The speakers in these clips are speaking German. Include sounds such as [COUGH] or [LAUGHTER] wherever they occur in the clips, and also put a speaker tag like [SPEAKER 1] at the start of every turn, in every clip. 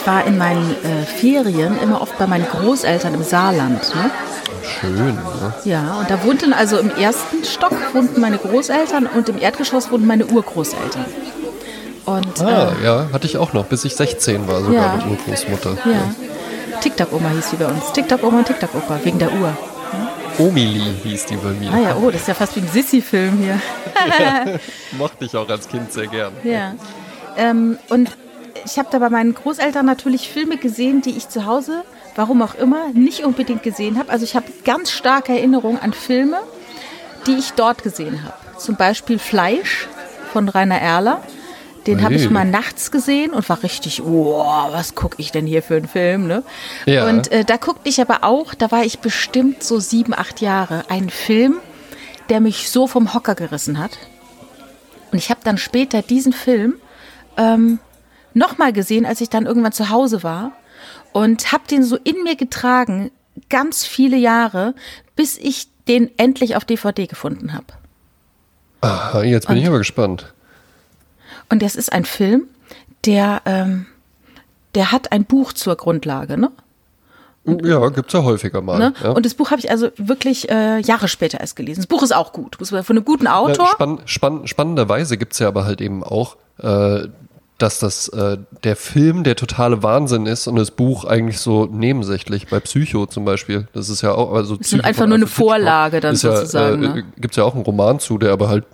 [SPEAKER 1] ich war in meinen äh, Ferien immer oft bei meinen Großeltern im Saarland. Ne?
[SPEAKER 2] Schön, ne?
[SPEAKER 1] Ja, und da wohnten also im ersten Stock wohnten meine Großeltern und im Erdgeschoss wohnten meine Urgroßeltern. Und,
[SPEAKER 2] Ah,
[SPEAKER 1] äh,
[SPEAKER 2] ja, hatte ich auch noch, bis ich 16 war, sogar
[SPEAKER 1] Ja.
[SPEAKER 2] mit Urgroßmutter.
[SPEAKER 1] ja. TikTok-Oma hieß sie bei uns. TikTok-Oma und TikTok-Opa, wegen der Uhr.
[SPEAKER 2] Omili hieß die bei mir.
[SPEAKER 1] Ah ja, oh, das ist ja fast wie ein Sissi-Film hier. [LAUGHS]
[SPEAKER 2] Mochte ich auch als Kind sehr gern.
[SPEAKER 1] Ja. Ähm, und ich habe da bei meinen Großeltern natürlich Filme gesehen, die ich zu Hause, warum auch immer, nicht unbedingt gesehen habe. Also ich habe ganz starke Erinnerungen an Filme, die ich dort gesehen habe. Zum Beispiel Fleisch von Rainer Erler. Den habe ich mal nachts gesehen und war richtig, oh, was gucke ich denn hier für einen Film, ne?
[SPEAKER 2] Ja.
[SPEAKER 1] Und äh, da guckte ich aber auch, da war ich bestimmt so sieben, acht Jahre, einen Film, der mich so vom Hocker gerissen hat. Und ich habe dann später diesen Film ähm, nochmal gesehen, als ich dann irgendwann zu Hause war und habe den so in mir getragen, ganz viele Jahre, bis ich den endlich auf DVD gefunden habe.
[SPEAKER 2] Ah, jetzt bin ich aber gespannt.
[SPEAKER 1] Und das ist ein Film, der, ähm, der hat ein Buch zur Grundlage, ne?
[SPEAKER 2] Ja, gibt's ja häufiger mal.
[SPEAKER 1] ne?
[SPEAKER 2] Ja.
[SPEAKER 1] Und das Buch habe ich also wirklich äh, Jahre später erst gelesen. Das Buch ist auch gut, muss man von einem guten
[SPEAKER 2] Na,
[SPEAKER 1] Autor.
[SPEAKER 2] spann, spann, spannenderweise gibt's ja aber halt eben auch, äh, dass das äh, der Film der totale Wahnsinn ist und das Buch eigentlich so nebensächlich. Bei Psycho zum Beispiel. Das ist ja auch. Also
[SPEAKER 1] ist
[SPEAKER 2] Psycho
[SPEAKER 1] einfach nur eine
[SPEAKER 2] Alfred Hitchcock
[SPEAKER 1] Vorlage dann
[SPEAKER 2] ist ja,
[SPEAKER 1] sozusagen,
[SPEAKER 2] Äh,
[SPEAKER 1] ne?
[SPEAKER 2] Gibt's ja auch einen Roman zu, der aber halt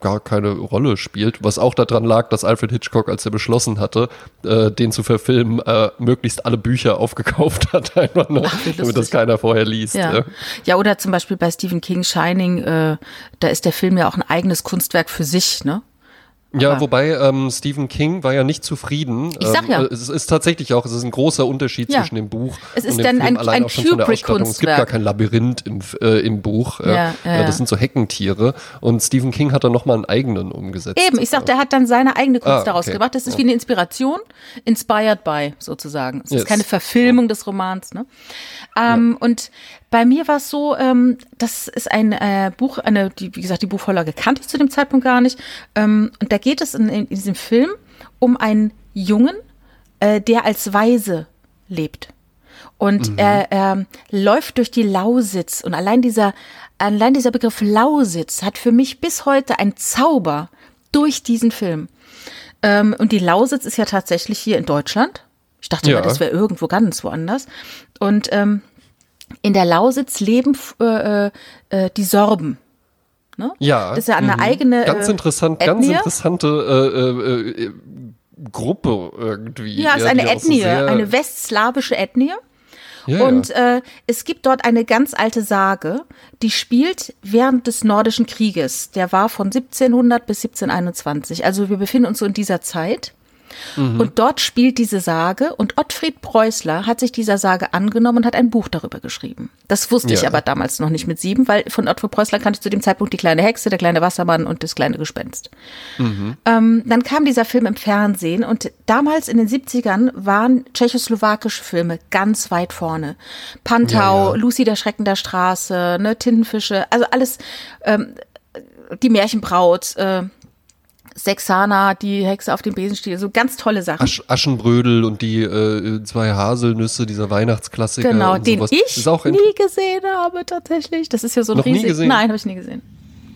[SPEAKER 2] gar keine Rolle spielt, was auch daran lag, dass Alfred Hitchcock, als er beschlossen hatte, äh, den zu verfilmen, äh, möglichst alle Bücher aufgekauft hat, [LAUGHS] einfach nur,
[SPEAKER 1] wie
[SPEAKER 2] damit das keiner vorher liest.
[SPEAKER 1] Ja.
[SPEAKER 2] Ja.
[SPEAKER 1] ja, oder zum Beispiel bei Stephen King Shining, äh, da ist der Film ja auch ein eigenes Kunstwerk für sich, ne?
[SPEAKER 2] Ja, wobei ähm, Stephen King war ja nicht zufrieden.
[SPEAKER 1] Ich sag
[SPEAKER 2] ähm,
[SPEAKER 1] ja.
[SPEAKER 2] äh, Es ist tatsächlich auch, es ist ein großer Unterschied
[SPEAKER 1] Ja.
[SPEAKER 2] zwischen dem Buch
[SPEAKER 1] Es ist
[SPEAKER 2] und dem
[SPEAKER 1] dann
[SPEAKER 2] Film,
[SPEAKER 1] ein-
[SPEAKER 2] allein
[SPEAKER 1] ein
[SPEAKER 2] auch schon von der Ausstattung. Es gibt gar kein Labyrinth im, äh, im Buch. äh,
[SPEAKER 1] Ja, ja.
[SPEAKER 2] Das sind so Heckentiere. Und Stephen King hat dann nochmal einen eigenen umgesetzt.
[SPEAKER 1] Eben, ich sag, der hat dann seine eigene Kunst
[SPEAKER 2] Ah,
[SPEAKER 1] daraus
[SPEAKER 2] okay.
[SPEAKER 1] gemacht. Das ist wie eine Inspiration, inspired by sozusagen. Es ist
[SPEAKER 2] Yes.
[SPEAKER 1] keine Verfilmung des Romans. Ne? Ähm, Und bei mir war es so, ähm, das ist ein äh, Buch, eine, die, wie gesagt, die Buchvorlage kannte ich zu dem Zeitpunkt gar nicht. Ähm, und da geht es in, in diesem Film um einen Jungen, äh, der als Weise lebt. Und er, er läuft durch die Lausitz und allein dieser, allein dieser Begriff Lausitz hat für mich bis heute einen Zauber durch diesen Film. Ähm, und die Lausitz ist ja tatsächlich hier in Deutschland. Ich dachte
[SPEAKER 2] Ja.
[SPEAKER 1] immer, das wäre irgendwo ganz woanders. Und ähm, in der Lausitz leben äh, äh, die Sorben. Ne?
[SPEAKER 2] Ja.
[SPEAKER 1] Das ist ja eine
[SPEAKER 2] mhm.
[SPEAKER 1] eigene
[SPEAKER 2] Ganz
[SPEAKER 1] äh,
[SPEAKER 2] interessant, ganz
[SPEAKER 1] Ethnie.
[SPEAKER 2] interessante äh, äh, äh, Gruppe irgendwie.
[SPEAKER 1] Ja, es ist eine
[SPEAKER 2] so
[SPEAKER 1] Ethnie,
[SPEAKER 2] sehr-
[SPEAKER 1] eine westslawische Ethnie.
[SPEAKER 2] ja,
[SPEAKER 1] Und
[SPEAKER 2] ja.
[SPEAKER 1] äh, es gibt dort eine ganz alte Sage, die spielt während des Nordischen Krieges. Der war von 1700 bis 1721. Also wir befinden uns so in dieser Zeit.
[SPEAKER 2] Mhm.
[SPEAKER 1] Und dort spielt diese Sage und Ottfried Preußler hat sich dieser Sage angenommen und hat ein Buch darüber geschrieben. Das wusste ich
[SPEAKER 2] Ja.
[SPEAKER 1] aber damals noch nicht mit sieben, weil von Ottfried Preußler kannte ich zu dem Zeitpunkt die kleine Hexe, der kleine Wassermann und das kleine Gespenst. Ähm, dann kam dieser Film im Fernsehen und damals in den 70ern waren tschechoslowakische Filme ganz weit vorne. Pantau,
[SPEAKER 2] Ja, ja.
[SPEAKER 1] Lucy der Schrecken der Straße, ne, Tintenfische, also alles, ähm, die Märchenbraut, äh, Sexana, die Hexe auf dem Besenstiel, so ganz tolle Sachen.
[SPEAKER 2] Asch, Aschenbrödel und die äh, zwei Haselnüsse, dieser Weihnachtsklassiker.
[SPEAKER 1] genau, den
[SPEAKER 2] sowas.
[SPEAKER 1] ich nie gesehen habe tatsächlich. Das ist ja so ein
[SPEAKER 2] Noch nie
[SPEAKER 1] riesig.
[SPEAKER 2] gesehen?
[SPEAKER 1] Nein, habe ich nie gesehen.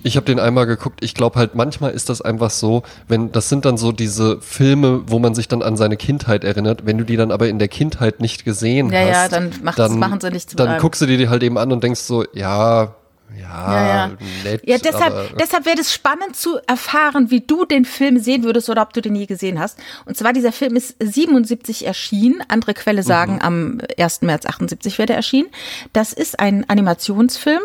[SPEAKER 2] Ich habe den einmal geguckt. Ich glaube halt, manchmal ist das einfach so, wenn das sind dann so diese Filme, wo man sich dann an seine Kindheit erinnert. Wenn du die dann aber in der Kindheit nicht gesehen
[SPEAKER 1] Ja,
[SPEAKER 2] hast,
[SPEAKER 1] ja, dann macht's- machen sie nichts
[SPEAKER 2] Dann guckst du dir die halt eben an und denkst so, ja, ja,
[SPEAKER 1] Ja, ja.
[SPEAKER 2] nett.
[SPEAKER 1] Ja, deshalb, deshalb wäre es spannend zu erfahren, wie du den Film sehen würdest oder ob du den je gesehen hast. Und zwar, dieser Film ist 77 erschienen. Andere Quelle sagen,
[SPEAKER 2] Mhm.
[SPEAKER 1] am 1. März 78 wäre der erschienen. Das ist ein Animationsfilm.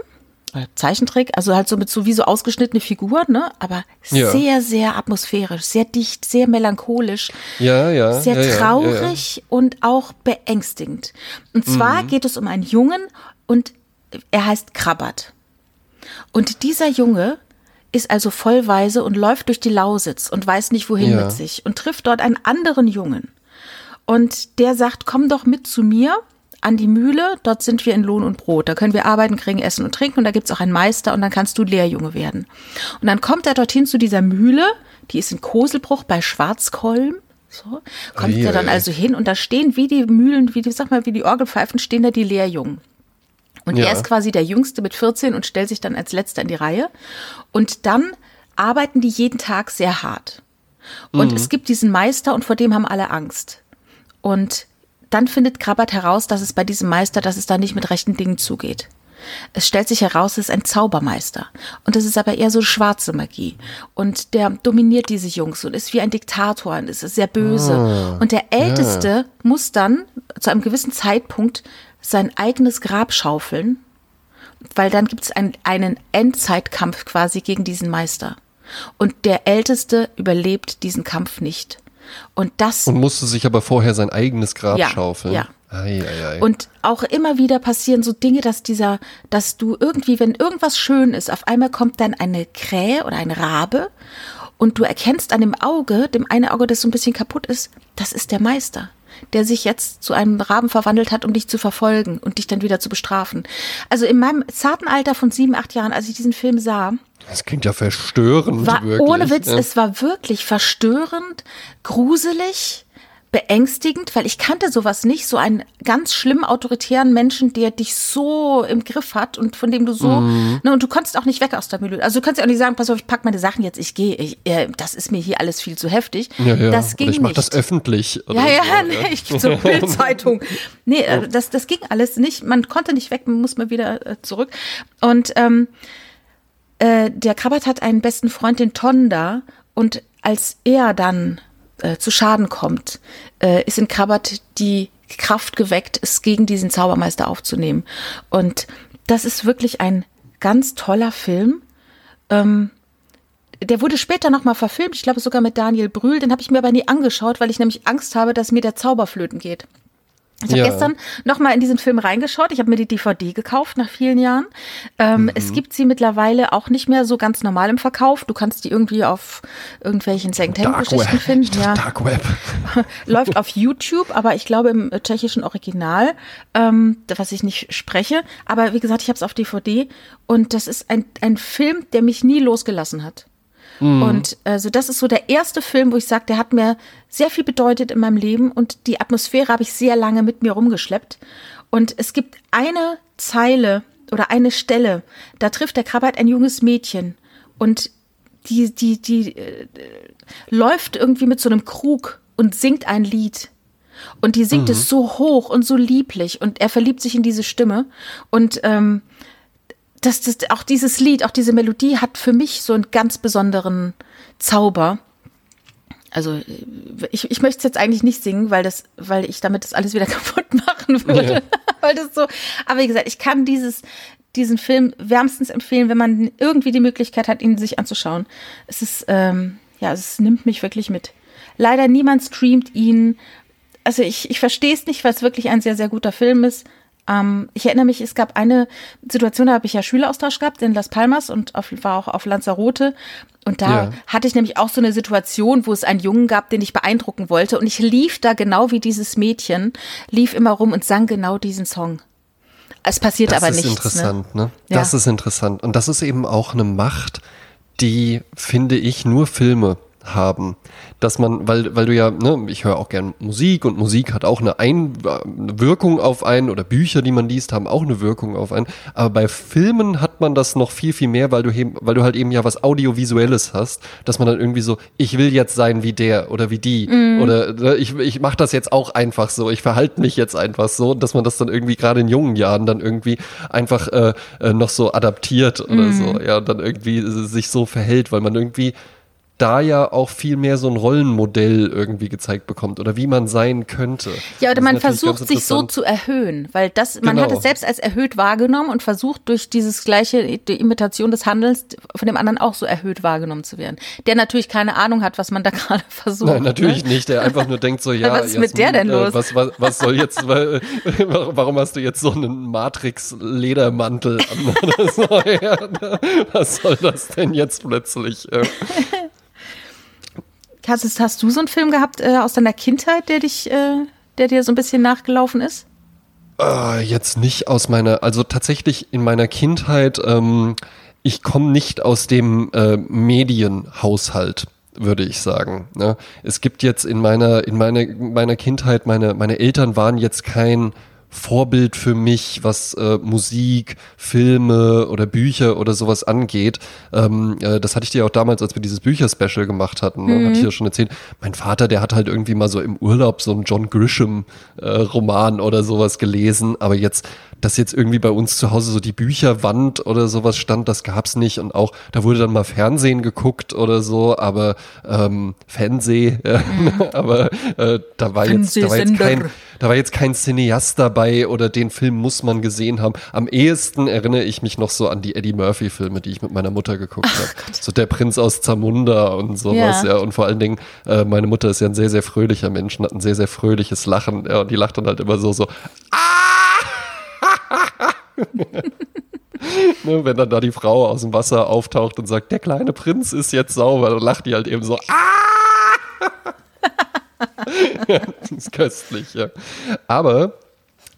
[SPEAKER 1] äh, Zeichentrick, also halt so mit so wie so ausgeschnittene Figuren, ne? Aber
[SPEAKER 2] Ja.
[SPEAKER 1] sehr, sehr atmosphärisch, sehr dicht, sehr melancholisch.
[SPEAKER 2] ja, ja,
[SPEAKER 1] sehr
[SPEAKER 2] ja,
[SPEAKER 1] traurig
[SPEAKER 2] Ja,
[SPEAKER 1] und auch beängstigend. Und zwar geht es um einen Jungen und er heißt Krabbert. Und dieser Junge ist also vollweise und läuft durch die Lausitz und weiß nicht wohin
[SPEAKER 2] Ja.
[SPEAKER 1] mit sich und trifft dort einen anderen Jungen. Und der sagt, komm doch mit zu mir an die Mühle, dort sind wir in Lohn und Brot. Da können wir arbeiten, kriegen Essen und Trinken und da gibt's auch einen Meister und dann kannst du Lehrjunge werden. Und dann kommt er dorthin zu dieser Mühle, die ist in Koselbruch bei Schwarzkolm. So, kommt er dann also hin und da stehen wie die Mühlen, wie die, sag mal, wie die Orgelpfeifen, stehen da die Lehrjungen. Und ja. er ist quasi der Jüngste mit 14 und stellt sich dann als Letzter in die Reihe. Und dann arbeiten die jeden Tag sehr hart. Und mhm. es gibt diesen Meister und vor dem haben alle Angst. Und dann findet Krabbert heraus, dass es bei diesem Meister, dass es da nicht mit rechten Dingen zugeht. Es stellt sich heraus, es ist ein Zaubermeister. Und das ist aber eher so schwarze Magie. Und der dominiert diese Jungs und ist wie ein Diktator und ist sehr böse. Oh, und der Älteste ja. muss dann zu einem gewissen Zeitpunkt sein eigenes Grab schaufeln, weil dann gibt es ein, einen Endzeitkampf quasi gegen diesen Meister. Und der Älteste überlebt diesen Kampf nicht. Und das.
[SPEAKER 2] Und musste sich aber vorher sein eigenes Grab
[SPEAKER 1] ja,
[SPEAKER 2] schaufeln.
[SPEAKER 1] Ja. Ei, ei, ei. Und auch immer wieder passieren so Dinge, dass dieser, dass du irgendwie, wenn irgendwas schön ist, auf einmal kommt dann eine Krähe oder ein Rabe und du erkennst an dem Auge, dem einen Auge, das so ein bisschen kaputt ist, das ist der Meister der sich jetzt zu einem Raben verwandelt hat, um dich zu verfolgen und dich dann wieder zu bestrafen. Also in meinem zarten Alter von sieben, acht Jahren, als ich diesen Film sah,
[SPEAKER 2] das klingt ja verstörend.
[SPEAKER 1] War, wirklich, ohne Witz, ja. es war wirklich verstörend, gruselig beängstigend, weil ich kannte sowas nicht, so einen ganz schlimm autoritären Menschen, der dich so im Griff hat und von dem du so, mhm. ne, und du konntest auch nicht weg aus der Mühle. Also du kannst ja auch nicht sagen, pass auf, ich pack meine Sachen jetzt, ich gehe, ich, äh, das ist mir hier alles viel zu heftig.
[SPEAKER 2] Ja, ja.
[SPEAKER 1] Das ging
[SPEAKER 2] oder ich mach
[SPEAKER 1] nicht.
[SPEAKER 2] das öffentlich.
[SPEAKER 1] ja, ja, so, nee, [LAUGHS] ich gehe zur Bildzeitung. nee, äh, das, das ging alles nicht. Man konnte nicht weg, man muss mal wieder äh, zurück. Und ähm, äh, der Krabbert hat einen besten Freund, den Tonda, und als er dann äh, zu Schaden kommt, äh, ist in Krabbert die Kraft geweckt, es gegen diesen Zaubermeister aufzunehmen. Und das ist wirklich ein ganz toller Film. Ähm, der wurde später nochmal verfilmt, ich glaube sogar mit Daniel Brühl, den habe ich mir aber nie angeschaut, weil ich nämlich Angst habe, dass mir der Zauber flöten geht. Ich habe ja. gestern nochmal in diesen Film reingeschaut. Ich habe mir die DVD gekauft nach vielen Jahren. Ähm, mhm. Es gibt sie mittlerweile auch nicht mehr so ganz normal im Verkauf. Du kannst die irgendwie auf irgendwelchen Secondhand-Geschichten finden.
[SPEAKER 2] Ja. [LAUGHS] Dark Web. [LAUGHS]
[SPEAKER 1] Läuft auf YouTube, aber ich glaube im tschechischen Original, ähm, was ich nicht spreche. Aber wie gesagt, ich habe es auf DVD und das ist ein, ein Film, der mich nie losgelassen hat. Mhm. Und also das ist so der erste Film, wo ich sage, der hat mir sehr viel bedeutet in meinem Leben und die Atmosphäre habe ich sehr lange mit mir rumgeschleppt. Und es gibt eine Zeile oder eine Stelle, da trifft der Krabbert ein junges Mädchen und die, die, die äh, läuft irgendwie mit so einem Krug und singt ein Lied. Und die singt mhm. es so hoch und so lieblich und er verliebt sich in diese Stimme. Und ähm, das, das, auch dieses Lied, auch diese Melodie hat für mich so einen ganz besonderen Zauber. Also ich, ich möchte es jetzt eigentlich nicht singen, weil das, weil ich damit das alles wieder [LAUGHS] kaputt machen würde. Ja. [LAUGHS] weil das so. Aber wie gesagt, ich kann dieses, diesen Film wärmstens empfehlen, wenn man irgendwie die Möglichkeit hat, ihn sich anzuschauen. Es ist, ähm, ja, es nimmt mich wirklich mit. Leider niemand streamt ihn. Also ich, ich verstehe es nicht, weil es wirklich ein sehr, sehr guter Film ist. Ähm, ich erinnere mich, es gab eine Situation, da habe ich ja Schüleraustausch gehabt in Las Palmas und auf, war auch auf Lanzarote. Und da ja. hatte ich nämlich auch so eine Situation, wo es einen Jungen gab, den ich beeindrucken wollte. Und ich lief da genau wie dieses Mädchen, lief immer rum und sang genau diesen Song. Es passiert
[SPEAKER 2] das
[SPEAKER 1] aber nichts.
[SPEAKER 2] Das ist interessant, ne? ne? Das ja. ist interessant. Und das ist eben auch eine Macht, die, finde ich, nur Filme haben dass man, weil, weil du ja, ne, ich höre auch gern Musik und Musik hat auch eine, Ein eine Wirkung auf einen oder Bücher, die man liest, haben auch eine Wirkung auf einen. Aber bei Filmen hat man das noch viel, viel mehr, weil du, eben, weil du halt eben ja was Audiovisuelles hast, dass man dann irgendwie so, ich will jetzt sein wie der oder wie die mm. oder ne, ich, ich mache das jetzt auch einfach so, ich verhalte mich jetzt einfach so, dass man das dann irgendwie gerade in jungen Jahren dann irgendwie einfach äh, äh, noch so adaptiert oder mm. so, ja, und dann irgendwie sich so verhält, weil man irgendwie da ja auch viel mehr so ein Rollenmodell irgendwie gezeigt bekommt oder wie man sein könnte.
[SPEAKER 1] Ja, oder man versucht sich so zu erhöhen, weil das, man genau. hat es selbst als erhöht wahrgenommen und versucht durch dieses gleiche, die Imitation des Handelns von dem anderen auch so erhöht wahrgenommen zu werden. Der natürlich keine Ahnung hat, was man da [LAUGHS] gerade versucht. Nein,
[SPEAKER 2] natürlich ne? nicht, der einfach nur denkt so, [LAUGHS] ja,
[SPEAKER 1] was ist mit der denn äh, los?
[SPEAKER 2] Was, was, was soll jetzt, weil, [LAUGHS] warum hast du jetzt so einen Matrix-Ledermantel an? Ja, was soll das denn jetzt plötzlich?
[SPEAKER 1] Hast, hast du so einen Film gehabt äh, aus deiner Kindheit, der dich, äh, der dir so ein bisschen nachgelaufen ist?
[SPEAKER 2] Äh, jetzt nicht aus meiner, also tatsächlich in meiner Kindheit, ähm, ich komme nicht aus dem äh, Medienhaushalt. würde ich sagen. Ne? Es gibt jetzt in meiner, in meiner, meiner Kindheit, meine, meine Eltern waren jetzt kein Vorbild für mich, was äh, Musik, Filme oder Bücher oder sowas angeht. Ähm, äh, das hatte ich dir auch damals, als wir dieses Bücher-Special gemacht hatten, ne? hatte ich mhm. ja schon erzählt. Mein Vater, der hat halt irgendwie mal so im Urlaub so einen John Grisham-Roman äh, oder sowas gelesen, aber jetzt dass jetzt irgendwie bei uns zu Hause so die Bücherwand oder sowas stand, das gab's nicht. Und auch, da wurde dann mal Fernsehen geguckt oder so, aber ähm, Fernseh, [LAUGHS] mhm. aber äh, da war jetzt, da war jetzt kein, da war jetzt kein Cineast dabei oder den Film muss man gesehen haben. Am ehesten erinnere ich mich noch so an die Eddie Murphy-Filme, die ich mit meiner Mutter geguckt habe. So der Prinz aus Zamunda und sowas, ja. ja. Und vor allen Dingen, äh, meine Mutter ist ja ein sehr, sehr fröhlicher Mensch und hat ein sehr, sehr fröhliches Lachen. Ja, und die lacht dann halt immer so, so, ah! [LAUGHS] ne, wenn dann da die Frau aus dem Wasser auftaucht und sagt, der kleine Prinz ist jetzt sauber, dann lacht die halt eben so, ah! [LAUGHS] das ist köstlich, ja. Aber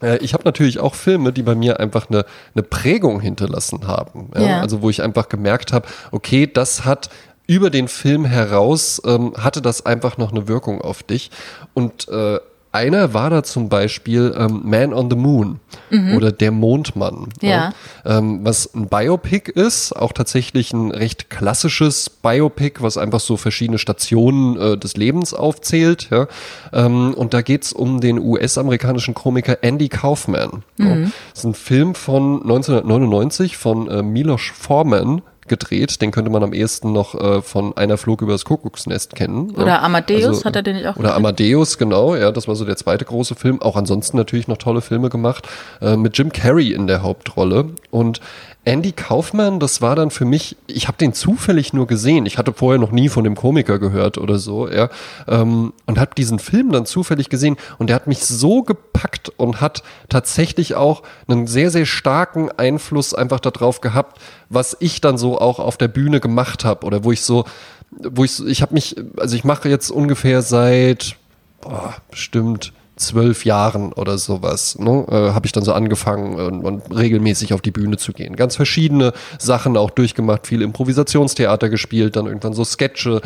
[SPEAKER 2] äh, ich habe natürlich auch Filme, die bei mir einfach eine, eine Prägung hinterlassen haben. Ja? Ja. Also wo ich einfach gemerkt habe, okay, das hat über den Film heraus, ähm, hatte das einfach noch eine Wirkung auf dich. Und äh, einer war da zum Beispiel ähm, Man on the Moon mhm. oder Der Mondmann. Ja. ja. Ähm, was ein Biopic ist, auch tatsächlich ein recht klassisches Biopic, was einfach so verschiedene Stationen äh, des Lebens aufzählt. Ja. Ähm, und da geht's um den US-amerikanischen Komiker Andy Kaufman. Mhm. Ja. Das ist ein Film von 1999 von äh, Milos Forman, gedreht. Den könnte man am ehesten noch äh, von einer Flug über das Kuckucksnest kennen.
[SPEAKER 1] Oder ja. Amadeus, also, hat er den nicht auch
[SPEAKER 2] Oder gesehen? Amadeus, genau, ja, das war so der zweite große Film. Auch ansonsten natürlich noch tolle Filme gemacht, äh, mit Jim Carrey in der Hauptrolle. Und Andy Kaufman, das war dann für mich, ich habe den zufällig nur gesehen. Ich hatte vorher noch nie von dem Komiker gehört oder so, ja, ähm, und habe diesen Film dann zufällig gesehen und der hat mich so gepackt und hat tatsächlich auch einen sehr sehr starken Einfluss einfach darauf gehabt, was ich dann so auch auf der Bühne gemacht habe oder wo ich so, wo ich, ich habe mich, also ich mache jetzt ungefähr seit, boah, bestimmt zwölf Jahren oder sowas, ne, äh, habe ich dann so angefangen und, und, regelmäßig auf die Bühne zu gehen. Ganz verschiedene Sachen auch durchgemacht, viel Improvisationstheater gespielt, dann irgendwann so Sketche,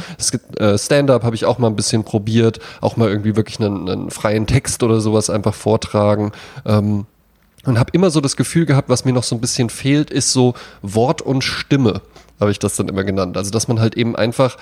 [SPEAKER 2] äh, Stand-up habe ich auch mal ein bisschen probiert, auch mal irgendwie wirklich einen, einen freien Text oder sowas einfach vortragen. Ähm, und habe immer so das Gefühl gehabt, was mir noch so ein bisschen fehlt, ist so Wort und Stimme, habe ich das dann immer genannt. Also dass man halt eben einfach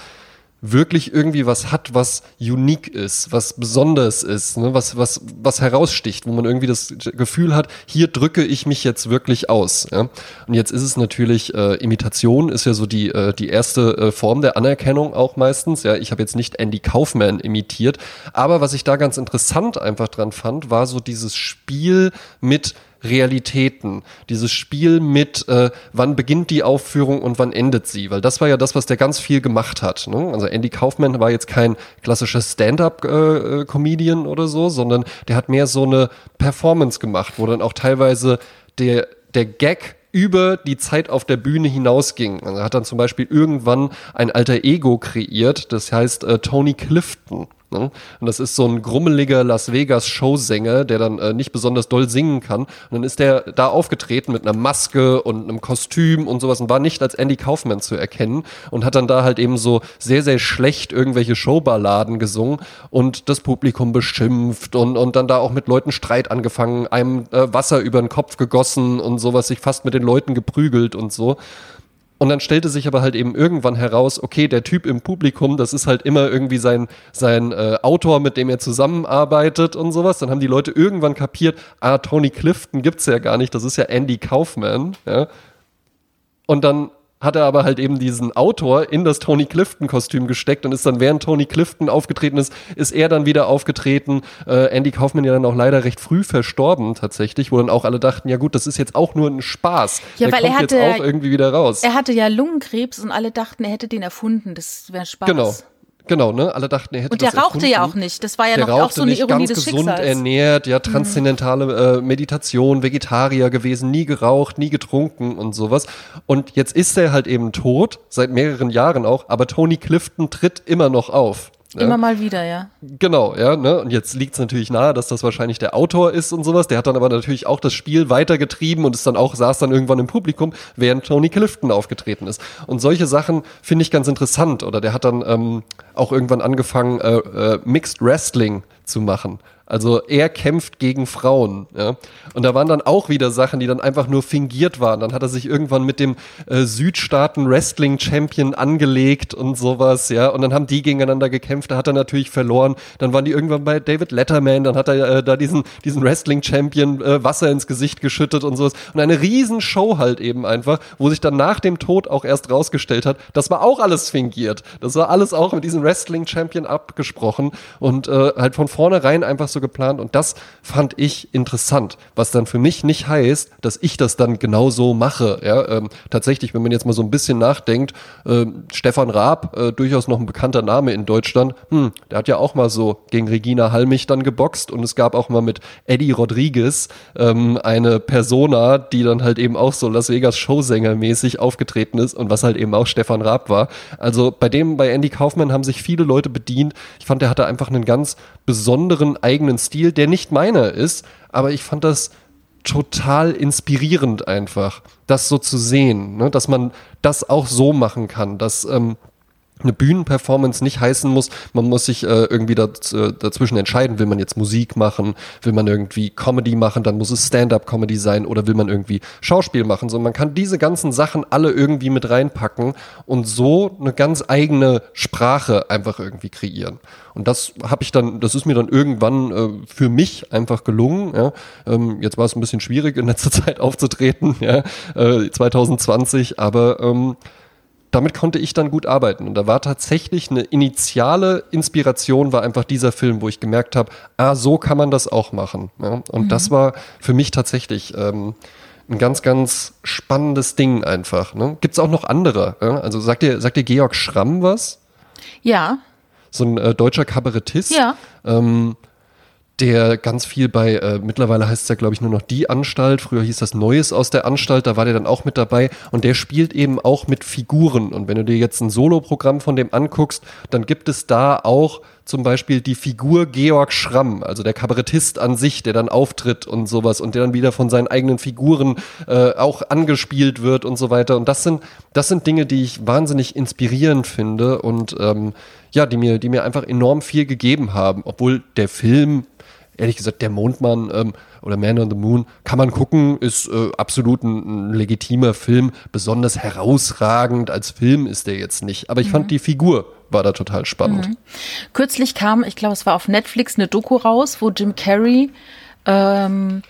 [SPEAKER 2] wirklich irgendwie was hat, was unique ist, was besonders ist, ne? was, was, was heraussticht, wo man irgendwie das Gefühl hat, hier drücke ich mich jetzt wirklich aus. Ja? Und jetzt ist es natürlich, äh, Imitation ist ja so die, äh, die erste äh, Form der Anerkennung auch meistens. Ja, ich habe jetzt nicht Andy Kaufman imitiert, aber was ich da ganz interessant einfach dran fand, war so dieses Spiel mit Realitäten, dieses Spiel mit, äh, wann beginnt die Aufführung und wann endet sie, weil das war ja das, was der ganz viel gemacht hat. Ne? Also Andy Kaufman war jetzt kein klassischer Stand-up-Comedian äh, oder so, sondern der hat mehr so eine Performance gemacht, wo dann auch teilweise der, der Gag über die Zeit auf der Bühne hinausging. Also er hat dann zum Beispiel irgendwann ein alter Ego kreiert, das heißt äh, Tony Clifton. Ne? Und das ist so ein grummeliger Las Vegas Showsänger, der dann äh, nicht besonders doll singen kann. Und dann ist der da aufgetreten mit einer Maske und einem Kostüm und sowas und war nicht als Andy Kaufman zu erkennen und hat dann da halt eben so sehr, sehr schlecht irgendwelche Showballaden gesungen und das Publikum beschimpft und, und dann da auch mit Leuten Streit angefangen, einem äh, Wasser über den Kopf gegossen und sowas, sich fast mit den Leuten geprügelt und so. Und dann stellte sich aber halt eben irgendwann heraus, okay, der Typ im Publikum, das ist halt immer irgendwie sein, sein äh, Autor, mit dem er zusammenarbeitet und sowas. Dann haben die Leute irgendwann kapiert, ah, Tony Clifton gibt's ja gar nicht, das ist ja Andy Kaufman. Ja? Und dann hat er aber halt eben diesen Autor in das Tony Clifton-Kostüm gesteckt und ist dann, während Tony Clifton aufgetreten ist, ist er dann wieder aufgetreten. Äh, Andy Kaufman ja dann auch leider recht früh verstorben tatsächlich, wo dann auch alle dachten, ja gut, das ist jetzt auch nur ein Spaß.
[SPEAKER 1] Ja, Der weil kommt er hatte,
[SPEAKER 2] jetzt auch irgendwie wieder raus.
[SPEAKER 1] Er hatte ja Lungenkrebs und alle dachten, er hätte den erfunden. Das wäre Spaß.
[SPEAKER 2] Genau. Genau, ne? Alle dachten, er hätte
[SPEAKER 1] Und der rauchte
[SPEAKER 2] erfunden.
[SPEAKER 1] ja auch nicht. Das war ja
[SPEAKER 2] der
[SPEAKER 1] noch auch so eine
[SPEAKER 2] nicht,
[SPEAKER 1] Ironie
[SPEAKER 2] ganz
[SPEAKER 1] des
[SPEAKER 2] gesund
[SPEAKER 1] Schicksals.
[SPEAKER 2] ernährt, ja, transzendentale äh, Meditation, Vegetarier gewesen, nie geraucht, nie getrunken und sowas. Und jetzt ist er halt eben tot, seit mehreren Jahren auch, aber Tony Clifton tritt immer noch auf.
[SPEAKER 1] Immer mal wieder, ja.
[SPEAKER 2] Genau, ja. Ne? Und jetzt liegt es natürlich nahe, dass das wahrscheinlich der Autor ist und sowas. Der hat dann aber natürlich auch das Spiel weitergetrieben und ist dann auch, saß dann irgendwann im Publikum, während Tony Clifton aufgetreten ist. Und solche Sachen finde ich ganz interessant. Oder der hat dann ähm, auch irgendwann angefangen, äh, äh, Mixed Wrestling zu machen. Also er kämpft gegen Frauen. Ja? Und da waren dann auch wieder Sachen, die dann einfach nur fingiert waren. Dann hat er sich irgendwann mit dem äh, Südstaaten Wrestling Champion angelegt und sowas, ja. Und dann haben die gegeneinander gekämpft. Da hat er natürlich verloren. Dann waren die irgendwann bei David Letterman. Dann hat er äh, da diesen diesen Wrestling Champion äh, Wasser ins Gesicht geschüttet und sowas. Und eine riesen Show halt eben einfach, wo sich dann nach dem Tod auch erst rausgestellt hat, das war auch alles fingiert. Das war alles auch mit diesem Wrestling Champion abgesprochen und äh, halt von vornherein einfach so geplant und das fand ich interessant, was dann für mich nicht heißt, dass ich das dann genau so mache. Ja, ähm, tatsächlich, wenn man jetzt mal so ein bisschen nachdenkt, äh, Stefan Raab, äh, durchaus noch ein bekannter Name in Deutschland, hm, der hat ja auch mal so gegen Regina Halmich dann geboxt und es gab auch mal mit Eddie Rodriguez ähm, eine Persona, die dann halt eben auch so Las Vegas Showsänger mäßig aufgetreten ist und was halt eben auch Stefan Raab war. Also bei dem, bei Andy Kaufmann haben sich viele Leute bedient. Ich fand, der hatte einfach einen ganz besonderen eigenen Stil, der nicht meiner ist, aber ich fand das total inspirierend einfach, das so zu sehen, ne? dass man das auch so machen kann, dass ähm, eine Bühnenperformance nicht heißen muss, man muss sich äh, irgendwie daz, äh, dazwischen entscheiden, will man jetzt Musik machen, will man irgendwie Comedy machen, dann muss es Stand-up-Comedy sein oder will man irgendwie Schauspiel machen, sondern man kann diese ganzen Sachen alle irgendwie mit reinpacken und so eine ganz eigene Sprache einfach irgendwie kreieren. Und das habe ich dann, das ist mir dann irgendwann äh, für mich einfach gelungen. Ja. Ähm, jetzt war es ein bisschen schwierig in letzter [LAUGHS] Zeit aufzutreten, ja, äh, 2020, aber ähm, damit konnte ich dann gut arbeiten. Und da war tatsächlich eine initiale Inspiration, war einfach dieser Film, wo ich gemerkt habe, ah, so kann man das auch machen. Ja? Und mhm. das war für mich tatsächlich ähm, ein ganz, ganz spannendes Ding einfach. Ne? Gibt es auch noch andere? Ja? Also sagt dir, sagt dir Georg Schramm was?
[SPEAKER 1] Ja.
[SPEAKER 2] So ein äh, deutscher Kabarettist.
[SPEAKER 1] Ja.
[SPEAKER 2] Ähm, der ganz viel bei, äh, mittlerweile heißt es ja, glaube ich, nur noch die Anstalt. Früher hieß das Neues aus der Anstalt, da war der dann auch mit dabei. Und der spielt eben auch mit Figuren. Und wenn du dir jetzt ein Soloprogramm von dem anguckst, dann gibt es da auch zum Beispiel die Figur Georg Schramm, also der Kabarettist an sich, der dann auftritt und sowas und der dann wieder von seinen eigenen Figuren äh, auch angespielt wird und so weiter. Und das sind, das sind Dinge, die ich wahnsinnig inspirierend finde und ähm, ja, die mir, die mir einfach enorm viel gegeben haben, obwohl der Film ehrlich gesagt, der Mondmann ähm, oder Man on the Moon kann man gucken, ist äh, absolut ein, ein, legitimer Film. Besonders herausragend als Film ist der jetzt nicht. Aber ich mhm. fand die Figur war da total spannend. Mhm.
[SPEAKER 1] Kürzlich kam, ich glaube, es war auf Netflix eine Doku raus, wo Jim Carrey ähm,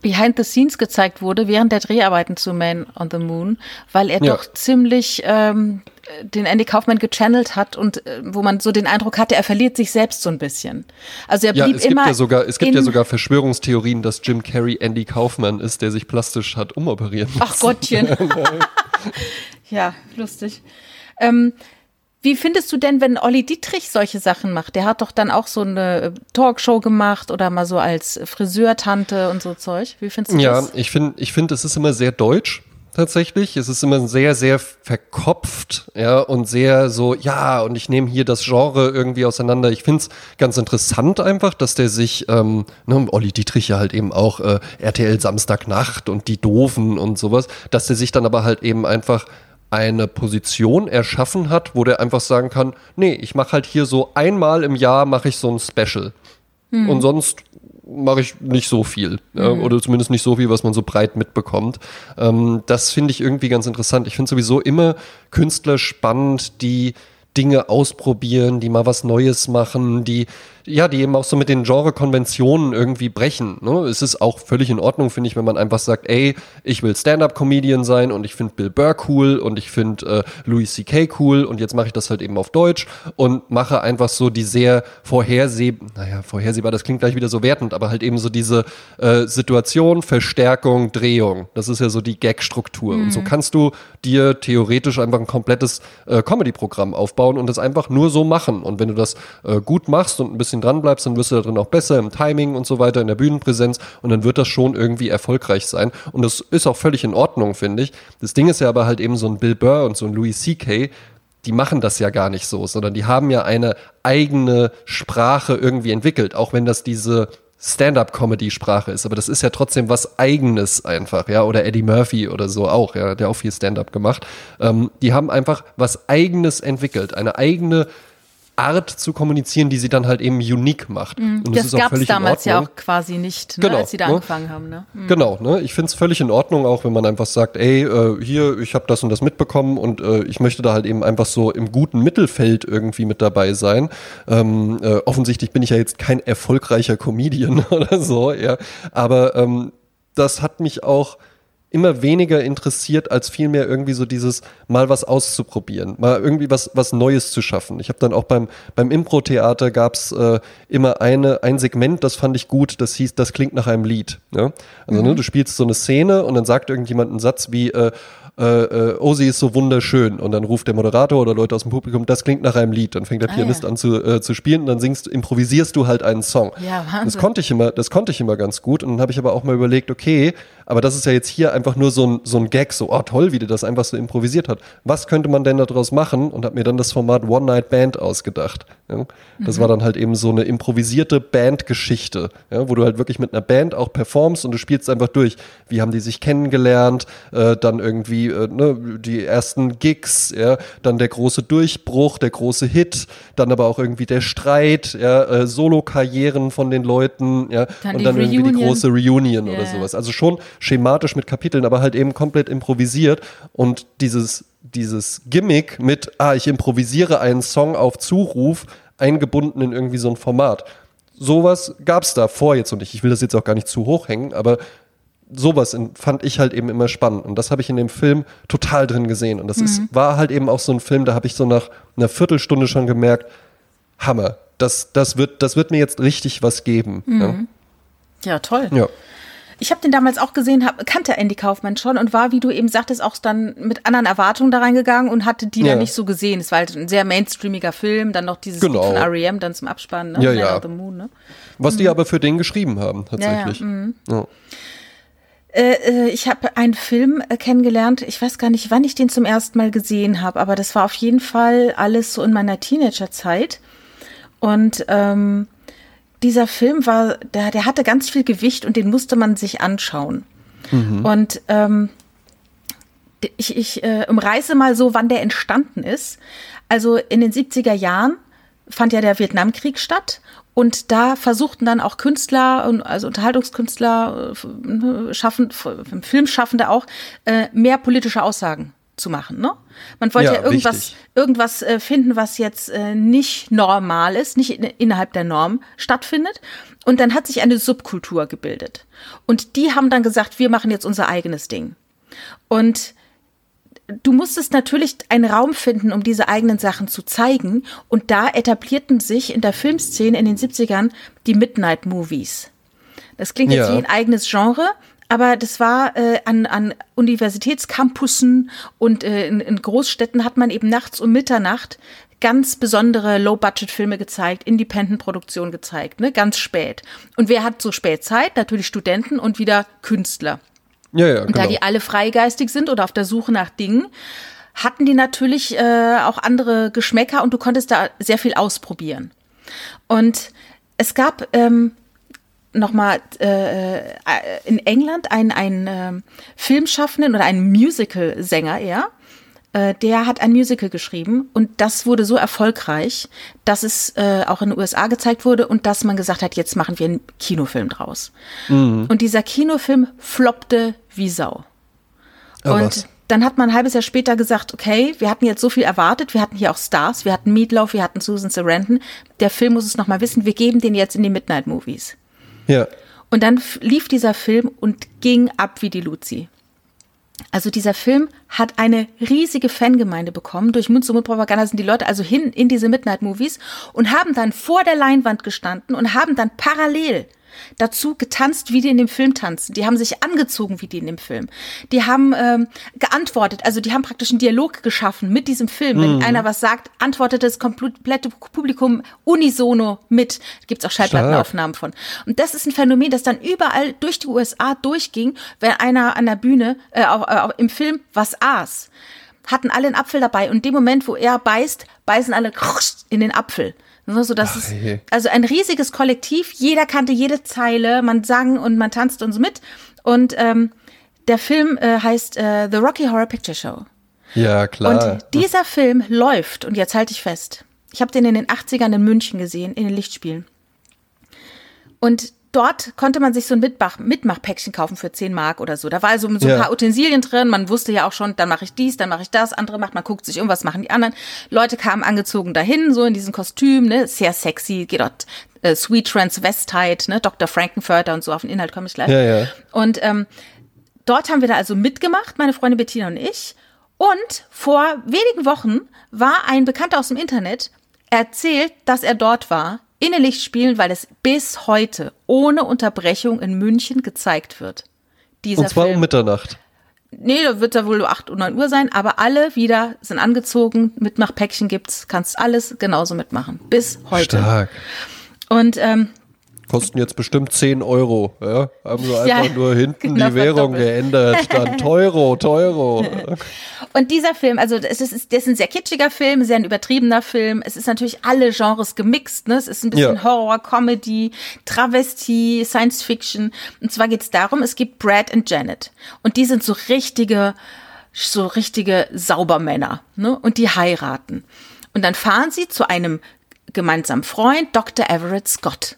[SPEAKER 1] Behind the Scenes gezeigt wurde während der Dreharbeiten zu Man on the Moon, weil er ja. doch ziemlich ähm, den Andy Kaufman gechannelt hat und äh, wo man so den Eindruck hatte, er verliert sich selbst so ein bisschen. Also er blieb
[SPEAKER 2] ja, es
[SPEAKER 1] immer.
[SPEAKER 2] Gibt ja sogar, es gibt ja sogar Verschwörungstheorien, dass Jim Carrey Andy Kaufman ist, der sich plastisch hat umoperieren
[SPEAKER 1] lassen. Ach Gottchen. [LAUGHS] ja, lustig. Ähm, wie findest du denn, wenn Olli Dietrich solche Sachen macht? Der hat doch dann auch so eine äh, Talkshow gemacht oder mal so als Friseurtante und so Zeug. Wie findest du
[SPEAKER 2] ja,
[SPEAKER 1] das?
[SPEAKER 2] Ja, ich finde, ich finde, es ist immer sehr deutsch tatsächlich. Es ist immer sehr, sehr verkopft, ja, und sehr so, ja, und ich nehme hier das Genre irgendwie auseinander. Ich finde es ganz interessant einfach, dass der sich, ähm, ne, Olli Dietrich ja halt eben auch äh, RTL Samstagnacht und die Doofen und sowas, dass der sich dann aber halt eben einfach eine Position erschaffen hat, wo der einfach sagen kann, nee, ich mache halt hier so einmal im Jahr mache ich so ein Special. Hm. Und sonst mache ich nicht so viel. Mhm. Oder zumindest nicht so viel, was man so breit mitbekommt. Ähm, das finde ich irgendwie ganz interessant. Ich finde sowieso immer Künstler spannend, die Dinge ausprobieren, die mal was Neues machen, die ja, die eben auch so mit den Genre-Konventionen irgendwie brechen. Ne? Es ist auch völlig in Ordnung, finde ich, wenn man einfach sagt, ey, ich will Stand-up-Comedian sein und ich finde Bill Burr cool und ich finde äh, Louis C.K. cool und jetzt mache ich das halt eben auf Deutsch und mache einfach so die sehr vorhersehbar, naja, vorhersehbar, das klingt gleich wieder so wertend, aber halt eben so diese äh, Situation, Verstärkung, Drehung. Das ist ja so die Gag-Struktur. Mhm. Und so mhm. kannst du dir theoretisch einfach ein komplettes äh, Comedy-Programm aufbauen und das einfach nur so machen. Und wenn du das äh, gut machst und ein bisschen bisschen dran bleibst, dann wirst du da drin auch besser im Timing und so weiter, in der Bühnenpräsenz und dann wird das schon irgendwie erfolgreich sein. Und das ist auch völlig in Ordnung, finde ich. Das Ding ist ja aber halt eben so ein Bill Burr und so ein Louis C.K., die machen das ja gar nicht so, sondern die haben ja eine eigene Sprache irgendwie entwickelt, auch wenn das diese Stand-up-Comedy-Sprache ist, aber das ist ja trotzdem was Eigenes einfach, ja, oder Eddie Murphy oder so auch, ja, der auch viel Stand-up gemacht. Ähm, die haben einfach was Eigenes entwickelt, eine eigene Art zu kommunizieren, die sie dann halt eben unique macht.
[SPEAKER 1] Mhm. Und das, das gab es damals ja auch quasi nicht, ne, genau, als sie da ne? angefangen haben. Ne?
[SPEAKER 2] Mhm. Genau, ne? ich finde es völlig in Ordnung, auch wenn man einfach sagt, ey, äh, hier, ich habe das und das mitbekommen und äh, ich möchte da halt eben einfach so im guten Mittelfeld irgendwie mit dabei sein. Ähm, äh, offensichtlich bin ich ja jetzt kein erfolgreicher Comedian [LAUGHS] oder so, ja, aber ähm, das hat mich auch immer weniger interessiert, als vielmehr irgendwie so dieses mal was auszuprobieren, mal irgendwie was, was Neues zu schaffen. Ich habe dann auch beim, beim Impro-Theater gab's äh, immer eine, ein Segment, das fand ich gut, das hieß, das klingt nach einem Lied. Also ne, mhm. ne, du spielst so eine Szene und dann sagt irgendjemand einen Satz wie, äh, äh, äh, oh, sie ist so wunderschön. Und dann ruft der Moderator oder Leute aus dem Publikum, das klingt nach einem Lied. Dann fängt der ah, Pianist ja. an zu, äh, zu spielen und dann singst, improvisierst du halt einen Song. Ja, Wahnsinn. Das konnte ich immer, das konnte ich immer ganz gut. Und dann habe ich aber auch mal überlegt, okay, aber das ist ja jetzt hier einfach nur so ein, so ein Gag, so, oh toll, wie der das einfach so improvisiert hat. Was könnte man denn daraus machen? Und habe mir dann das Format One Night Band ausgedacht. Ja? Das mhm. war dann halt eben so eine improvisierte Bandgeschichte, ja? wo du halt wirklich mit einer Band auch performst und du spielst einfach durch. Wie haben die sich kennengelernt? Äh, dann irgendwie äh, ne, die ersten Gigs, ja? dann der große Durchbruch, der große Hit, dann aber auch irgendwie der Streit, ja? äh, Solo-Karrieren von den Leuten, ja, dann und dann Reunion. irgendwie die große Reunion yeah. oder sowas. Also schon schematisch mit Kapiteln, aber halt eben komplett improvisiert. Und dieses, dieses Gimmick mit, ah, ich improvisiere einen Song auf Zuruf, eingebunden in irgendwie so ein Format. Sowas gab es da vor jetzt und ich, ich will das jetzt auch gar nicht zu hoch hängen, aber sowas fand ich halt eben immer spannend. Und das habe ich in dem Film total drin gesehen. Und das mhm. ist, war halt eben auch so ein Film, da habe ich so nach einer Viertelstunde schon gemerkt, Hammer. Das, das, wird, das wird mir jetzt richtig was geben.
[SPEAKER 1] Mhm. Ja. ja, toll. Ja. Ich habe den damals auch gesehen, hab, kannte Andy Kaufmann schon und war, wie du eben sagtest, auch dann mit anderen Erwartungen da reingegangen und hatte die ja. dann nicht so gesehen. Es war halt ein sehr mainstreamiger Film, dann noch dieses genau. Von R.E.M. dann zum Abspannen, ne?
[SPEAKER 2] Ja, ja. Moon, ne? Was mhm. die aber für den geschrieben haben, tatsächlich. Ja, ja. Mhm. ja.
[SPEAKER 1] Äh, äh, ich habe einen Film äh, kennengelernt. Ich weiß gar nicht, wann ich den zum ersten Mal gesehen habe, aber das war auf jeden Fall alles so in meiner Teenagerzeit. Und ähm, dieser Film war, der, der hatte ganz viel Gewicht und den musste man sich anschauen. Mhm. Und ähm, ich, ich äh, umreiße mal so, wann der entstanden ist. Also in den 70er Jahren fand ja der Vietnamkrieg statt und da versuchten dann auch Künstler, also Unterhaltungskünstler, äh, schaffen, Filmschaffende auch, äh, mehr politische Aussagen zu machen. Ne? Man wollte ja, ja irgendwas, irgendwas äh, finden, was jetzt äh, nicht normal ist, nicht in, innerhalb der Norm stattfindet. Und dann hat sich eine Subkultur gebildet. Und die haben dann gesagt, wir machen jetzt unser eigenes Ding. Und du musstest natürlich einen Raum finden, um diese eigenen Sachen zu zeigen. Und da etablierten sich in der Filmszene in den 70ern die Midnight Movies. Das klingt jetzt ja. wie ein eigenes Genre, aber das war äh, an, an Universitätscampussen und äh, in, in Großstädten hat man eben nachts um Mitternacht ganz besondere Low-Budget-Filme gezeigt, Independent-Produktion gezeigt, ne, ganz spät. Und wer hat so spät Zeit? Natürlich Studenten und wieder Künstler. Ja, ja, und genau. da die alle freigeistig sind oder auf der Suche nach Dingen, hatten die natürlich äh, auch andere Geschmäcker und du konntest da sehr viel ausprobieren. Und es gab ähm, nochmal äh, äh, in England einen, einen äh, Filmschaffenden oder einen Musical-Sänger eher. Äh, der hat ein Musical geschrieben und das wurde so erfolgreich, dass es äh, auch in den USA gezeigt wurde und dass man gesagt hat, jetzt machen wir einen Kinofilm draus. Mhm. Und dieser Kinofilm floppte wie Sau. Oh, und was? dann hat man ein halbes Jahr später gesagt, okay, wir hatten jetzt so viel erwartet, wir hatten hier auch Stars, wir hatten Meatloaf, wir hatten Susan Sarandon, der Film muss es nochmal wissen, wir geben den jetzt in die Midnight Movies. Ja. Und dann lief dieser Film und ging ab wie die Luzi. Also dieser Film hat eine riesige Fangemeinde bekommen. Durch Mund-zu-Mund-Propaganda sind die Leute also hin in diese Midnight-Movies und haben dann vor der Leinwand gestanden und haben dann parallel dazu getanzt, wie die in dem Film tanzen. Die haben sich angezogen, wie die in dem Film. Die haben ähm, geantwortet, also die haben praktisch einen Dialog geschaffen mit diesem Film. Wenn mhm. einer was sagt, antwortet das komplette Publikum unisono mit. Gibt's auch Schallplattenaufnahmen von. Und das ist ein Phänomen, das dann überall durch die USA durchging, wenn einer an der Bühne äh, auch, äh, im Film was aß hatten alle einen Apfel dabei und in dem Moment, wo er beißt, beißen alle in den Apfel. So, dass Ach, es, also ein riesiges Kollektiv, jeder kannte jede Zeile, man sang und man tanzte und so mit. Und ähm, der Film äh, heißt äh, The Rocky Horror Picture Show.
[SPEAKER 2] Ja, klar.
[SPEAKER 1] Und dieser Film läuft, und jetzt halte ich fest, ich habe den in den 80ern in München gesehen, in den Lichtspielen. Und dort konnte man sich so ein Mitmach Mitmachpäckchen kaufen für 10 Mark oder so. Da war also so ein ja. paar Utensilien drin. Man wusste ja auch schon, dann mache ich dies, dann mache ich das, andere macht, man guckt sich um, was machen die anderen. Leute kamen angezogen dahin, so in diesem Kostüm, ne, sehr sexy, geht dort äh, Sweet Transvestite, ne, Dr. Frankenfurter und so, auf den Inhalt komme ich gleich.
[SPEAKER 2] Ja, ja.
[SPEAKER 1] Und ähm, dort haben wir da also mitgemacht, meine Freundin Bettina und ich. Und vor wenigen Wochen war ein Bekannter aus dem Internet erzählt, dass er dort war in den Lichtspielen, weil es bis heute ohne Unterbrechung in München gezeigt wird.
[SPEAKER 2] Dieser Und zwar Film. um Mitternacht.
[SPEAKER 1] Nee, da wird da wohl 8 oder 9 Uhr sein, aber alle wieder sind angezogen, Mitmachpäckchen gibt's, kannst alles genauso mitmachen. Bis heute.
[SPEAKER 2] Stark.
[SPEAKER 1] Und ähm,
[SPEAKER 2] Kosten jetzt bestimmt 10 Euro. Ja? Haben sie einfach ja, nur hinten genau die Währung geändert. Stand Teuro, Teuro. [LAUGHS]
[SPEAKER 1] Und dieser Film, also es ist, das ist ein sehr kitschiger Film, sehr ein übertriebener Film. Es ist natürlich alle Genres gemixt. Ne? Es ist ein bisschen ja. Horror, Comedy, Travestie, Science Fiction. Und zwar geht es darum, es gibt Brad und Janet. Und die sind so richtige, so richtige Saubermänner. Ne? Und die heiraten. Und dann fahren sie zu einem gemeinsamen Freund, Dr. Everett Scott.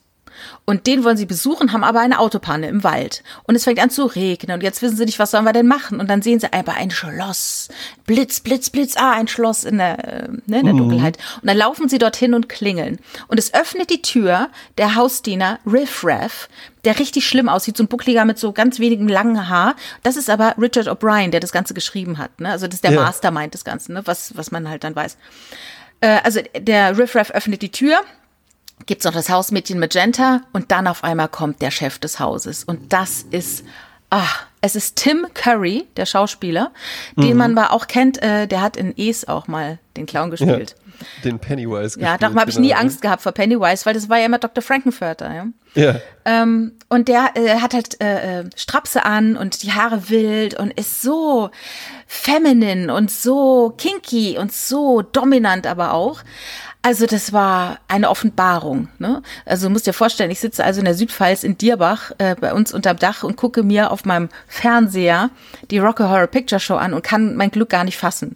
[SPEAKER 1] Und den wollen sie besuchen, haben aber eine Autopanne im Wald. Und es fängt an zu regnen. Und jetzt wissen sie nicht, was sollen wir denn machen? Und dann sehen sie einfach ein Schloss. Blitz, Blitz, Blitz. Ah, ein Schloss in der, äh, ne, in der mhm. Dunkelheit. Und dann laufen sie dorthin und klingeln. Und es öffnet die Tür der Hausdiener Riff Raff, der richtig schlimm aussieht, so ein Buckliger mit so ganz wenigem langen Haar. Das ist aber Richard O'Brien, der das Ganze geschrieben hat. Ne? Also das ist der ja. Mastermind des Ganzen, ne? was, was man halt dann weiß. Äh, also der Riff Raff öffnet die Tür gibt's noch das Hausmädchen Magenta und dann auf einmal kommt der Chef des Hauses. Und das ist, ach, es ist Tim Curry, der Schauspieler, den mhm. man aber auch kennt, äh, der hat in Es auch mal den Clown gespielt.
[SPEAKER 2] Ja, den Pennywise
[SPEAKER 1] Ja, darum habe ich nie genau. Angst gehabt vor Pennywise, weil das war ja immer Dr. Frankenfurter, ja.
[SPEAKER 2] Ja.
[SPEAKER 1] Ähm, und der äh, hat halt äh, äh, Strapse an und die Haare wild und ist so feminine und so kinky und so dominant aber auch. Also das war eine Offenbarung. Ne? Also du musst dir vorstellen, ich sitze also in der Südpfalz in Dierbach äh, bei uns unterm Dach und gucke mir auf meinem Fernseher die Rocky Horror Picture Show an und kann mein Glück gar nicht fassen.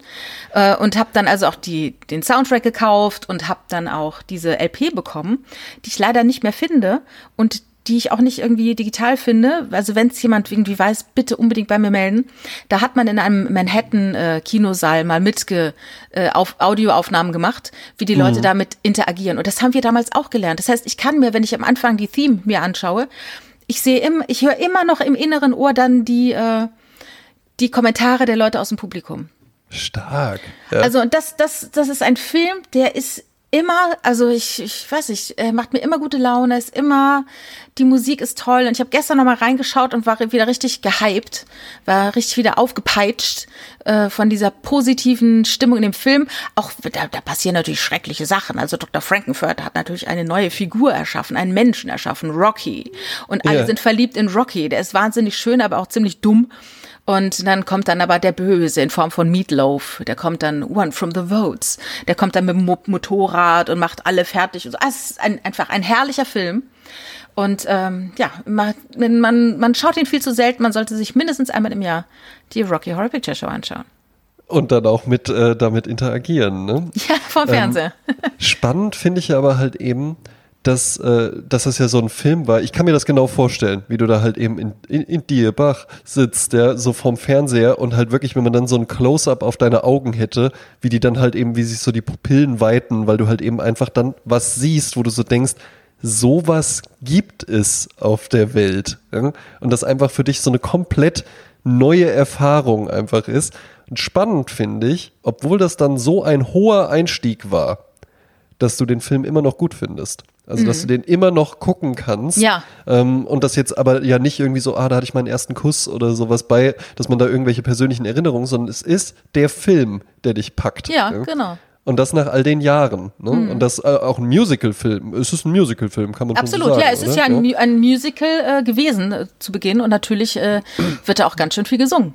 [SPEAKER 1] Äh, und habe dann also auch die, den Soundtrack gekauft und habe dann auch diese LP bekommen, die ich leider nicht mehr finde und die ich auch nicht irgendwie digital finde. Also wenn es jemand irgendwie weiß, bitte unbedingt bei mir melden. Da hat man in einem Manhattan-Kinosaal äh, mal mitge äh, auf Audioaufnahmen gemacht, wie die Leute mhm. damit interagieren. Und das haben wir damals auch gelernt. Das heißt, ich kann mir, wenn ich am Anfang die Theme mir anschaue, ich sehe immer, ich höre immer noch im inneren Ohr dann die äh, die Kommentare der Leute aus dem Publikum.
[SPEAKER 2] Stark.
[SPEAKER 1] Ja. Also und das, das, das ist ein Film, der ist immer, also ich, ich weiß nicht, er macht mir immer gute Laune, ist immer, die Musik ist toll. Und ich habe gestern nochmal reingeschaut und war wieder richtig gehypt, war richtig wieder aufgepeitscht äh, von dieser positiven Stimmung in dem Film. Auch da, da passieren natürlich schreckliche Sachen. Also Dr. Frankenfurter hat natürlich eine neue Figur erschaffen, einen Menschen erschaffen, Rocky. Und alle yeah. sind verliebt in Rocky. Der ist wahnsinnig schön, aber auch ziemlich dumm. Und dann kommt dann aber der Böse in Form von Meatloaf. Der kommt dann One from the Votes. Der kommt dann mit dem Motorrad und macht alle fertig. Und so. Also es ist ein, einfach ein herrlicher Film. Und ähm, ja, man, man, man schaut ihn viel zu selten. Man sollte sich mindestens einmal im Jahr die Rocky Horror Picture Show anschauen.
[SPEAKER 2] Und dann auch mit äh, damit interagieren, ne? [LAUGHS]
[SPEAKER 1] Ja, vom Fernseher.
[SPEAKER 2] Ähm, [LAUGHS] spannend finde ich aber halt eben, dass, äh, dass das ja so ein Film war. Ich kann mir das genau vorstellen, wie du da halt eben in, in, in Dierbach sitzt, der so vorm Fernseher und halt wirklich, wenn man dann so ein Close-up auf deine Augen hätte, wie die dann halt eben, wie sich so die Pupillen weiten, weil du halt eben einfach dann was siehst, wo du so denkst, sowas gibt es auf der Welt. Ja? Und das einfach für dich so eine komplett neue Erfahrung einfach ist. Und spannend finde ich, obwohl das dann so ein hoher Einstieg war, dass du den Film immer noch gut findest. Also, mhm. dass du den immer noch gucken kannst.
[SPEAKER 1] Ja.
[SPEAKER 2] Ähm, und das jetzt aber ja nicht irgendwie so, ah, da hatte ich meinen ersten Kuss oder sowas bei, dass man da irgendwelche persönlichen Erinnerungen, sondern es ist der Film, der dich packt.
[SPEAKER 1] Ja, ja? genau.
[SPEAKER 2] Und das nach all den Jahren. Ne? Mhm. Und das äh, auch ein Musical-Film. Es ist ein Musical-Film, kann man
[SPEAKER 1] Absolut,
[SPEAKER 2] so sagen.
[SPEAKER 1] Absolut, ja, es oder? ist ja ein, ein Musical äh, gewesen äh, zu Beginn und natürlich äh, wird da auch ganz schön viel gesungen.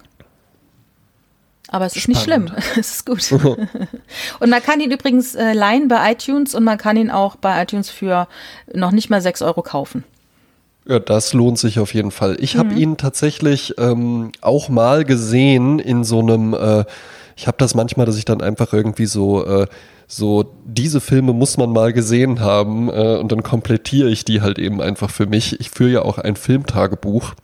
[SPEAKER 1] Aber es ist Spannend. nicht schlimm. [LAUGHS] es ist gut. [LAUGHS] und man kann ihn übrigens äh, leihen bei iTunes und man kann ihn auch bei iTunes für noch nicht mal 6 Euro kaufen.
[SPEAKER 2] Ja, das lohnt sich auf jeden Fall. Ich mhm. habe ihn tatsächlich ähm, auch mal gesehen in so einem, äh, ich habe das manchmal, dass ich dann einfach irgendwie so äh, so diese Filme muss man mal gesehen haben äh, und dann komplettiere ich die halt eben einfach für mich. Ich führe ja auch ein Filmtagebuch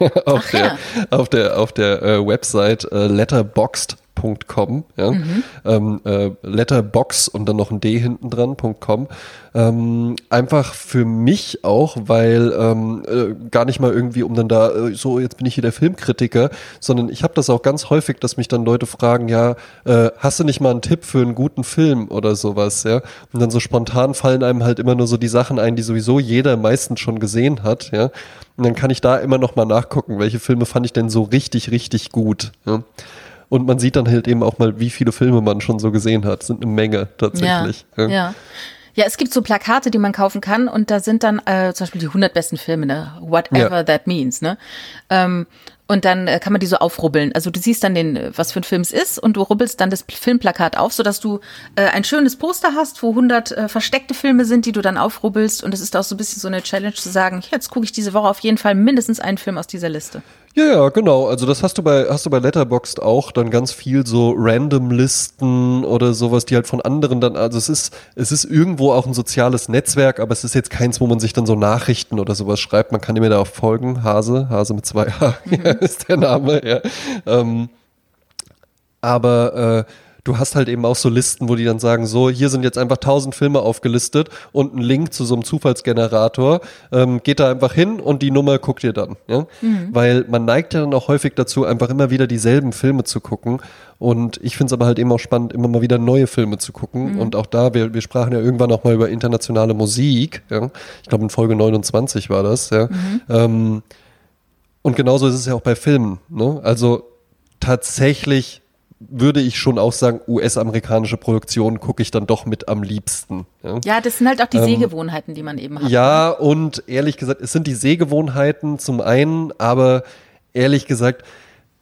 [SPEAKER 2] [LAUGHS] auf, Ach, der, ja. auf der auf der äh, Website äh, Letterboxd .com, ja, mhm. ähm, äh, Letterbox und dann noch ein D hinten dran, .com. Ähm, einfach für mich auch, weil ähm, äh, gar nicht mal irgendwie, um dann da, äh, so jetzt bin ich hier der Filmkritiker, sondern ich habe das auch ganz häufig, dass mich dann Leute fragen, ja, äh, hast du nicht mal einen Tipp für einen guten Film oder sowas, ja? Und dann so spontan fallen einem halt immer nur so die Sachen ein, die sowieso jeder meistens schon gesehen hat, ja. Und dann kann ich da immer noch mal nachgucken, welche Filme fand ich denn so richtig, richtig gut. Ja? Und man sieht dann halt eben auch mal, wie viele Filme man schon so gesehen hat. Das sind eine Menge tatsächlich.
[SPEAKER 1] Ja, ja. ja. Ja, es gibt so Plakate, die man kaufen kann und da sind dann äh, zum Beispiel die 100 besten Filme, ne? Whatever ja. that means, ne? Ähm, und dann äh, kann man die so aufrubbeln. Also du siehst dann den, äh, was für ein Film es ist und du rubbelst dann das Filmplakat auf, sodass du äh, ein schönes Poster hast, wo 100 äh, versteckte Filme sind, die du dann aufrubbelst. Und es ist auch so ein bisschen so eine Challenge zu sagen, jetzt gucke ich diese Woche auf jeden Fall mindestens einen Film aus dieser Liste.
[SPEAKER 2] Ja, ja, genau. Also das hast du bei hast du bei Letterboxd auch dann ganz viel so Random Listen oder sowas, die halt von anderen dann also es ist es ist irgendwo auch ein soziales Netzwerk, aber es ist jetzt keins, wo man sich dann so Nachrichten oder sowas schreibt. Man kann mir da auch folgen. Hase, Hase mit zwei H [LAUGHS] mhm. ist der Name. Ja. Ähm, aber äh, du hast halt eben auch so Listen, wo die dann sagen, so, hier sind jetzt einfach tausend Filme aufgelistet und ein Link zu so einem Zufallsgenerator. Ähm, geht da einfach hin und die Nummer guckt ihr dann. Ja? Mhm. Weil man neigt ja dann auch häufig dazu, einfach immer wieder dieselben Filme zu gucken. Und ich finde es aber halt eben auch spannend, immer mal wieder neue Filme zu gucken. Mhm. Und auch da, wir, wir sprachen ja irgendwann auch mal über internationale Musik. Ja? Ich glaube, in Folge 29 war das. Ja? Mhm. Ähm, und genauso ist es ja auch bei Filmen. Ne? Also tatsächlich würde ich schon auch sagen, US-amerikanische Produktionen gucke ich dann doch mit am liebsten.
[SPEAKER 1] Ja, ja das sind halt auch die ähm, Sehgewohnheiten, die man eben hat.
[SPEAKER 2] Ja, ne? und ehrlich gesagt, es sind die Sehgewohnheiten zum einen, aber ehrlich gesagt,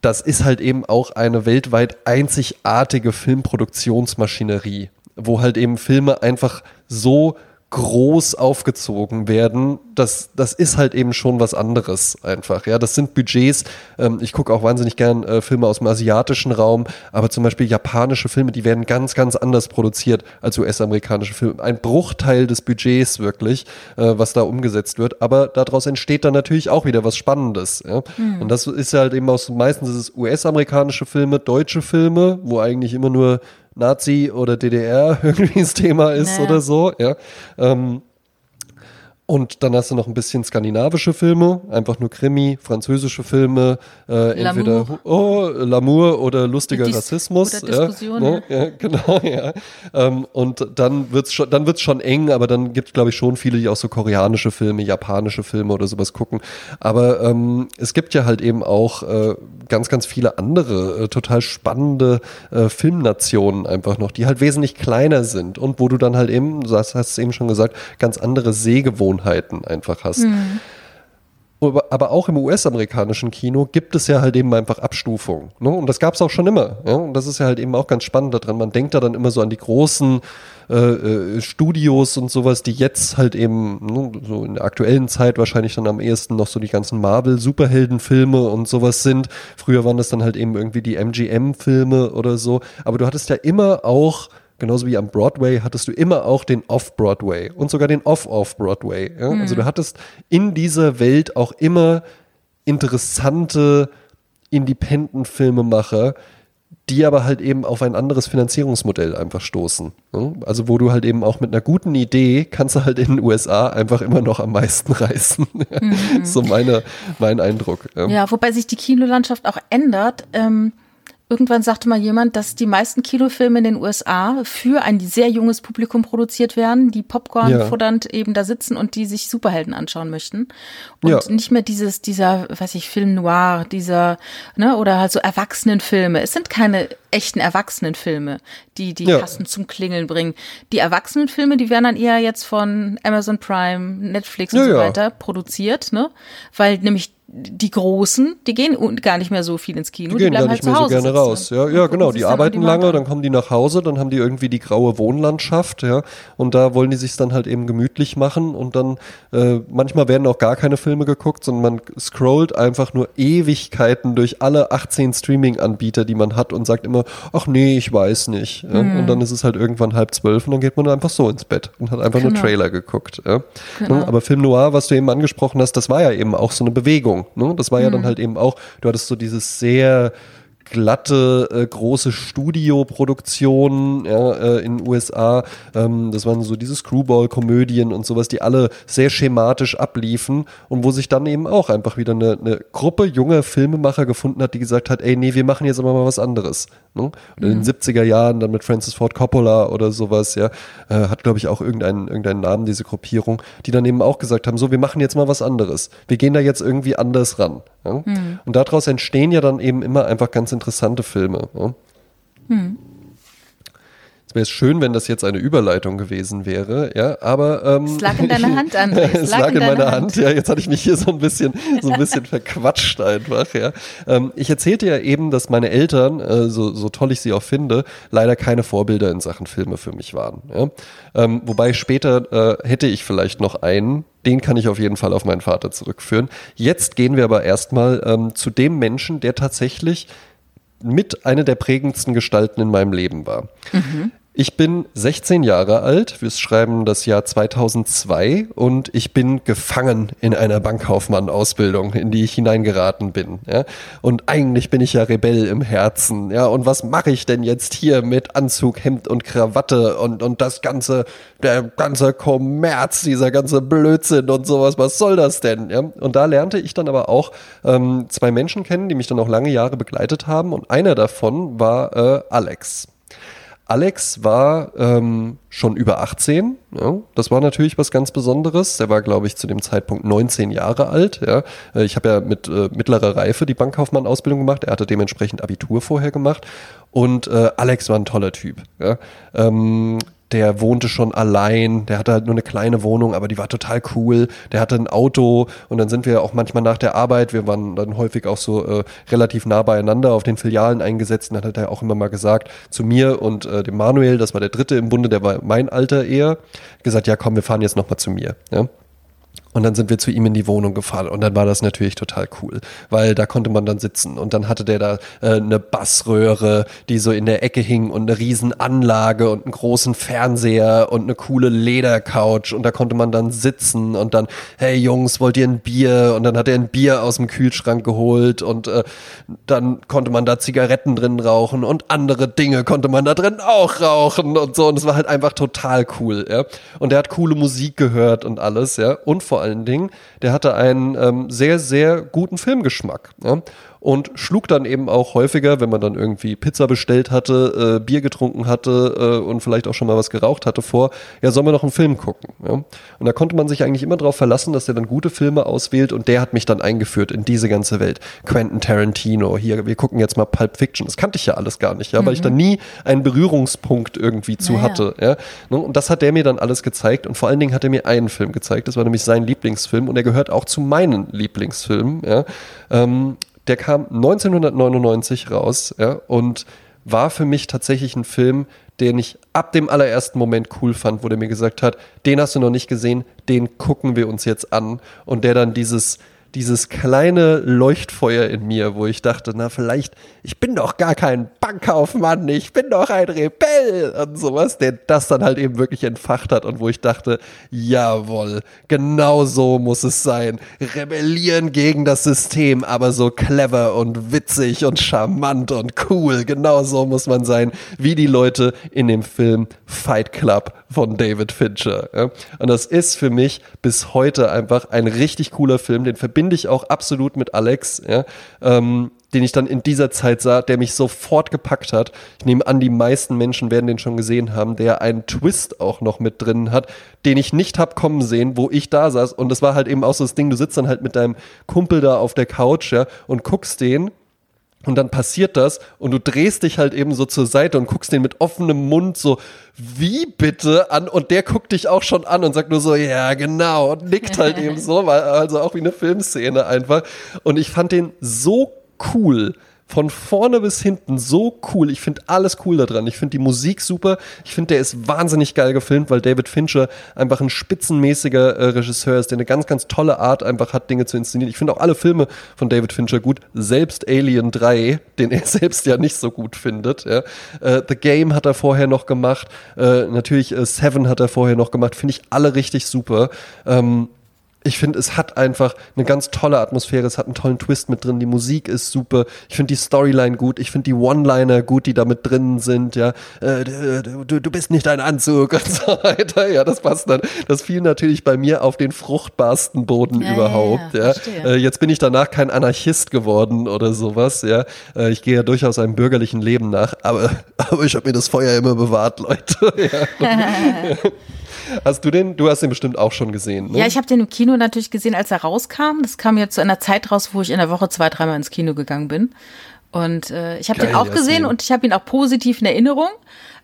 [SPEAKER 2] das ist halt eben auch eine weltweit einzigartige Filmproduktionsmaschinerie, wo halt eben Filme einfach so groß aufgezogen werden, das, das ist halt eben schon was anderes einfach. Ja, das sind Budgets. Ähm, ich gucke auch wahnsinnig gern äh, Filme aus dem asiatischen Raum, aber zum Beispiel japanische Filme, die werden ganz, ganz anders produziert als US-amerikanische Filme. Ein Bruchteil des Budgets wirklich, äh, was da umgesetzt wird. Aber daraus entsteht dann natürlich auch wieder was Spannendes. Ja? Mhm. Und das ist ja halt eben aus, meistens ist es US-amerikanische Filme, deutsche Filme, wo eigentlich immer nur Nazi oder DDR [LAUGHS] irgendwie das Thema ist naja. oder so, ja. Ähm, und dann hast du noch ein bisschen skandinavische Filme, einfach nur Krimi, französische Filme, äh, entweder oh, L'amour oder lustiger Dis Rassismus. Oder ja, ne? ja, genau, [LAUGHS] ja. Ähm, und dann wird's schon, dann wird's schon eng, aber dann gibt es, glaube ich, schon viele, die auch so koreanische Filme, japanische Filme oder sowas gucken. Aber ähm, es gibt ja halt eben auch äh, ganz, ganz viele andere äh, total spannende äh, Filmnationen einfach noch, die halt wesentlich kleiner sind und wo du dann halt eben, du hast es eben schon gesagt, ganz andere Sehgewohnheiten Gewohnheiten einfach hast. Mhm. Aber auch im US-amerikanischen Kino gibt es ja halt eben einfach Abstufungen. Ne? Und das gab es auch schon immer. Ja? Und das ist ja halt eben auch ganz spannend daran. Man denkt da dann immer so an die großen äh, äh, Studios und sowas, die jetzt halt eben ne, so in der aktuellen Zeit wahrscheinlich dann am ehesten noch so die ganzen Marvel-Superheldenfilme und sowas sind. Früher waren das dann halt eben irgendwie die MGM-Filme oder so. Aber du hattest ja immer auch genauso wie am Broadway hattest du immer auch den Off-Broadway und sogar den Off-Off-Broadway. Ja? Mhm. Also du hattest in dieser Welt auch immer interessante Independent-Filmemacher, die aber halt eben auf ein anderes Finanzierungsmodell einfach stoßen. Also wo du halt eben auch mit einer guten Idee kannst du halt in den USA einfach immer noch am meisten [LAUGHS] reißen. Mhm. so meine, mein Eindruck.
[SPEAKER 1] Ja, wobei sich die Kinolandschaft auch ändert. Ähm Irgendwann sagte mal jemand, dass die meisten Kinofilme in den USA für ein sehr junges Publikum produziert werden, die Popcorn ja. futternd eben da sitzen und die sich Superhelden anschauen möchten. Und ja. nicht mehr dieses, dieser, weiß ich, Film noir, dieser, ne, oder halt so Erwachsenenfilme. Es sind keine echten Erwachsenenfilme, die die ja. Kassen zum Klingeln bringen. Die Erwachsenenfilme, die werden dann eher jetzt von Amazon Prime, Netflix und ja, so weiter produziert, ne? Weil nämlich die Großen, die gehen gar nicht mehr so viel ins Kino.
[SPEAKER 2] Die gehen die gar nicht halt mehr so gerne sitzen. raus. Ja, ja genau. Die arbeiten die lange, dann kommen die nach Hause, dann haben die irgendwie die graue Wohnlandschaft, ja. Und da wollen die sich dann halt eben gemütlich machen und dann äh, manchmal werden auch gar keine Filme geguckt, sondern man scrollt einfach nur Ewigkeiten durch alle 18 Streaming-Anbieter, die man hat und sagt immer, ach nee, ich weiß nicht. Ja? Mhm. Und dann ist es halt irgendwann halb zwölf und dann geht man einfach so ins Bett und hat einfach genau. nur Trailer geguckt. Ja? Genau. Aber Film Noir, was du eben angesprochen hast, das war ja eben auch so eine Bewegung. Ne? Das war ja dann mhm. halt eben auch, du hattest so dieses sehr glatte, äh, große Studioproduktionen ja, äh, in den USA. Ähm, das waren so diese Screwball-Komödien und sowas, die alle sehr schematisch abliefen und wo sich dann eben auch einfach wieder eine, eine Gruppe junger Filmemacher gefunden hat, die gesagt hat, ey, nee, wir machen jetzt aber mal was anderes. Ne? Und in den 70er mhm. Jahren dann mit Francis Ford Coppola oder sowas, ja, äh, hat, glaube ich, auch irgendeinen, irgendeinen Namen, diese Gruppierung, die dann eben auch gesagt haben, so, wir machen jetzt mal was anderes. Wir gehen da jetzt irgendwie anders ran. Ja? Mhm. Und daraus entstehen ja dann eben immer einfach ganz interessante Filme. Ja? Mhm wäre es schön, wenn das jetzt eine Überleitung gewesen wäre, ja, aber ähm,
[SPEAKER 1] es lag in deiner [LAUGHS] Hand, André.
[SPEAKER 2] Es, es lag, lag in, in meiner Hand. Hand. ja. Jetzt hatte ich mich hier so ein bisschen, so ein bisschen verquatscht einfach, ja. Ähm, ich erzählte ja eben, dass meine Eltern, äh, so, so toll ich sie auch finde, leider keine Vorbilder in Sachen Filme für mich waren. Ja? Ähm, wobei später äh, hätte ich vielleicht noch einen, den kann ich auf jeden Fall auf meinen Vater zurückführen. Jetzt gehen wir aber erstmal ähm, zu dem Menschen, der tatsächlich mit einer der prägendsten Gestalten in meinem Leben war. Mhm. Ich bin 16 Jahre alt, wir schreiben das Jahr 2002 und ich bin gefangen in einer Bankkaufmann-Ausbildung, in die ich hineingeraten bin. Ja? Und eigentlich bin ich ja Rebell im Herzen. Ja? Und was mache ich denn jetzt hier mit Anzug, Hemd und Krawatte und, und das ganze, der ganze Kommerz, dieser ganze Blödsinn und sowas, was soll das denn? Ja? Und da lernte ich dann aber auch ähm, zwei Menschen kennen, die mich dann auch lange Jahre begleitet haben und einer davon war äh, Alex. Alex war ähm, schon über 18. Ja. Das war natürlich was ganz Besonderes. Der war, glaube ich, zu dem Zeitpunkt 19 Jahre alt. Ja. Äh, ich habe ja mit äh, mittlerer Reife die Bankkaufmann-Ausbildung gemacht. Er hatte dementsprechend Abitur vorher gemacht. Und äh, Alex war ein toller Typ. Ja. Ähm, der wohnte schon allein, der hatte halt nur eine kleine Wohnung, aber die war total cool. Der hatte ein Auto und dann sind wir auch manchmal nach der Arbeit, wir waren dann häufig auch so äh, relativ nah beieinander auf den Filialen eingesetzt und dann hat er auch immer mal gesagt zu mir und äh, dem Manuel, das war der dritte im Bunde, der war mein Alter eher, gesagt, ja komm, wir fahren jetzt nochmal zu mir. Ja? Und dann sind wir zu ihm in die Wohnung gefahren und dann war das natürlich total cool, weil da konnte man dann sitzen und dann hatte der da äh, eine Bassröhre, die so in der Ecke hing und eine riesen Anlage und einen großen Fernseher und eine coole Ledercouch und da konnte man dann sitzen und dann, hey Jungs, wollt ihr ein Bier? Und dann hat er ein Bier aus dem Kühlschrank geholt und äh, dann konnte man da Zigaretten drin rauchen und andere Dinge konnte man da drin auch rauchen und so und es war halt einfach total cool, ja. Und er hat coole Musik gehört und alles, ja. Und vor allen Dingen, der hatte einen ähm, sehr, sehr guten Filmgeschmack. Ja? Und schlug dann eben auch häufiger, wenn man dann irgendwie Pizza bestellt hatte, äh, Bier getrunken hatte äh, und vielleicht auch schon mal was geraucht hatte vor, ja, sollen wir noch einen Film gucken? Ja? Und da konnte man sich eigentlich immer darauf verlassen, dass er dann gute Filme auswählt und der hat mich dann eingeführt in diese ganze Welt. Quentin Tarantino, hier, wir gucken jetzt mal Pulp Fiction. Das kannte ich ja alles gar nicht, ja, mhm. weil ich da mhm. nie einen Berührungspunkt irgendwie zu naja. hatte. Ja? Ne? Und das hat der mir dann alles gezeigt und vor allen Dingen hat er mir einen Film gezeigt, das war nämlich sein Lieblingsfilm und er gehört auch zu meinen Lieblingsfilmen. Ja? Ähm, der kam 1999 raus ja, und war für mich tatsächlich ein Film, den ich ab dem allerersten Moment cool fand, wo der mir gesagt hat, den hast du noch nicht gesehen, den gucken wir uns jetzt an. Und der dann dieses, dieses kleine Leuchtfeuer in mir, wo ich dachte, na vielleicht, ich bin doch gar kein Bankkaufmann, ich bin doch ein Rebell und sowas, der das dann halt eben wirklich entfacht hat und wo ich dachte, jawohl, genau so muss es sein. Rebellieren gegen das System, aber so clever und witzig und charmant und cool, genau so muss man sein, wie die Leute in dem Film Fight Club von David Fincher. Ja? Und das ist für mich bis heute einfach ein richtig cooler Film, den verbinde ich auch absolut mit Alex, ja? ähm, den ich dann in dieser Zeit sah, der mich sofort gepackt hat. Ich nehme an, die meisten Menschen werden den schon gesehen haben, der einen Twist auch noch mit drin hat, den ich nicht hab kommen sehen, wo ich da saß. Und das war halt eben auch so das Ding, du sitzt dann halt mit deinem Kumpel da auf der Couch ja, und guckst den Und dann passiert das und du drehst dich halt eben so zur Seite und guckst den mit offenem Mund so, wie bitte an? Und der guckt dich auch schon an und sagt nur so, ja, genau, und nickt halt [LAUGHS] eben so, weil, also auch wie eine Filmszene einfach. Und ich fand den so cool von vorne bis hinten so cool. Ich finde alles cool daran. Ich finde die Musik super. Ich finde, der ist wahnsinnig geil gefilmt, weil David Fincher einfach ein spitzenmäßiger äh, Regisseur ist, der eine ganz, ganz tolle Art einfach hat, Dinge zu inszenieren. Ich finde auch alle Filme von David Fincher gut. Selbst Alien 3, den er [LAUGHS] selbst ja nicht so gut findet. Ja. Äh, The Game hat er vorher noch gemacht. Äh, natürlich äh, Seven hat er vorher noch gemacht. Finde ich alle richtig super. Ähm, ich finde, es hat einfach eine ganz tolle Atmosphäre, es hat einen tollen Twist mit drin, die Musik ist super, ich finde die Storyline gut, ich finde die One-Liner gut, die da mit drin sind, ja, äh, du, du, bist nicht ein Anzug und so weiter, ja, das passt dann. Das fiel natürlich bei mir auf den fruchtbarsten Boden ja, überhaupt, ja. ja. Äh, jetzt bin ich danach kein Anarchist geworden oder sowas, ja. Äh, ich gehe ja durchaus einem bürgerlichen Leben nach, aber, [LAUGHS] aber ich habe mir das Feuer immer bewahrt, Leute. Ja. [LAUGHS] [LAUGHS] Hast du den? Du hast den bestimmt auch schon gesehen. Ne?
[SPEAKER 1] Ja, ich habe den im Kino natürlich gesehen, als er rauskam. Das kam ja zu einer Zeit raus, wo ich in der Woche zwei, dreimal ins Kino gegangen bin. Und äh, ich habe den auch gesehen Jasmin. und ich habe ihn auch positiv in Erinnerung.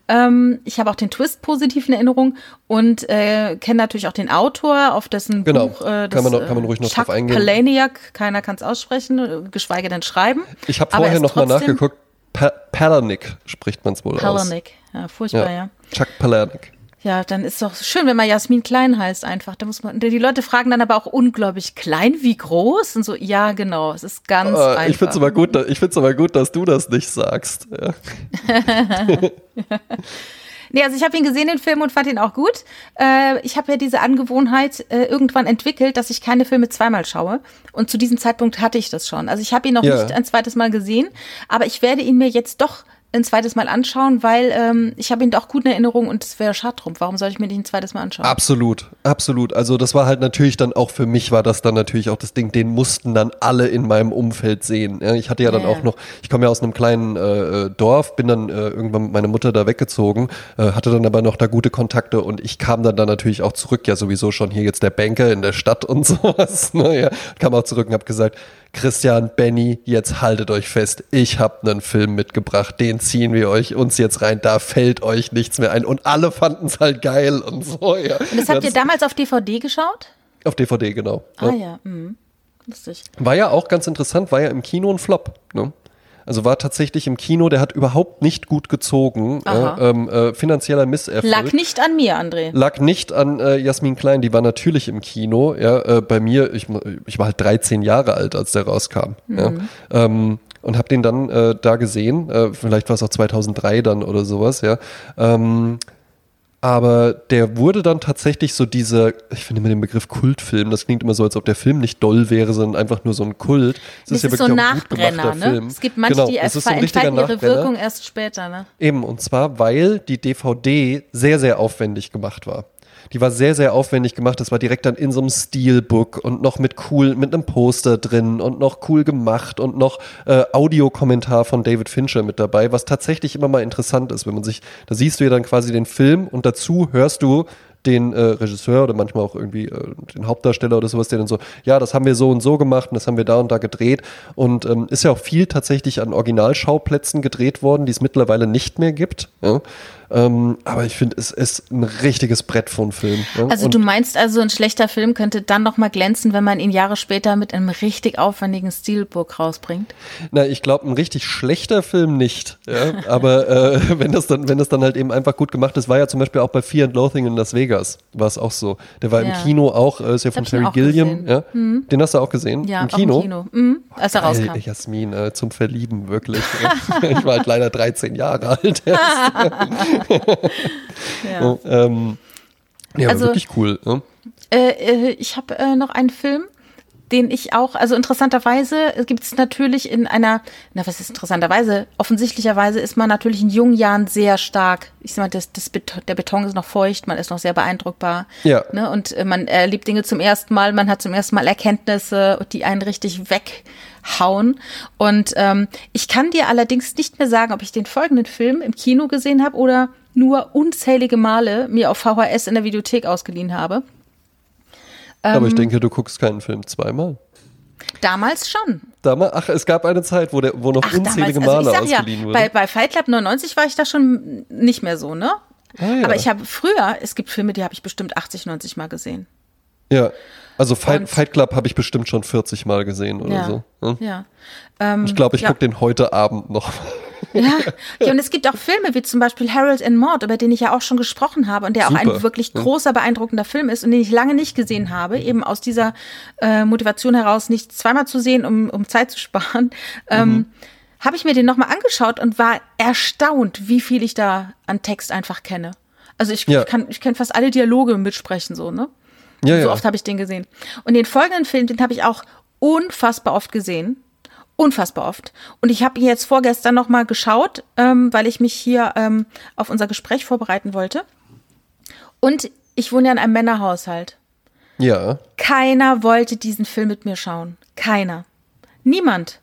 [SPEAKER 1] Ähm, ich habe auch den Twist positiv in Erinnerung und äh, kenne natürlich auch den Autor, auf dessen
[SPEAKER 2] genau.
[SPEAKER 1] Buch äh,
[SPEAKER 2] das, kann, man, kann man ruhig noch
[SPEAKER 1] Chuck
[SPEAKER 2] drauf eingehen.
[SPEAKER 1] Palahniuk, keiner kann es aussprechen, geschweige denn schreiben.
[SPEAKER 2] Ich habe vorher noch mal nachgeguckt. Pa Palahniuk spricht man es wohl
[SPEAKER 1] Palahniuk. aus. Palahniuk, ja, furchtbar, ja. ja.
[SPEAKER 2] Chuck Palahniuk.
[SPEAKER 1] Ja, dann ist doch schön, wenn man Jasmin Klein heißt einfach. Da muss man, die Leute fragen dann aber auch unglaublich klein, wie groß? Und so, ja, genau, es ist ganz äh, einfach.
[SPEAKER 2] Ich finde es aber gut, ich find's aber gut, dass du das nicht sagst. Ja. [LAUGHS]
[SPEAKER 1] nee, also ich habe ihn gesehen, den Film, und fand ihn auch gut. Äh, ich habe ja diese Angewohnheit äh, irgendwann entwickelt, dass ich keine Filme zweimal schaue. Und zu diesem Zeitpunkt hatte ich das schon. Also ich habe ihn noch ja. nicht ein zweites Mal gesehen, aber ich werde ihn mir jetzt doch ein zweites Mal anschauen, weil ähm, ich habe ihn doch gut in Erinnerung und es wäre schade drum. Warum soll ich mir nicht ein zweites Mal anschauen?
[SPEAKER 2] Absolut, absolut. Also das war halt natürlich dann auch für mich war das dann natürlich auch das Ding, den mussten dann alle in meinem Umfeld sehen. Ja, ich hatte ja dann ja. auch noch, ich komme ja aus einem kleinen äh, Dorf, bin dann äh, irgendwann mit meiner Mutter da weggezogen, äh, hatte dann aber noch da gute Kontakte und ich kam dann da natürlich auch zurück, ja sowieso schon hier jetzt der Banker in der Stadt und [LAUGHS] sowas. Ne, ja, kam auch zurück und habe gesagt, Christian, Benny, jetzt haltet euch fest, ich habe einen Film mitgebracht, den ziehen wir euch uns jetzt rein, da fällt euch nichts mehr ein. Und alle fanden es halt geil und so, ja.
[SPEAKER 1] Und das habt ihr damals auf DVD geschaut?
[SPEAKER 2] Auf DVD, genau.
[SPEAKER 1] Ah ja, ja. Mhm. lustig.
[SPEAKER 2] War ja auch ganz interessant, war ja im Kino ein Flop, ne? Also war tatsächlich im Kino, der hat überhaupt nicht gut gezogen. Äh, ähm, äh, finanzieller Misserfolg.
[SPEAKER 1] Lag nicht an mir, André.
[SPEAKER 2] Lag nicht an äh, Jasmin Klein, die war natürlich im Kino. Ja, äh, bei mir, ich, ich war halt 13 Jahre alt, als der rauskam. Mhm. Ja. Ähm, und habe den dann äh, da gesehen. Äh, vielleicht war es auch 2003 dann oder sowas. Ja. Ähm, aber der wurde dann tatsächlich so dieser, ich finde immer den Begriff Kultfilm, das klingt immer so, als ob der Film nicht doll wäre, sondern einfach nur so ein Kult.
[SPEAKER 1] Das, ist, ja ist so ein Nachbrenner, ne? Film. Es gibt manche, genau, die erst so entfalten ihre Wirkung erst später, ne?
[SPEAKER 2] Eben, und zwar, weil die DVD sehr, sehr aufwendig gemacht war. Die war sehr, sehr aufwendig gemacht. Das war direkt dann in so einem Steelbook und noch mit cool, mit einem Poster drin und noch cool gemacht und noch äh, Audiokommentar von David Fincher mit dabei, was tatsächlich immer mal interessant ist, wenn man sich, da siehst du ja dann quasi den Film und dazu hörst du den äh, Regisseur oder manchmal auch irgendwie äh, den Hauptdarsteller oder sowas, der dann so, ja, das haben wir so und so gemacht und das haben wir da und da gedreht. Und ähm, ist ja auch viel tatsächlich an Originalschauplätzen gedreht worden, die es mittlerweile nicht mehr gibt. Ja? Ähm, aber ich finde, es ist ein richtiges Brett von Film.
[SPEAKER 1] Ja? Also und du meinst also, ein schlechter Film könnte dann noch mal glänzen, wenn man ihn Jahre später mit einem richtig aufwendigen Steelbook rausbringt?
[SPEAKER 2] Na, ich glaube, ein richtig schlechter Film nicht. Ja? aber äh, [LAUGHS] wenn das dann, wenn das dann halt eben einfach gut gemacht ist, war ja zum Beispiel auch bei Fear and Loathing in Las Vegas war es auch so. Der war ja. im Kino auch, äh, ist ja von Terry Gilliam. Ja? Mhm. Den hast du auch gesehen?
[SPEAKER 1] Ja,
[SPEAKER 2] Im Kino. Im
[SPEAKER 1] Kino. Mhm. Als er rauskam.
[SPEAKER 2] Jasmin, äh, zum Verlieben, wirklich. [LAUGHS] ich war halt leider 13 Jahre alt. [LAUGHS] ja. [LAUGHS] Und, ähm, ja, also, wirklich cool. Ne?
[SPEAKER 1] Äh, äh, ich habe äh, noch einen Film, den ich auch, also interessanterweise gibt es natürlich in einer, na was ist interessanterweise, offensichtlicherweise ist man natürlich in jungen Jahren sehr stark, ich sag mal, das, das Beton, der Beton ist noch feucht, man ist noch sehr beeindruckbar.
[SPEAKER 2] Ja.
[SPEAKER 1] Ne, und äh, man erlebt Dinge zum ersten Mal, man hat zum ersten Mal Erkenntnisse, die einen richtig weghauen. Und ähm, ich kann dir allerdings nicht mehr sagen, ob ich den folgenden Film im Kino gesehen habe oder nur unzählige Male mir auf VHS in der Videothek ausgeliehen habe.
[SPEAKER 2] Aber ich ähm, denke, du guckst keinen Film zweimal.
[SPEAKER 1] Damals schon.
[SPEAKER 2] Damals, ach, es gab eine Zeit, wo, der, wo noch ach, unzählige damals, Male also ausgeliehen ja, wurden.
[SPEAKER 1] Bei, bei Fight Club 99 war ich da schon nicht mehr so, ne? Ah, ja. Aber ich habe früher, es gibt Filme, die habe ich bestimmt 80, 90 Mal gesehen.
[SPEAKER 2] Ja, also Fight, Fight Club habe ich bestimmt schon 40 Mal gesehen oder
[SPEAKER 1] ja,
[SPEAKER 2] so.
[SPEAKER 1] Ne? Ja.
[SPEAKER 2] Ähm, ich glaube, ich ja. gucke den heute Abend noch.
[SPEAKER 1] Ja. ja, und es gibt auch Filme wie zum Beispiel Harold and Maud, über den ich ja auch schon gesprochen habe und der Super. auch ein wirklich großer, beeindruckender Film ist und den ich lange nicht gesehen habe, eben aus dieser äh, Motivation heraus, nicht zweimal zu sehen, um, um Zeit zu sparen. Ähm, mhm. habe ich mir den nochmal angeschaut und war erstaunt, wie viel ich da an Text einfach kenne. Also ich, ja. ich kann, ich kenne fast alle Dialoge mitsprechen, so, ne? Ja, so ja. oft habe ich den gesehen. Und den folgenden Film, den habe ich auch unfassbar oft gesehen. Unfassbar oft. Und ich habe ihn jetzt vorgestern noch mal geschaut, ähm, weil ich mich hier ähm, auf unser Gespräch vorbereiten wollte. Und ich wohne ja in einem Männerhaushalt.
[SPEAKER 2] Ja.
[SPEAKER 1] Keiner wollte diesen Film mit mir schauen. Keiner. Niemand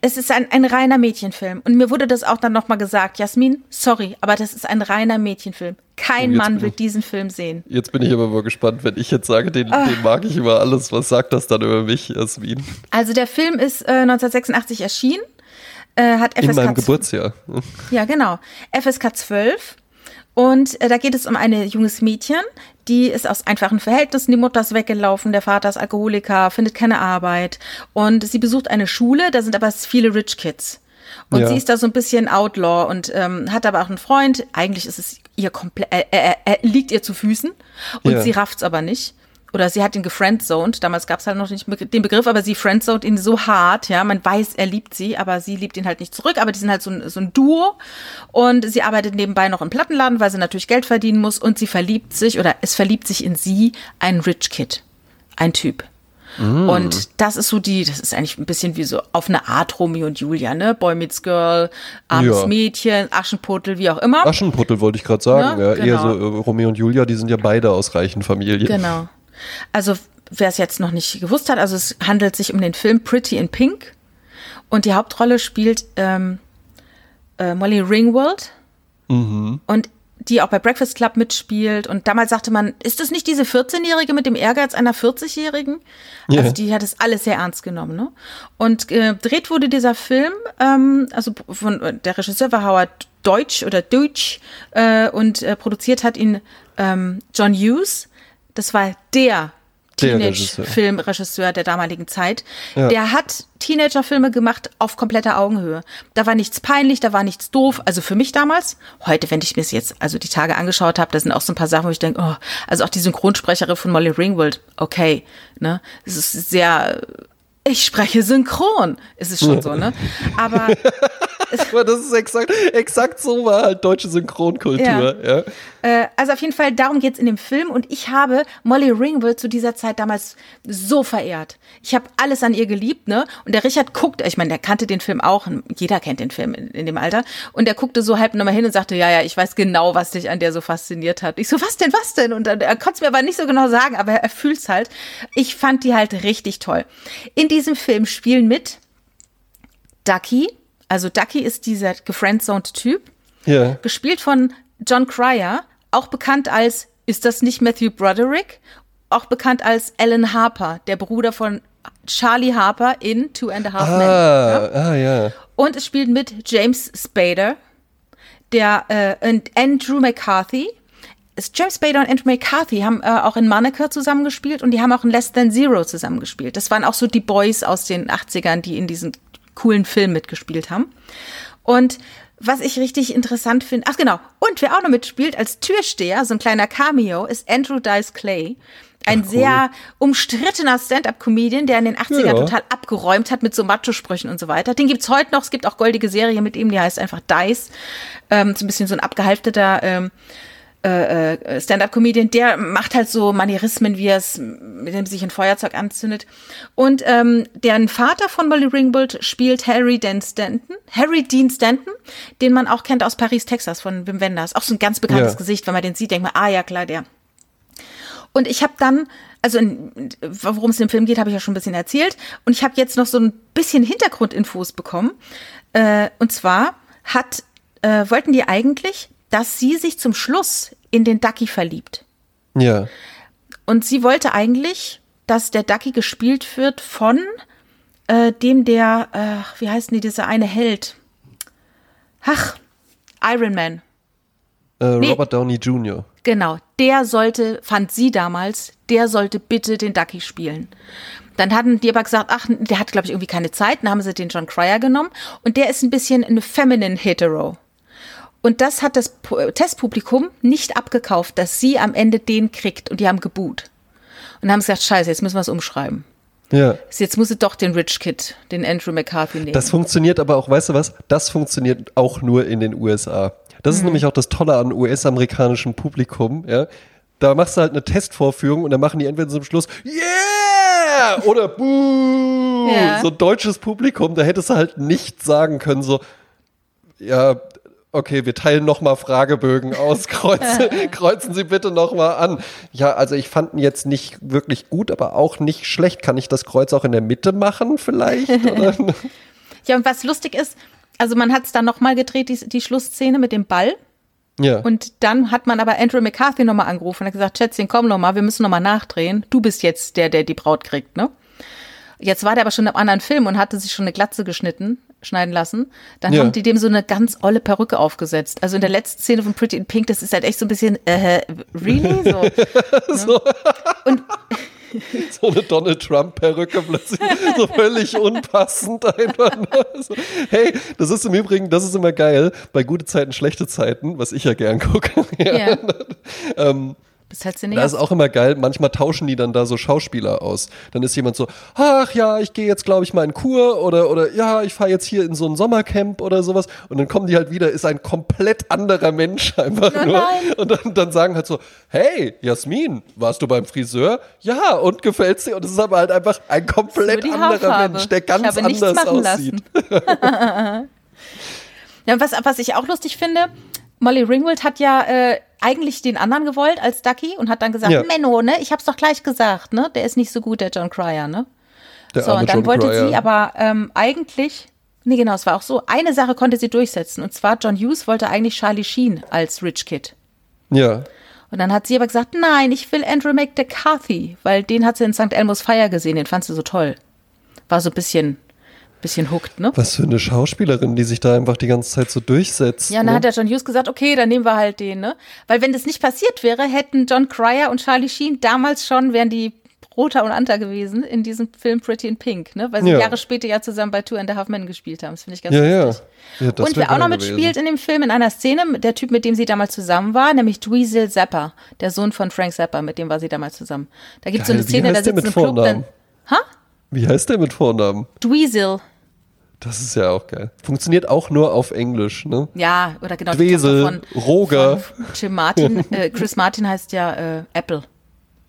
[SPEAKER 1] es ist ein, ein reiner Mädchenfilm. Und mir wurde das auch dann nochmal gesagt. Jasmin, sorry, aber das ist ein reiner Mädchenfilm. Kein Mann will diesen Film sehen.
[SPEAKER 2] Jetzt bin ich aber mal gespannt, wenn ich jetzt sage, den, den mag ich über alles. Was sagt das dann über mich, Jasmin?
[SPEAKER 1] Also der Film ist äh, 1986 erschienen. Äh, hat FSK
[SPEAKER 2] In meinem Geburtsjahr.
[SPEAKER 1] Ja, genau. FSK 12 und äh, da geht es um ein junges Mädchen, die ist aus einfachen Verhältnissen, die Mutter ist weggelaufen, der Vater ist Alkoholiker, findet keine Arbeit und sie besucht eine Schule, da sind aber viele Rich Kids. Und ja. sie ist da so ein bisschen Outlaw und ähm, hat aber auch einen Freund. Eigentlich ist es ihr komplett, äh, äh, äh, liegt ihr zu Füßen und ja. sie rafft's aber nicht oder sie hat ihn gefriendzoned. Damals gab es halt noch nicht den Begriff, aber sie friendzoned ihn so hart, ja. Man weiß, er liebt sie, aber sie liebt ihn halt nicht zurück. Aber die sind halt so ein, so ein Duo. Und sie arbeitet nebenbei noch im Plattenladen, weil sie natürlich Geld verdienen muss. Und sie verliebt sich oder es verliebt sich in sie ein Rich Kid. Ein Typ. Mm. Und das ist so die, das ist eigentlich ein bisschen wie so auf eine Art Romeo und Julia, ne? Boy meets Girl, armes ja. Mädchen, Aschenputtel, wie auch immer.
[SPEAKER 2] Aschenputtel wollte ich gerade sagen, ja, ja genau. Eher so äh, Romeo und Julia, die sind ja beide aus reichen Familien.
[SPEAKER 1] Genau. Also wer es jetzt noch nicht gewusst hat, also es handelt sich um den Film Pretty in Pink und die Hauptrolle spielt ähm, äh, Molly Ringwald mhm. und die auch bei Breakfast Club mitspielt. Und damals sagte man, ist das nicht diese 14-Jährige mit dem Ehrgeiz einer 40-Jährigen? Yeah. Also die hat es alles sehr ernst genommen. Ne? Und äh, gedreht wurde dieser Film, ähm, also von der Regisseur war Howard Deutsch oder Deutsch äh, und äh, produziert hat ihn ähm, John Hughes. Das war der Teenage-Filmregisseur der damaligen Zeit. Ja. Der hat Teenager-Filme gemacht auf kompletter Augenhöhe. Da war nichts peinlich, da war nichts doof. Also für mich damals. Heute, wenn ich mir es jetzt also die Tage angeschaut habe, da sind auch so ein paar Sachen, wo ich denke, oh, also auch die Synchronsprecherin von Molly Ringwald, okay, ne, es ist sehr ich spreche synchron. Ist es schon so, ne? [LAUGHS] Aber. [LAUGHS]
[SPEAKER 2] Aber das ist exakt, exakt so war halt deutsche Synchronkultur. Ja. ja.
[SPEAKER 1] Äh, also auf jeden Fall, darum geht's in dem Film. Und ich habe Molly Ringwald zu dieser Zeit damals so verehrt. Ich habe alles an ihr geliebt, ne? Und der Richard guckt, ich meine, der kannte den Film auch. Jeder kennt den Film in, in dem Alter. Und der guckte so halb nochmal hin und sagte, ja, ja, ich weiß genau, was dich an der so fasziniert hat. Ich so, was denn, was denn? Und er konnte es mir aber nicht so genau sagen, aber er, er fühlt's halt. Ich fand die halt richtig toll. In diesem Film spielen mit Ducky, also Ducky ist dieser gefriendzoned Typ, ja. gespielt von John Cryer, auch bekannt als, ist das nicht Matthew Broderick? Auch bekannt als Alan Harper, der Bruder von Charlie Harper in Two and a Half
[SPEAKER 2] ah,
[SPEAKER 1] Men.
[SPEAKER 2] Ja? Ah, ja.
[SPEAKER 1] Und es spielt mit James Spader, der äh, und Andrew McCarthy, James Spader und Andrew McCarthy haben äh, auch in Monica zusammengespielt und die haben auch in Less Than Zero zusammengespielt. Das waren auch so die Boys aus den 80ern, die in diesen coolen Film mitgespielt haben. Und was ich richtig interessant finde, ach genau, und wer auch noch mitspielt als Türsteher, so ein kleiner Cameo, ist Andrew Dice Clay. Ein ach, cool. sehr umstrittener Stand-up-Comedian, der in den 80ern ja. total abgeräumt hat mit so Macho-Sprüchen und so weiter. Den gibt's heute noch. Es gibt auch goldige Serie mit ihm, die heißt einfach Dice. Ähm, so ein bisschen so ein abgehalfteter ähm, äh, äh, Stand-up-Comedian, der macht halt so Manierismen, wie er es, mit dem sich ein Feuerzeug anzündet. Und ähm, deren Vater von Molly Ringwald spielt Harry Dean Stanton, Harry Dean Stanton, den man auch kennt aus Paris, Texas von Wim Wenders. Auch so ein ganz bekanntes ja. Gesicht, wenn man den sieht, denkt man, ah ja klar, der. Und ich habe dann, also worum es im Film geht, habe ich ja schon ein bisschen erzählt. Und ich habe jetzt noch so ein bisschen Hintergrundinfos bekommen. Äh, und zwar hat äh, wollten die eigentlich dass sie sich zum Schluss in den Ducky verliebt.
[SPEAKER 2] Ja.
[SPEAKER 1] Und sie wollte eigentlich dass der Ducky gespielt wird von äh, dem der, äh, wie heißt denn die, dieser eine Held? Ach, Iron Man.
[SPEAKER 2] Äh, nee. Robert Downey Jr.
[SPEAKER 1] Genau, der sollte, fand sie damals, der sollte bitte den Ducky spielen. Dann hatten die aber gesagt, ach, der hat, glaube ich, irgendwie keine Zeit. Dann haben sie den John Cryer genommen. Und der ist ein bisschen ein feminine hetero. Und das hat das Testpublikum nicht abgekauft, dass sie am Ende den kriegt. Und die haben geboot. Und haben gesagt, scheiße, jetzt müssen wir es umschreiben.
[SPEAKER 2] Ja.
[SPEAKER 1] Jetzt muss sie doch den Rich Kid, den Andrew McCarthy nehmen.
[SPEAKER 2] Das funktioniert aber auch, weißt du was? Das funktioniert auch nur in den USA. Das ist mhm. nämlich auch das Tolle an US-amerikanischem Publikum, ja. Da machst du halt eine Testvorführung und dann machen die entweder zum Schluss Yeah! Oder Buh! Ja. So deutsches Publikum, da hättest du halt nicht sagen können, so, ja, okay, wir teilen nochmal Fragebögen aus, [LAUGHS] kreuzen, kreuzen Sie bitte nochmal an. Ja, also ich fand ihn jetzt nicht wirklich gut, aber auch nicht schlecht. Kann ich das Kreuz auch in der Mitte machen vielleicht? [LAUGHS]
[SPEAKER 1] ja, und was lustig ist, also man hat es dann nochmal gedreht, die, die Schlussszene mit dem Ball.
[SPEAKER 2] Ja.
[SPEAKER 1] Und dann hat man aber Andrew McCarthy nochmal angerufen und hat gesagt, Schätzchen, komm nochmal, wir müssen nochmal nachdrehen. Du bist jetzt der, der die Braut kriegt, ne? Jetzt war der aber schon im anderen Film und hatte sich schon eine Glatze geschnitten, schneiden lassen. Dann ja. haben die dem so eine ganz olle Perücke aufgesetzt. Also in der letzten Szene von Pretty in Pink, das ist halt echt so ein bisschen, äh, really? So. [LAUGHS] Ne? so.
[SPEAKER 2] Und [LAUGHS] so eine Donald Trump-Perücke plötzlich so völlig unpassend einfach. So. Hey, das ist im Übrigen, das ist immer geil, bei gute Zeiten, schlechte Zeiten, was ich ja gern gucke. [LAUGHS] Ja. ja. ähm,
[SPEAKER 1] das heißt ja
[SPEAKER 2] nicht. Das ist auch immer geil. Manchmal tauschen die dann da so Schauspieler aus. Dann ist jemand so, ach ja, ich gehe jetzt, glaube ich, mal in Kur oder, oder ja, ich fahre jetzt hier in so ein Sommercamp oder sowas. Und dann kommen die halt wieder, ist ein komplett anderer Mensch [LAUGHS] einfach oh, nur. Nein. Und dann, dann sagen halt so, hey, Jasmin, warst du beim Friseur? Ja, und gefällt's dir? Und es ist aber halt einfach ein komplett anderer Haarfarbe. Mensch, der ganz anders aussieht. [LAUGHS] [LAUGHS]
[SPEAKER 1] ja, was, was ich auch lustig finde, Molly Ringwald hat ja äh, eigentlich den anderen gewollt als Ducky und hat dann gesagt, ja. Menno, ne, ich hab's doch gleich gesagt, ne, der ist nicht so gut, der John Cryer, ne. Der so, und dann John wollte Cryer. sie aber ähm, eigentlich, nee, genau, es war auch so, eine Sache konnte sie durchsetzen und zwar John Hughes wollte eigentlich Charlie Sheen als Rich Kid.
[SPEAKER 2] Ja.
[SPEAKER 1] Und dann hat sie aber gesagt, nein, ich will Andrew McCarthy, weil den hat sie in St. Elmo's Fire gesehen, den fand sie so toll. War so ein bisschen bisschen hooked, ne?
[SPEAKER 2] Was für eine Schauspielerin, die sich da einfach die ganze Zeit so durchsetzt.
[SPEAKER 1] Ja, dann ne? hat der John Hughes gesagt, okay, dann nehmen wir halt den, ne? Weil wenn das nicht passiert wäre, hätten John Cryer und Charlie Sheen damals schon, wären die Rota und Anta gewesen in diesem Film Pretty in Pink, ne? Weil sie ja. Jahre später ja zusammen bei Two and a Half Men gespielt haben. Das finde ich ganz ja, lustig. Ja. Ja, und wer auch noch mitspielt in dem Film, in einer Szene, der Typ, mit dem sie damals zusammen war, nämlich Dweezil Zappa, der Sohn von Frank Zappa, mit dem war sie damals zusammen. Da gibt es so eine Szene, da sitzt ein Club. Dann,
[SPEAKER 2] ha? Wie heißt der mit Vornamen?
[SPEAKER 1] Dweezil.
[SPEAKER 2] Das ist ja auch geil. Funktioniert auch nur auf Englisch, ne?
[SPEAKER 1] Ja, oder genau.
[SPEAKER 2] Dwesel, von, Roger. Von
[SPEAKER 1] Jim Martin, [LAUGHS] äh, Chris Martin heißt ja äh, Apple.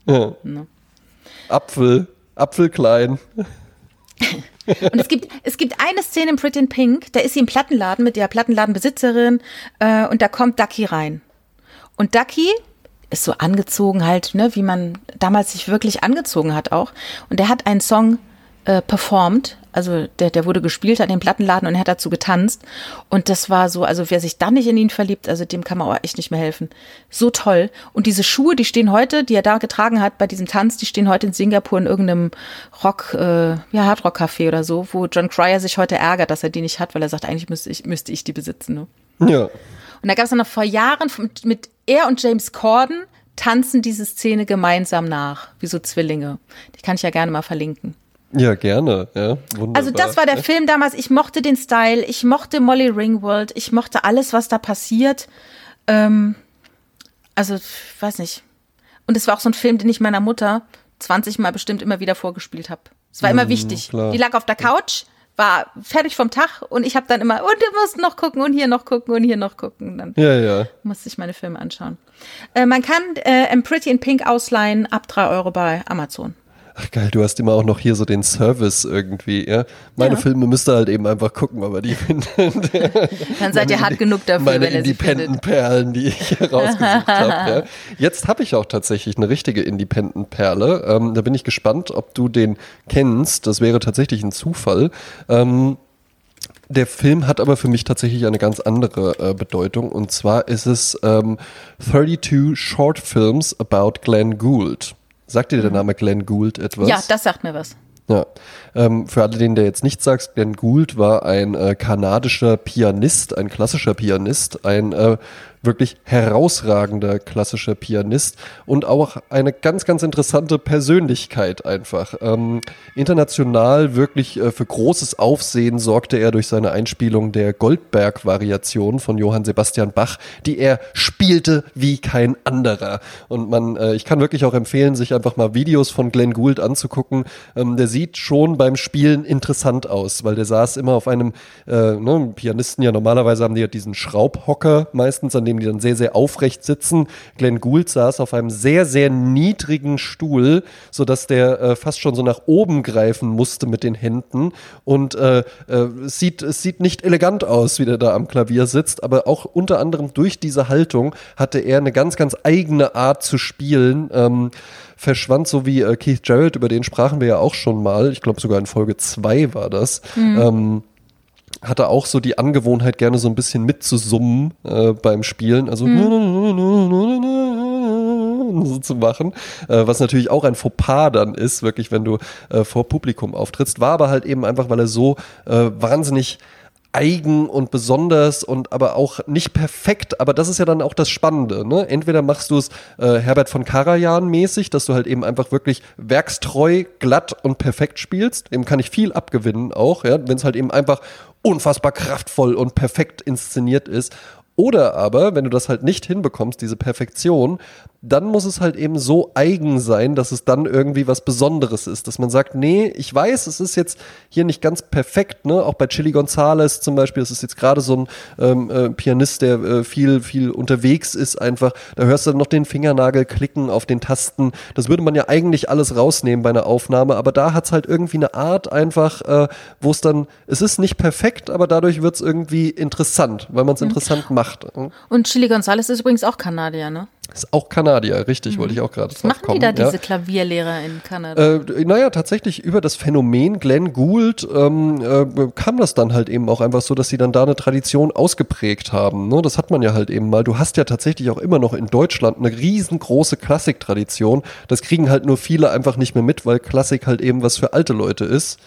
[SPEAKER 2] Ja. Ne? Apfel, Apfelklein. [LAUGHS]
[SPEAKER 1] Und es gibt, es gibt eine Szene in Pretty in Pink, da ist sie im Plattenladen mit der Plattenladenbesitzerin äh, und da kommt Ducky rein. Und Ducky ist so angezogen halt, ne, wie man damals sich wirklich angezogen hat auch. Und der hat einen Song äh, performt. Also der, der wurde gespielt an dem Plattenladen und er hat dazu getanzt. Und das war so, also wer sich dann nicht in ihn verliebt, also dem kann man auch echt nicht mehr helfen. So toll. Und diese Schuhe, die stehen heute, die er da getragen hat bei diesem Tanz, die stehen heute in Singapur in irgendeinem Rock, äh, ja, Hardrock-Café oder so, wo John Cryer sich heute ärgert, dass er die nicht hat, weil er sagt, eigentlich müsste ich, müsste ich die besitzen. Ne?
[SPEAKER 2] Ja.
[SPEAKER 1] Und da gab es dann noch vor Jahren mit er und James Corden tanzen diese Szene gemeinsam nach, wie so Zwillinge. Die kann ich ja gerne mal verlinken.
[SPEAKER 2] Ja, gerne. Ja,
[SPEAKER 1] wunderbar. Also das war der Film damals. Ich mochte den Style, ich mochte Molly Ringwald, ich mochte alles, was da passiert. Ähm, also, ich weiß nicht. Und es war auch so ein Film, den ich meiner Mutter 20 Mal bestimmt immer wieder vorgespielt habe. Es war immer mhm, wichtig. Klar. Die lag auf der Couch, war fertig vom Tag und ich habe dann immer, und du musst noch gucken und hier noch gucken und hier noch gucken. Dann
[SPEAKER 2] ja, ja.
[SPEAKER 1] musste ich meine Filme anschauen. Äh, man kann äh, Pretty in Pink ausleihen ab drei Euro bei Amazon.
[SPEAKER 2] Ach geil, du hast immer auch noch hier so den Service irgendwie, ja. Meine ja. Filme müsst ihr halt eben einfach gucken, aber die [LAUGHS] finden.
[SPEAKER 1] Dann seid ihr hart genug dafür,
[SPEAKER 2] meine wenn ihr Independent-Perlen, die ich herausgesucht habe. Ja. [LAUGHS] Jetzt habe ich auch tatsächlich eine richtige Independent-Perle. Ähm, da bin ich gespannt, ob du den kennst. Das wäre tatsächlich ein Zufall. Ähm, der Film hat aber für mich tatsächlich eine ganz andere äh, Bedeutung. Und zwar ist es ähm, 32 Short Films about Glenn Gould. Sagt dir der Name Glenn Gould etwas?
[SPEAKER 1] Ja, das sagt mir was.
[SPEAKER 2] Ja, ähm, für alle, denen der jetzt nicht sagt, Glenn Gould war ein äh, kanadischer Pianist, ein klassischer Pianist, ein äh, wirklich herausragender klassischer Pianist und auch eine ganz, ganz interessante Persönlichkeit einfach. Ähm, international wirklich äh, für großes Aufsehen sorgte er durch seine Einspielung der Goldberg-Variation von Johann Sebastian Bach, die er spielte wie kein anderer. Und man, äh, ich kann wirklich auch empfehlen, sich einfach mal Videos von Glenn Gould anzugucken. Ähm, der sieht schon beim Spielen interessant aus, weil der saß immer auf einem, äh, ne, Pianisten ja normalerweise haben die ja diesen Schraubhocker meistens, an dem die dann sehr, sehr aufrecht sitzen. Glenn Gould saß auf einem sehr, sehr niedrigen Stuhl, sodass der äh, fast schon so nach oben greifen musste mit den Händen. Und äh, äh, es, sieht, es sieht nicht elegant aus, wie der da am Klavier sitzt, aber auch unter anderem durch diese Haltung hatte er eine ganz, ganz eigene Art zu spielen. Ähm, verschwand, so wie äh, Keith Jarrett, über den sprachen wir ja auch schon mal. Ich glaube sogar in Folge 2 war das. Mhm. Ähm, hatte auch so die Angewohnheit, gerne so ein bisschen mitzusummen äh, beim Spielen. Also hm. so zu machen, äh, was natürlich auch ein Fauxpas dann ist, wirklich, wenn du äh, vor Publikum auftrittst. War aber halt eben einfach, weil er so äh, wahnsinnig eigen und besonders und aber auch nicht perfekt, aber das ist ja dann auch das Spannende. Ne? Entweder machst du es äh, Herbert von Karajan mäßig, dass du halt eben einfach wirklich werkstreu, glatt und perfekt spielst. Dem kann ich viel abgewinnen auch, ja? wenn es halt eben einfach unfassbar kraftvoll und perfekt inszeniert ist. Oder aber, wenn du das halt nicht hinbekommst, diese Perfektion, dann muss es halt eben so eigen sein, dass es dann irgendwie was Besonderes ist. Dass man sagt, nee, ich weiß, es ist jetzt hier nicht ganz perfekt, ne? Auch bei Chili Gonzales zum Beispiel, das ist jetzt gerade so ein ähm, äh, Pianist, der äh, viel, viel unterwegs ist, einfach. Da hörst du dann noch den Fingernagel klicken auf den Tasten. Das würde man ja eigentlich alles rausnehmen bei einer Aufnahme, aber da hat es halt irgendwie eine Art einfach, äh, wo es dann, es ist nicht perfekt, aber dadurch wird es irgendwie interessant, weil man es mhm. interessant macht.
[SPEAKER 1] Und Chili Gonzales ist übrigens auch Kanadier, ne?
[SPEAKER 2] Ist auch Kanadier, richtig, mhm. wollte ich auch gerade
[SPEAKER 1] sagen. Was machen kommen, die da, ja. diese Klavierlehrer in Kanada?
[SPEAKER 2] Äh, naja, tatsächlich über das Phänomen Glenn Gould ähm, äh, kam das dann halt eben auch einfach so, dass sie dann da eine Tradition ausgeprägt haben. Ne? Das hat man ja halt eben mal. Du hast ja tatsächlich auch immer noch in Deutschland eine riesengroße Klassiktradition. Das kriegen halt nur viele einfach nicht mehr mit, weil Klassik halt eben was für alte Leute ist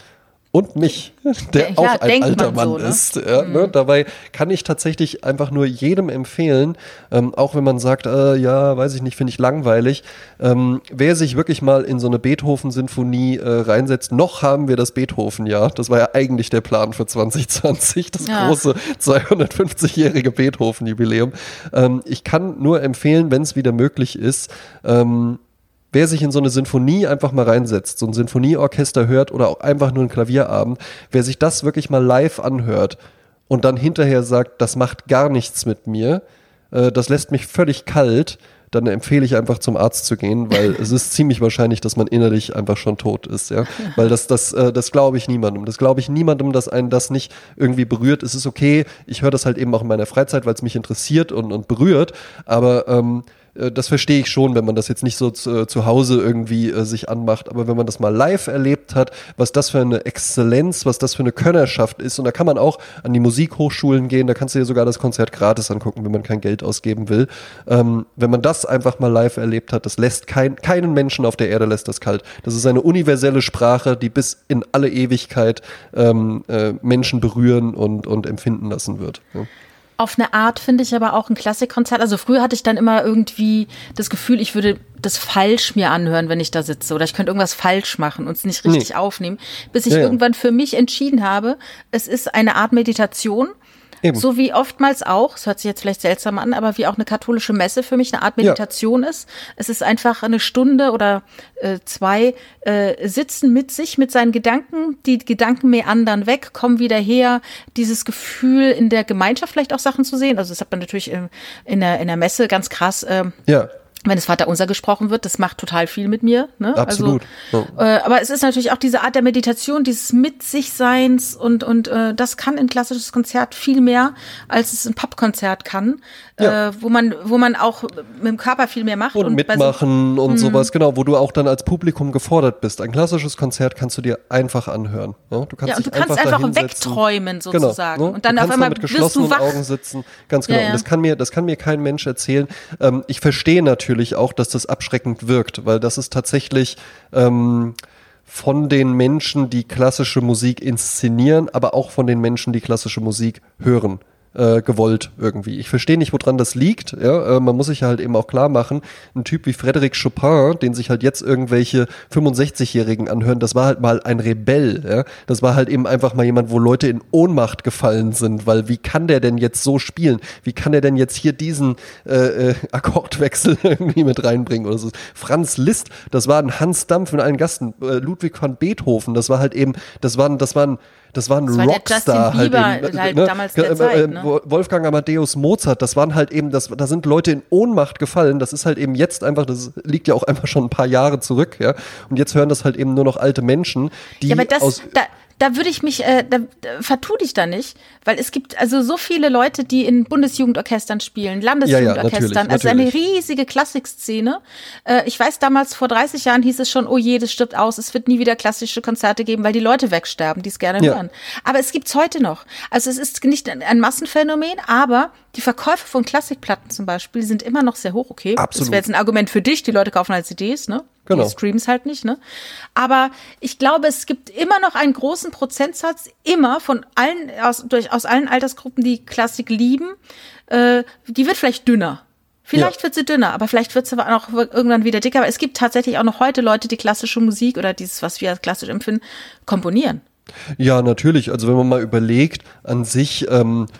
[SPEAKER 2] und mich, der ja, auch ein alter Mann so, ne? ist. Ja, mhm. ne? Dabei kann ich tatsächlich einfach nur jedem empfehlen, ähm, auch wenn man sagt, äh, ja, weiß ich nicht, finde ich langweilig, ähm, wer sich wirklich mal in so eine Beethoven-Sinfonie äh, reinsetzt, noch haben wir das Beethoven-Jahr. Das war ja eigentlich der Plan für 2020, das ja. große 250-jährige Beethoven-Jubiläum. Ähm, ich kann nur empfehlen, wenn es wieder möglich ist, ähm, wer sich in so eine Sinfonie einfach mal reinsetzt, so ein Sinfonieorchester hört oder auch einfach nur ein Klavierabend, wer sich das wirklich mal live anhört und dann hinterher sagt, das macht gar nichts mit mir, äh, das lässt mich völlig kalt, dann empfehle ich einfach zum Arzt zu gehen, weil [LAUGHS] es ist ziemlich wahrscheinlich, dass man innerlich einfach schon tot ist, ja. Weil das, das, äh, das glaube ich niemandem. Das glaube ich niemandem, dass einen das nicht irgendwie berührt. Es ist okay, ich höre das halt eben auch in meiner Freizeit, weil es mich interessiert und, und berührt, aber ähm, äh, das verstehe ich schon, wenn man das jetzt nicht so zu, äh, zu Hause irgendwie äh, sich anmacht, aber wenn man das mal live erlebt hat, was das für eine Exzellenz, was das für eine Könnerschaft ist und da kann man auch an die Musikhochschulen gehen, da kannst du dir sogar das Konzert gratis angucken, wenn man kein Geld ausgeben will. Ähm, wenn man das einfach mal live erlebt hat, das lässt kein, keinen Menschen auf der Erde lässt das kalt. Das ist eine universelle Sprache, die bis in alle Ewigkeit ähm, äh, Menschen berühren und, und empfinden lassen wird. Ja
[SPEAKER 1] auf eine Art finde ich aber auch ein Klassikkonzert. Also früher hatte ich dann immer irgendwie das Gefühl, ich würde das falsch mir anhören, wenn ich da sitze oder ich könnte irgendwas falsch machen und es nicht richtig nee. aufnehmen, bis ich ja, irgendwann für mich entschieden habe, es ist eine Art Meditation Eben. So wie oftmals auch, es hört sich jetzt vielleicht seltsam an, aber wie auch eine katholische Messe für mich eine Art Meditation ja. ist. Es ist einfach eine Stunde oder äh, zwei äh, sitzen mit sich, mit seinen Gedanken, die Gedanken meandern weg, kommen wieder her, dieses Gefühl in der Gemeinschaft vielleicht auch Sachen zu sehen. Also das hat man natürlich in, in, der, in der Messe ganz krass. Äh, ja wenn das Vaterunser gesprochen wird, das macht total viel mit mir. Ne?
[SPEAKER 2] Absolut.
[SPEAKER 1] Also, ja. äh, aber es ist natürlich auch diese Art der Meditation, dieses mit sich Seins und und äh, das kann ein klassisches Konzert viel mehr, als es ein Popkonzert kann ja. äh, wo man, wo man auch mit dem Körper viel mehr macht.
[SPEAKER 2] Und, und mitmachen so, und mhm. sowas, genau, wo du auch dann als Publikum gefordert bist. Ein klassisches Konzert kannst du dir einfach anhören. Ja,
[SPEAKER 1] du kannst, ja, und du kannst einfach, einfach wegträumen sozusagen. Genau, ne? Und dann auf einmal
[SPEAKER 2] mit geschlossenen
[SPEAKER 1] Augen
[SPEAKER 2] sitzen. Ganz genau. Ja, ja. Und das kann mir, das kann mir kein Mensch erzählen. Ähm, ich verstehe natürlich, natürlich auch, dass das abschreckend wirkt, weil das ist tatsächlich ähm, von den Menschen, die klassische Musik inszenieren, aber auch von den Menschen, die klassische Musik hören äh, gewollt irgendwie. Ich verstehe nicht, woran das liegt. Ja? Äh, man muss sich halt eben auch klar machen, ein Typ wie Frédéric Chopin, den sich halt jetzt irgendwelche 65-Jährigen anhören, das war halt mal ein Rebell. Ja? Das war halt eben einfach mal jemand, wo Leute in Ohnmacht gefallen sind, weil wie kann der denn jetzt so spielen? Wie kann der denn jetzt hier diesen äh, äh, Akkordwechsel [LAUGHS] irgendwie mit reinbringen oder so? Franz Liszt, das war ein Hans Dampf in allen Gasten. Äh, Ludwig van Beethoven, das war halt eben, das waren, das waren das war ein das war Rockstar halt, eben, halt ne? damals der Zeit, äh, ne? Wolfgang Amadeus Mozart, das waren halt eben, das, da sind Leute in Ohnmacht gefallen. Das ist halt eben jetzt einfach, das liegt ja auch einfach schon ein paar Jahre zurück, ja. Und jetzt hören das halt eben nur noch alte Menschen, die
[SPEAKER 1] ja, aber
[SPEAKER 2] das, aus
[SPEAKER 1] da, da würde ich mich, äh, da, da vertu dich da nicht, weil es gibt also so viele Leute, die in Bundesjugendorchestern spielen, Landesjugendorchestern, ja, ja, also eine riesige Klassikszene. Äh, ich weiß damals, vor 30 Jahren hieß es schon, oh je, das stirbt aus, es wird nie wieder klassische Konzerte geben, weil die Leute wegsterben, die es gerne ja. hören. Aber es gibt's heute noch. Also es ist nicht ein Massenphänomen, aber die Verkäufe von Klassikplatten zum Beispiel sind immer noch sehr hoch, okay? Absolut. Das wäre jetzt ein Argument für dich, die Leute kaufen halt CDs, ne? Genau. Die Streams halt nicht, ne? Aber ich glaube, es gibt immer noch einen großen Prozentsatz, immer von allen, aus, durch, aus allen Altersgruppen, die Klassik lieben. Äh, die wird vielleicht dünner. Vielleicht ja. wird sie dünner, aber vielleicht wird sie aber auch irgendwann wieder dicker. Aber es gibt tatsächlich auch noch heute Leute, die klassische Musik oder dieses, was wir als klassisch empfinden, komponieren.
[SPEAKER 2] Ja, natürlich. Also wenn man mal überlegt, an sich, ähm, äh,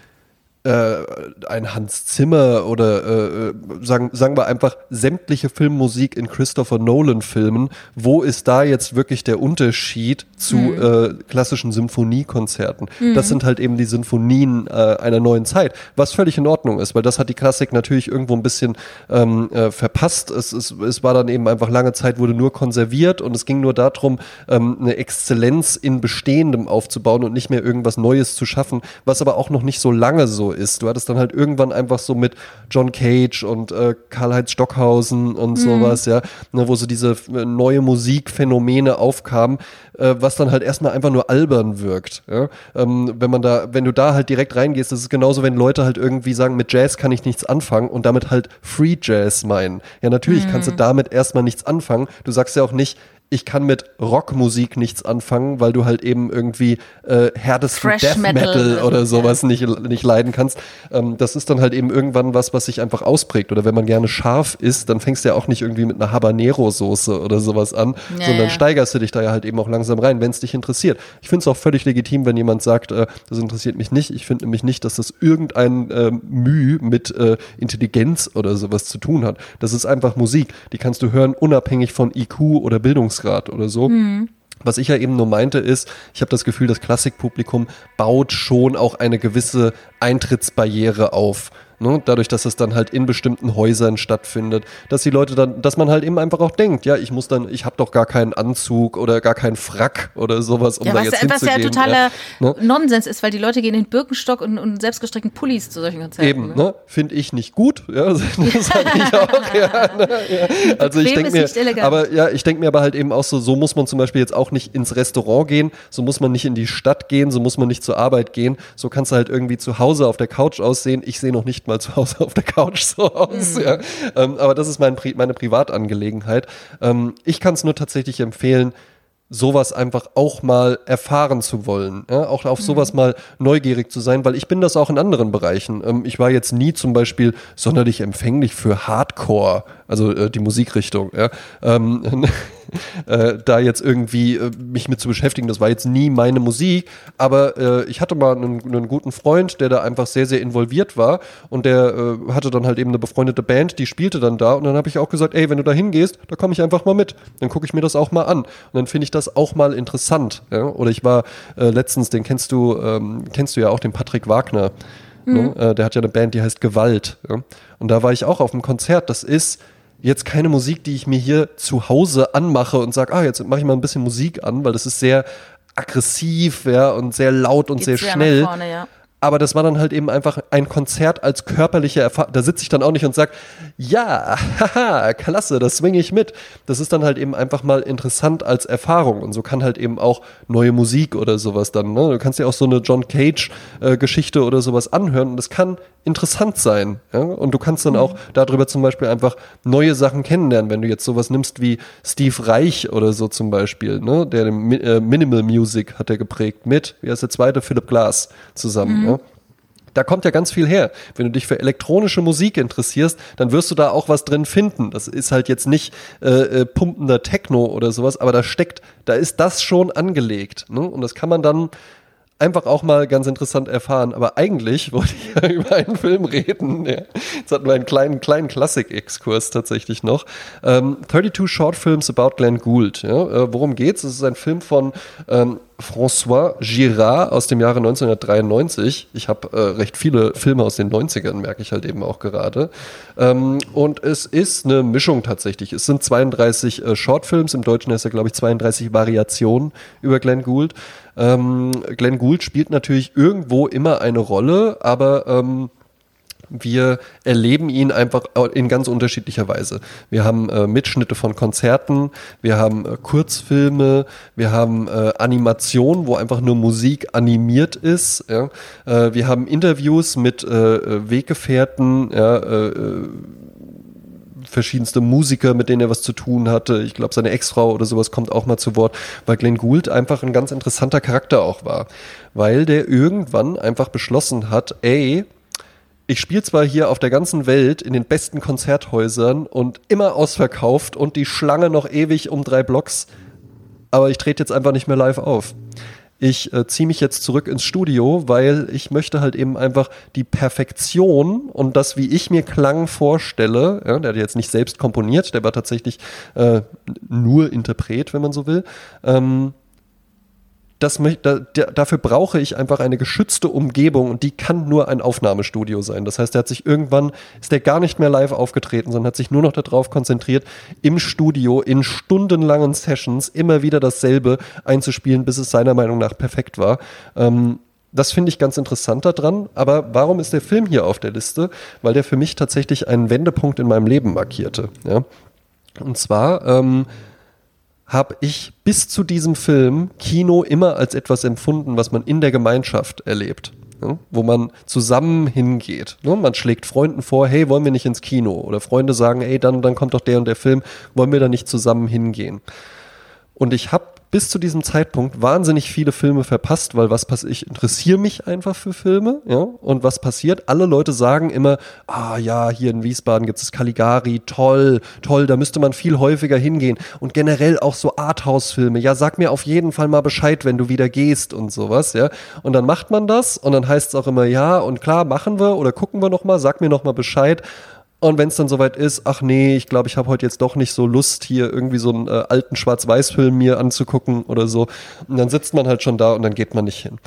[SPEAKER 2] ein Hans Zimmer oder äh, äh, sagen, sagen wir einfach sämtliche Filmmusik in Christopher Nolan-Filmen, wo ist da jetzt wirklich der Unterschied zu mhm. äh, klassischen Symphoniekonzerten? Mhm. Das sind halt eben die Sinfonien äh, einer neuen Zeit, was völlig in Ordnung ist, weil das hat die Klassik natürlich irgendwo ein bisschen ähm, äh, verpasst. Es, es, es war dann eben einfach lange Zeit, wurde nur konserviert und es ging nur darum, ähm, eine Exzellenz in Bestehendem aufzubauen und nicht mehr irgendwas Neues zu schaffen, was aber auch noch nicht so lange so ist. Du hattest dann halt irgendwann einfach so mit John Cage und äh, Karl-Heinz Stockhausen und mhm. sowas, ja, ne, wo so diese äh, neue Musikphänomene aufkamen, äh, was dann halt erstmal einfach nur albern wirkt. Ja? Ähm, wenn man da, wenn du da halt direkt reingehst, das ist genauso, wenn Leute halt irgendwie sagen, mit Jazz kann ich nichts anfangen und damit halt Free Jazz meinen. Ja, natürlich mhm. kannst du damit erstmal nichts anfangen. Du sagst ja auch nicht, ich kann mit Rockmusik nichts anfangen, weil du halt eben irgendwie äh, härtesten Fresh Death Metal, Metal oder sowas ja. nicht, nicht leiden kannst. Ähm, das ist dann halt eben irgendwann was, was sich einfach ausprägt. Oder wenn man gerne scharf isst, dann fängst du ja auch nicht irgendwie mit einer Habanero-Soße oder sowas an, ja, sondern ja. steigerst du dich da ja halt eben auch langsam rein, wenn es dich interessiert. Ich finde es auch völlig legitim, wenn jemand sagt, äh, das interessiert mich nicht. Ich finde nämlich nicht, dass das irgendein äh, Mühe mit äh, Intelligenz oder sowas zu tun hat. Das ist einfach Musik. Die kannst du hören, unabhängig von IQ oder Bildungs Schwierigkeitsgrad oder so. Mhm. Was ich ja eben nur meinte ist, ich habe das Gefühl, das Klassikpublikum baut schon auch eine gewisse Eintrittsbarriere auf. Ne? Dadurch, dass es dann halt in bestimmten Häusern stattfindet, dass die Leute dann, dass man halt eben einfach auch denkt, ja, ich muss dann, ich habe doch gar keinen Anzug oder gar keinen Frack oder sowas, um ja, da jetzt was hinzugehen.
[SPEAKER 1] Was ja totaler ja, ne? Nonsens ist, weil die Leute gehen in Birkenstock und, und selbstgestrickten Pullis zu solchen Konzerten.
[SPEAKER 2] Eben, ne? ne? finde ich nicht gut, ja, [LAUGHS] das sage ich auch, ja, ne? ja. Also ich denke mir, aber ja, ich denke mir aber halt eben auch so, so muss man zum Beispiel jetzt auch nicht ins Restaurant gehen, so muss man nicht in die Stadt gehen, so muss man nicht zur Arbeit gehen, so kannst du halt irgendwie zu Hause auf der Couch aussehen. Ich sehe noch nicht mal zu Hause auf der Couch so aus. Mhm. Ja. Ähm, aber das ist mein, meine Privatangelegenheit. Ähm, ich kann es nur tatsächlich empfehlen, sowas einfach auch mal erfahren zu wollen, ja? auch auf sowas mhm. mal neugierig zu sein, weil ich bin das auch in anderen Bereichen. Ähm, ich war jetzt nie zum Beispiel sonderlich empfänglich für Hardcore, also äh, die Musikrichtung. Ja? Ähm, [LAUGHS] [LAUGHS] äh, da jetzt irgendwie äh, mich mit zu beschäftigen. Das war jetzt nie meine Musik, aber äh, ich hatte mal einen, einen, guten Freund, der da einfach sehr, sehr involviert war und der äh, hatte dann halt eben eine befreundete Band, die spielte dann da und dann habe ich auch gesagt, ey, wenn du da hingehst, da komme ich einfach mal mit. Dann gucke ich mir das auch mal an und dann finde ich das auch mal interessant. Ja? Oder ich war äh, letztens, den kennst du, ähm, kennst du ja auch, den Patrick Wagner. Ne? Mhm. Ne? der hat ja eine Band, die heißt Gewalt. Ja? Und da war ich auch auf einem Konzert. Das ist jetzt keine Musik, die ich mir hier zu Hause anmache und sage, ah, jetzt mache ich mal ein bisschen Musik an, weil das ist sehr aggressiv ja, und sehr laut und Geht sehr schnell. Vorne, ja. Aber das war dann halt eben einfach ein Konzert als körperliche Erfahrung. Da sitze ich dann auch nicht und sage, ja, haha, klasse, das swing ich mit. Das ist dann halt eben einfach mal interessant als Erfahrung. Und so kann halt eben auch neue Musik oder sowas dann, ne? Du kannst ja auch so eine John Cage-Geschichte äh, oder sowas anhören und das kann interessant sein. Ja? Und du kannst dann mhm. auch darüber zum Beispiel einfach neue Sachen kennenlernen, wenn du jetzt sowas nimmst wie Steve Reich oder so zum Beispiel, ne? Der äh, Minimal Music hat er geprägt mit, wie heißt der zweite, Philip Glass zusammen. Mhm. Da kommt ja ganz viel her. Wenn du dich für elektronische Musik interessierst, dann wirst du da auch was drin finden. Das ist halt jetzt nicht äh, äh, pumpender Techno oder sowas, aber da steckt, da ist das schon angelegt. Ne? Und das kann man dann einfach auch mal ganz interessant erfahren. Aber eigentlich wollte ich [LAUGHS] ja über einen Film reden. Ja. Jetzt hatten wir einen kleinen, kleinen Klassik-Exkurs tatsächlich noch. Ähm, 32 Short Films about Glenn Gould. Ja. Äh, worum geht's? Es ist ein Film von ähm, François Girard aus dem Jahre 1993. Ich habe äh, recht viele Filme aus den 90ern, merke ich halt eben auch gerade. Ähm, und es ist eine Mischung tatsächlich. Es sind 32 äh, Shortfilms, im Deutschen ist er, glaube ich, 32 Variationen über Glenn Gould. Ähm, Glenn Gould spielt natürlich irgendwo immer eine Rolle, aber ähm, wir erleben ihn einfach in ganz unterschiedlicher Weise. Wir haben äh, Mitschnitte von Konzerten, wir haben äh, Kurzfilme, wir haben äh, Animationen, wo einfach nur Musik animiert ist. Ja? Äh, wir haben Interviews mit äh, Weggefährten, ja, äh, verschiedenste Musiker, mit denen er was zu tun hatte. Ich glaube, seine Ex-Frau oder sowas kommt auch mal zu Wort, weil Glenn Gould einfach ein ganz interessanter Charakter auch war. Weil der irgendwann einfach beschlossen hat, ey, ich spiele zwar hier auf der ganzen Welt in den besten Konzerthäusern und immer ausverkauft und die Schlange noch ewig um drei Blocks, aber ich trete jetzt einfach nicht mehr live auf. Ich äh, ziehe mich jetzt zurück ins Studio, weil ich möchte halt eben einfach die Perfektion und das, wie ich mir Klang vorstelle, ja, der hat jetzt nicht selbst komponiert, der war tatsächlich äh, nur Interpret, wenn man so will, ähm, das, da, dafür brauche ich einfach eine geschützte Umgebung und die kann nur ein Aufnahmestudio sein. Das heißt, er hat sich irgendwann, ist er gar nicht mehr live aufgetreten, sondern hat sich nur noch darauf konzentriert, im Studio in stundenlangen Sessions immer wieder dasselbe einzuspielen, bis es seiner Meinung nach perfekt war. Ähm, das finde ich ganz interessant daran. Aber warum ist der Film hier auf der Liste? Weil der für mich tatsächlich einen Wendepunkt in meinem Leben markierte. Ja? Und zwar ähm, habe ich bis zu diesem Film Kino immer als etwas empfunden, was man in der Gemeinschaft erlebt. Ja, wo man zusammen hingeht. Ne? Man schlägt Freunden vor, hey, wollen wir nicht ins Kino? Oder Freunde sagen, hey, dann, dann kommt doch der und der Film, wollen wir da nicht zusammen hingehen? Und ich habe bis zu diesem Zeitpunkt wahnsinnig viele Filme verpasst, weil was passiert, ich interessiere mich einfach für Filme, ja, und was passiert? Alle Leute sagen immer, ah ja, hier in Wiesbaden gibt es Caligari, toll, toll, da müsste man viel häufiger hingehen. Und generell auch so Arthouse-Filme, ja, sag mir auf jeden Fall mal Bescheid, wenn du wieder gehst und sowas, ja, und dann macht man das und dann heißt es auch immer, ja, und klar, machen wir oder gucken wir nochmal, sag mir nochmal Bescheid und wenn es dann soweit ist, ach nee, ich glaube, ich habe heute jetzt doch nicht so Lust, hier irgendwie so einen äh, alten Schwarz-Weiß-Film mir anzugucken oder so. Und dann sitzt man halt schon da und dann geht man nicht hin.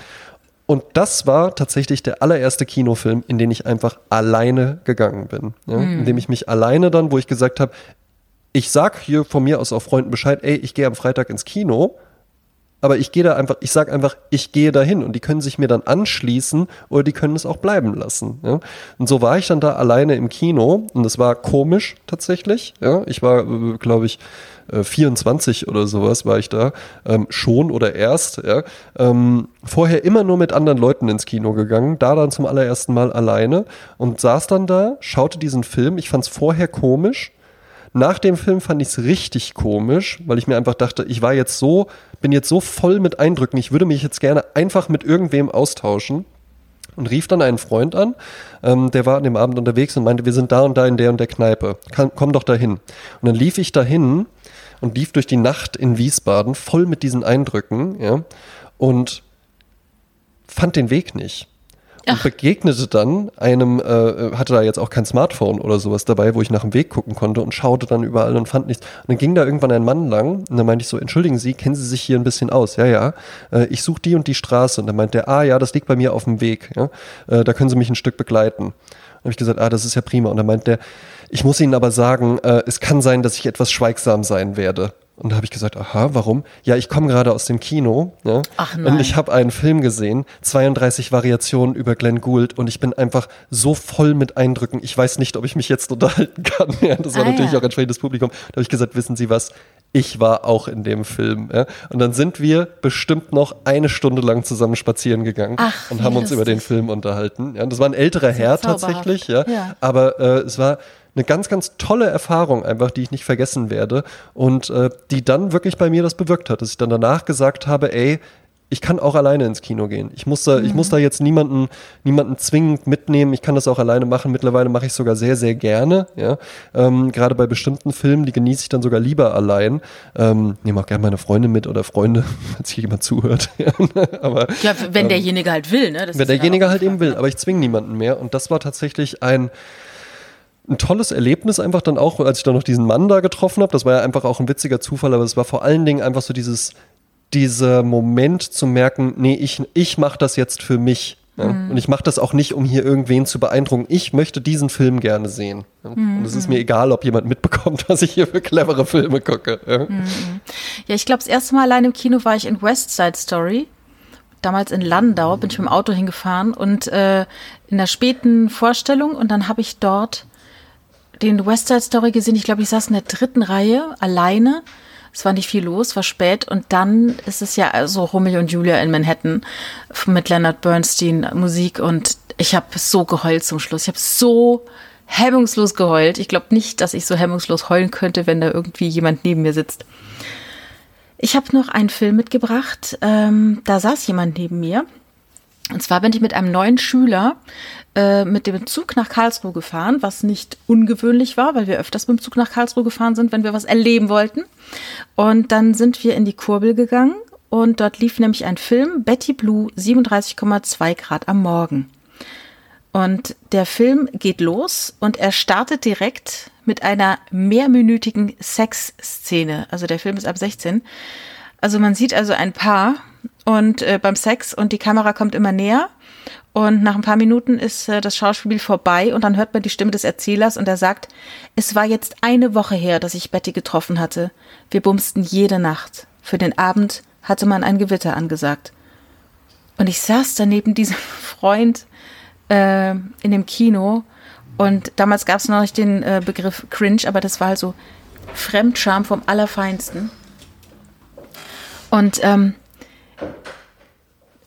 [SPEAKER 2] Und das war tatsächlich der allererste Kinofilm, in den ich einfach alleine gegangen bin. Ja? Mhm. In dem ich mich alleine dann, wo ich gesagt habe, ich sag hier von mir aus auch Freunden Bescheid, ey, ich gehe am Freitag ins Kino aber ich gehe da einfach, ich sage einfach, ich gehe dahin und die können sich mir dann anschließen oder die können es auch bleiben lassen. Ja? Und so war ich dann da alleine im Kino und es war komisch tatsächlich. Ja? Ich war, äh, glaube ich, 24 äh, oder sowas war ich da, ähm, schon oder erst. Ja? Ähm, vorher immer nur mit anderen Leuten ins Kino gegangen, da dann zum allerersten Mal alleine und saß dann da, schaute diesen Film. Ich fand es vorher komisch nach dem Film fand ich es richtig komisch, weil ich mir einfach dachte, ich war jetzt so, bin jetzt so voll mit Eindrücken, ich würde mich jetzt gerne einfach mit irgendwem austauschen. Und rief dann einen Freund an, ähm, der war an dem Abend unterwegs und meinte, wir sind da und da in der und der Kneipe, Kann, komm doch dahin. Und dann lief ich dahin und lief durch die Nacht in Wiesbaden voll mit diesen Eindrücken, ja, und fand den Weg nicht und Ach. begegnete dann einem, äh, hatte da jetzt auch kein Smartphone oder sowas dabei, wo ich nach dem Weg gucken konnte und schaute dann überall und fand nichts. Und dann ging da irgendwann ein Mann lang und dann meinte ich so, entschuldigen Sie, kennen Sie sich hier ein bisschen aus? Ja, ja. Äh, ich suche die und die Straße. Und dann meinte er, ah ja, das liegt bei mir auf dem Weg. Ja? Äh, da können Sie mich ein Stück begleiten. Dann habe ich gesagt, ah, das ist ja prima. Und dann meinte der, ich muss Ihnen aber sagen, äh, es kann sein, dass ich etwas schweigsam sein werde. Und da habe ich gesagt, aha, warum? Ja, ich komme gerade aus dem Kino ja, Ach nein. und ich habe einen Film gesehen, 32 Variationen über Glenn Gould und ich bin einfach so voll mit Eindrücken. Ich weiß nicht, ob ich mich jetzt unterhalten kann. [LAUGHS] Ja, das war ah, natürlich ja. auch entsprechendes Publikum. Da habe ich gesagt, wissen Sie was? Ich war auch in dem Film. Ja. Und dann sind wir bestimmt noch eine Stunde lang zusammen spazieren gegangen Ach, und haben uns über den Film unterhalten. Ja, das war ein älterer Herr tatsächlich, ja. ja. Aber äh, es war eine ganz, ganz tolle Erfahrung einfach, die ich nicht vergessen werde und äh, die dann wirklich bei mir das bewirkt hat, dass ich dann danach gesagt habe, ey, ich kann auch alleine ins Kino gehen. Ich muss da, mhm. ich muss da jetzt niemanden, niemanden zwingend mitnehmen. Ich kann das auch alleine machen. Mittlerweile mache ich sogar sehr, sehr gerne. Ja, ähm, gerade bei bestimmten Filmen, die genieße ich dann sogar lieber allein. Ähm, nehme auch gerne meine Freunde mit oder Freunde, [LAUGHS] falls hier jemand zuhört. [LAUGHS]
[SPEAKER 1] Aber ja, wenn ähm, derjenige halt will, ne?
[SPEAKER 2] Das wenn derjenige halt eben will. Aber ich zwinge niemanden mehr. Und das war tatsächlich ein ein tolles Erlebnis einfach dann auch, als ich dann noch diesen Mann da getroffen habe. Das war ja einfach auch ein witziger Zufall, aber es war vor allen Dingen einfach so dieses, dieser Moment zu merken, nee, ich, ich mache das jetzt für mich. Ja? Mhm. Und ich mache das auch nicht, um hier irgendwen zu beeindrucken. Ich möchte diesen Film gerne sehen. Ja? Mhm. Und es ist mir egal, ob jemand mitbekommt, [LAUGHS] was ich hier für clevere Filme gucke.
[SPEAKER 1] Ja, mhm. ja ich glaube, das erste Mal allein im Kino war ich in West Side Story damals in Landau, bin ich mit dem Auto hingefahren und äh, in der späten Vorstellung und dann habe ich dort den West Side Story gesehen. Ich glaube, ich saß in der dritten Reihe alleine. Es war nicht viel los, war spät. Und dann ist es ja so Romeo und Julia in Manhattan mit Leonard Bernstein Musik. Und ich habe so geheult zum Schluss. Ich habe so hemmungslos geheult. Ich glaube nicht, dass ich so hemmungslos heulen könnte, wenn da irgendwie jemand neben mir sitzt. Ich habe noch einen Film mitgebracht. Ähm, da saß jemand neben mir. Und zwar bin ich mit einem neuen Schüler äh, mit dem Zug nach Karlsruhe gefahren, was nicht ungewöhnlich war, weil wir öfters mit dem Zug nach Karlsruhe gefahren sind, wenn wir was erleben wollten. Und dann sind wir in die Kurbel gegangen und dort lief nämlich ein Film, Betty Blue, 37,2 Grad am Morgen. Und der Film geht los und er startet direkt mit einer mehrminütigen Sexszene. Also der Film ist ab 16. Also man sieht also ein Paar und äh, beim Sex und die Kamera kommt immer näher und nach ein paar Minuten ist äh, das Schauspiel vorbei und dann hört man die Stimme des Erzählers und er sagt, es war jetzt eine Woche her, dass ich Betty getroffen hatte. Wir bumsten jede Nacht. Für den Abend hatte man ein Gewitter angesagt. Und ich saß da neben diesem [LAUGHS] Freund äh, in dem Kino und damals gab es noch nicht den äh, Begriff Cringe, aber das war halt so Fremdscham vom Allerfeinsten. Und ähm,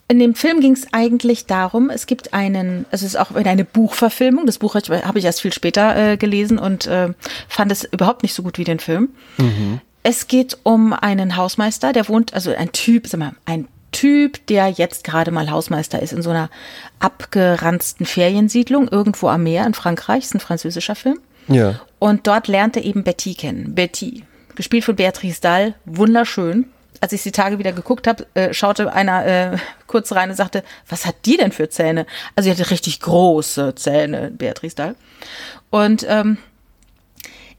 [SPEAKER 1] in dem Film ging es eigentlich darum, es gibt einen, es ist auch eine Buchverfilmung. Das Buch habe ich erst viel später äh, gelesen und äh, fand es überhaupt nicht so gut wie den Film. Mhm. Es geht um einen Hausmeister, der wohnt, also ein Typ, sag mal, ein Typ, der jetzt gerade mal Hausmeister ist in so einer abgeranzten Feriensiedlung irgendwo am Meer in Frankreich. Das ist ein französischer Film. Ja. Und dort lernt er eben Betty kennen. Betty, gespielt von Beatrice Dahl, wunderschön als ich die Tage wieder geguckt habe, äh, schaute einer äh, kurz rein und sagte, was hat die denn für Zähne? Also sie hatte richtig große Zähne, Beatrice Dahl. Und ähm,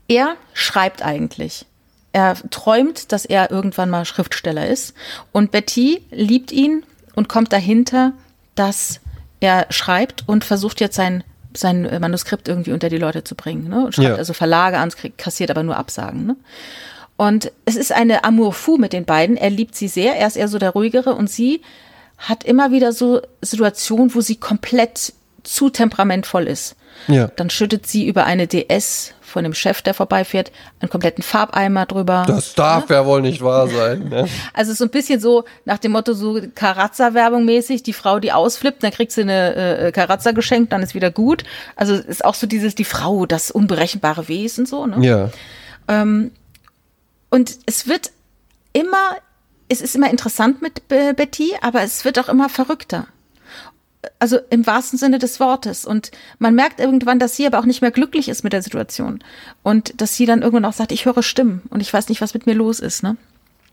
[SPEAKER 1] er schreibt eigentlich. Er träumt, dass er irgendwann mal Schriftsteller ist. Und Betty liebt ihn und kommt dahinter, dass er schreibt und versucht jetzt sein, sein Manuskript irgendwie unter die Leute zu bringen. Ne? Und schreibt ja. also Verlage an, kassiert aber nur Absagen. Ne? Und es ist eine Amour fou mit den beiden. Er liebt sie sehr, er ist eher so der ruhigere und sie hat immer wieder so Situationen, wo sie komplett zu temperamentvoll ist. Ja. Dann schüttet sie über eine DS von dem Chef, der vorbeifährt, einen kompletten Farbeimer drüber.
[SPEAKER 2] Das darf ne? ja wohl nicht wahr sein. Ne? [LAUGHS]
[SPEAKER 1] Also so ein bisschen so nach dem Motto so Karazza-Werbung mäßig, die Frau, die ausflippt, dann kriegt sie eine äh, Karazza geschenkt, dann ist wieder gut. Also ist auch so dieses, die Frau, das unberechenbare Wesen so. Ne? Ja. Ähm, und es wird immer, es ist immer interessant mit Betty, aber es wird auch immer verrückter. Also im wahrsten Sinne des Wortes. Und man merkt irgendwann, dass sie aber auch nicht mehr glücklich ist mit der Situation. Und dass sie dann irgendwann auch sagt, ich höre Stimmen und ich weiß nicht, was mit mir los ist. Ne?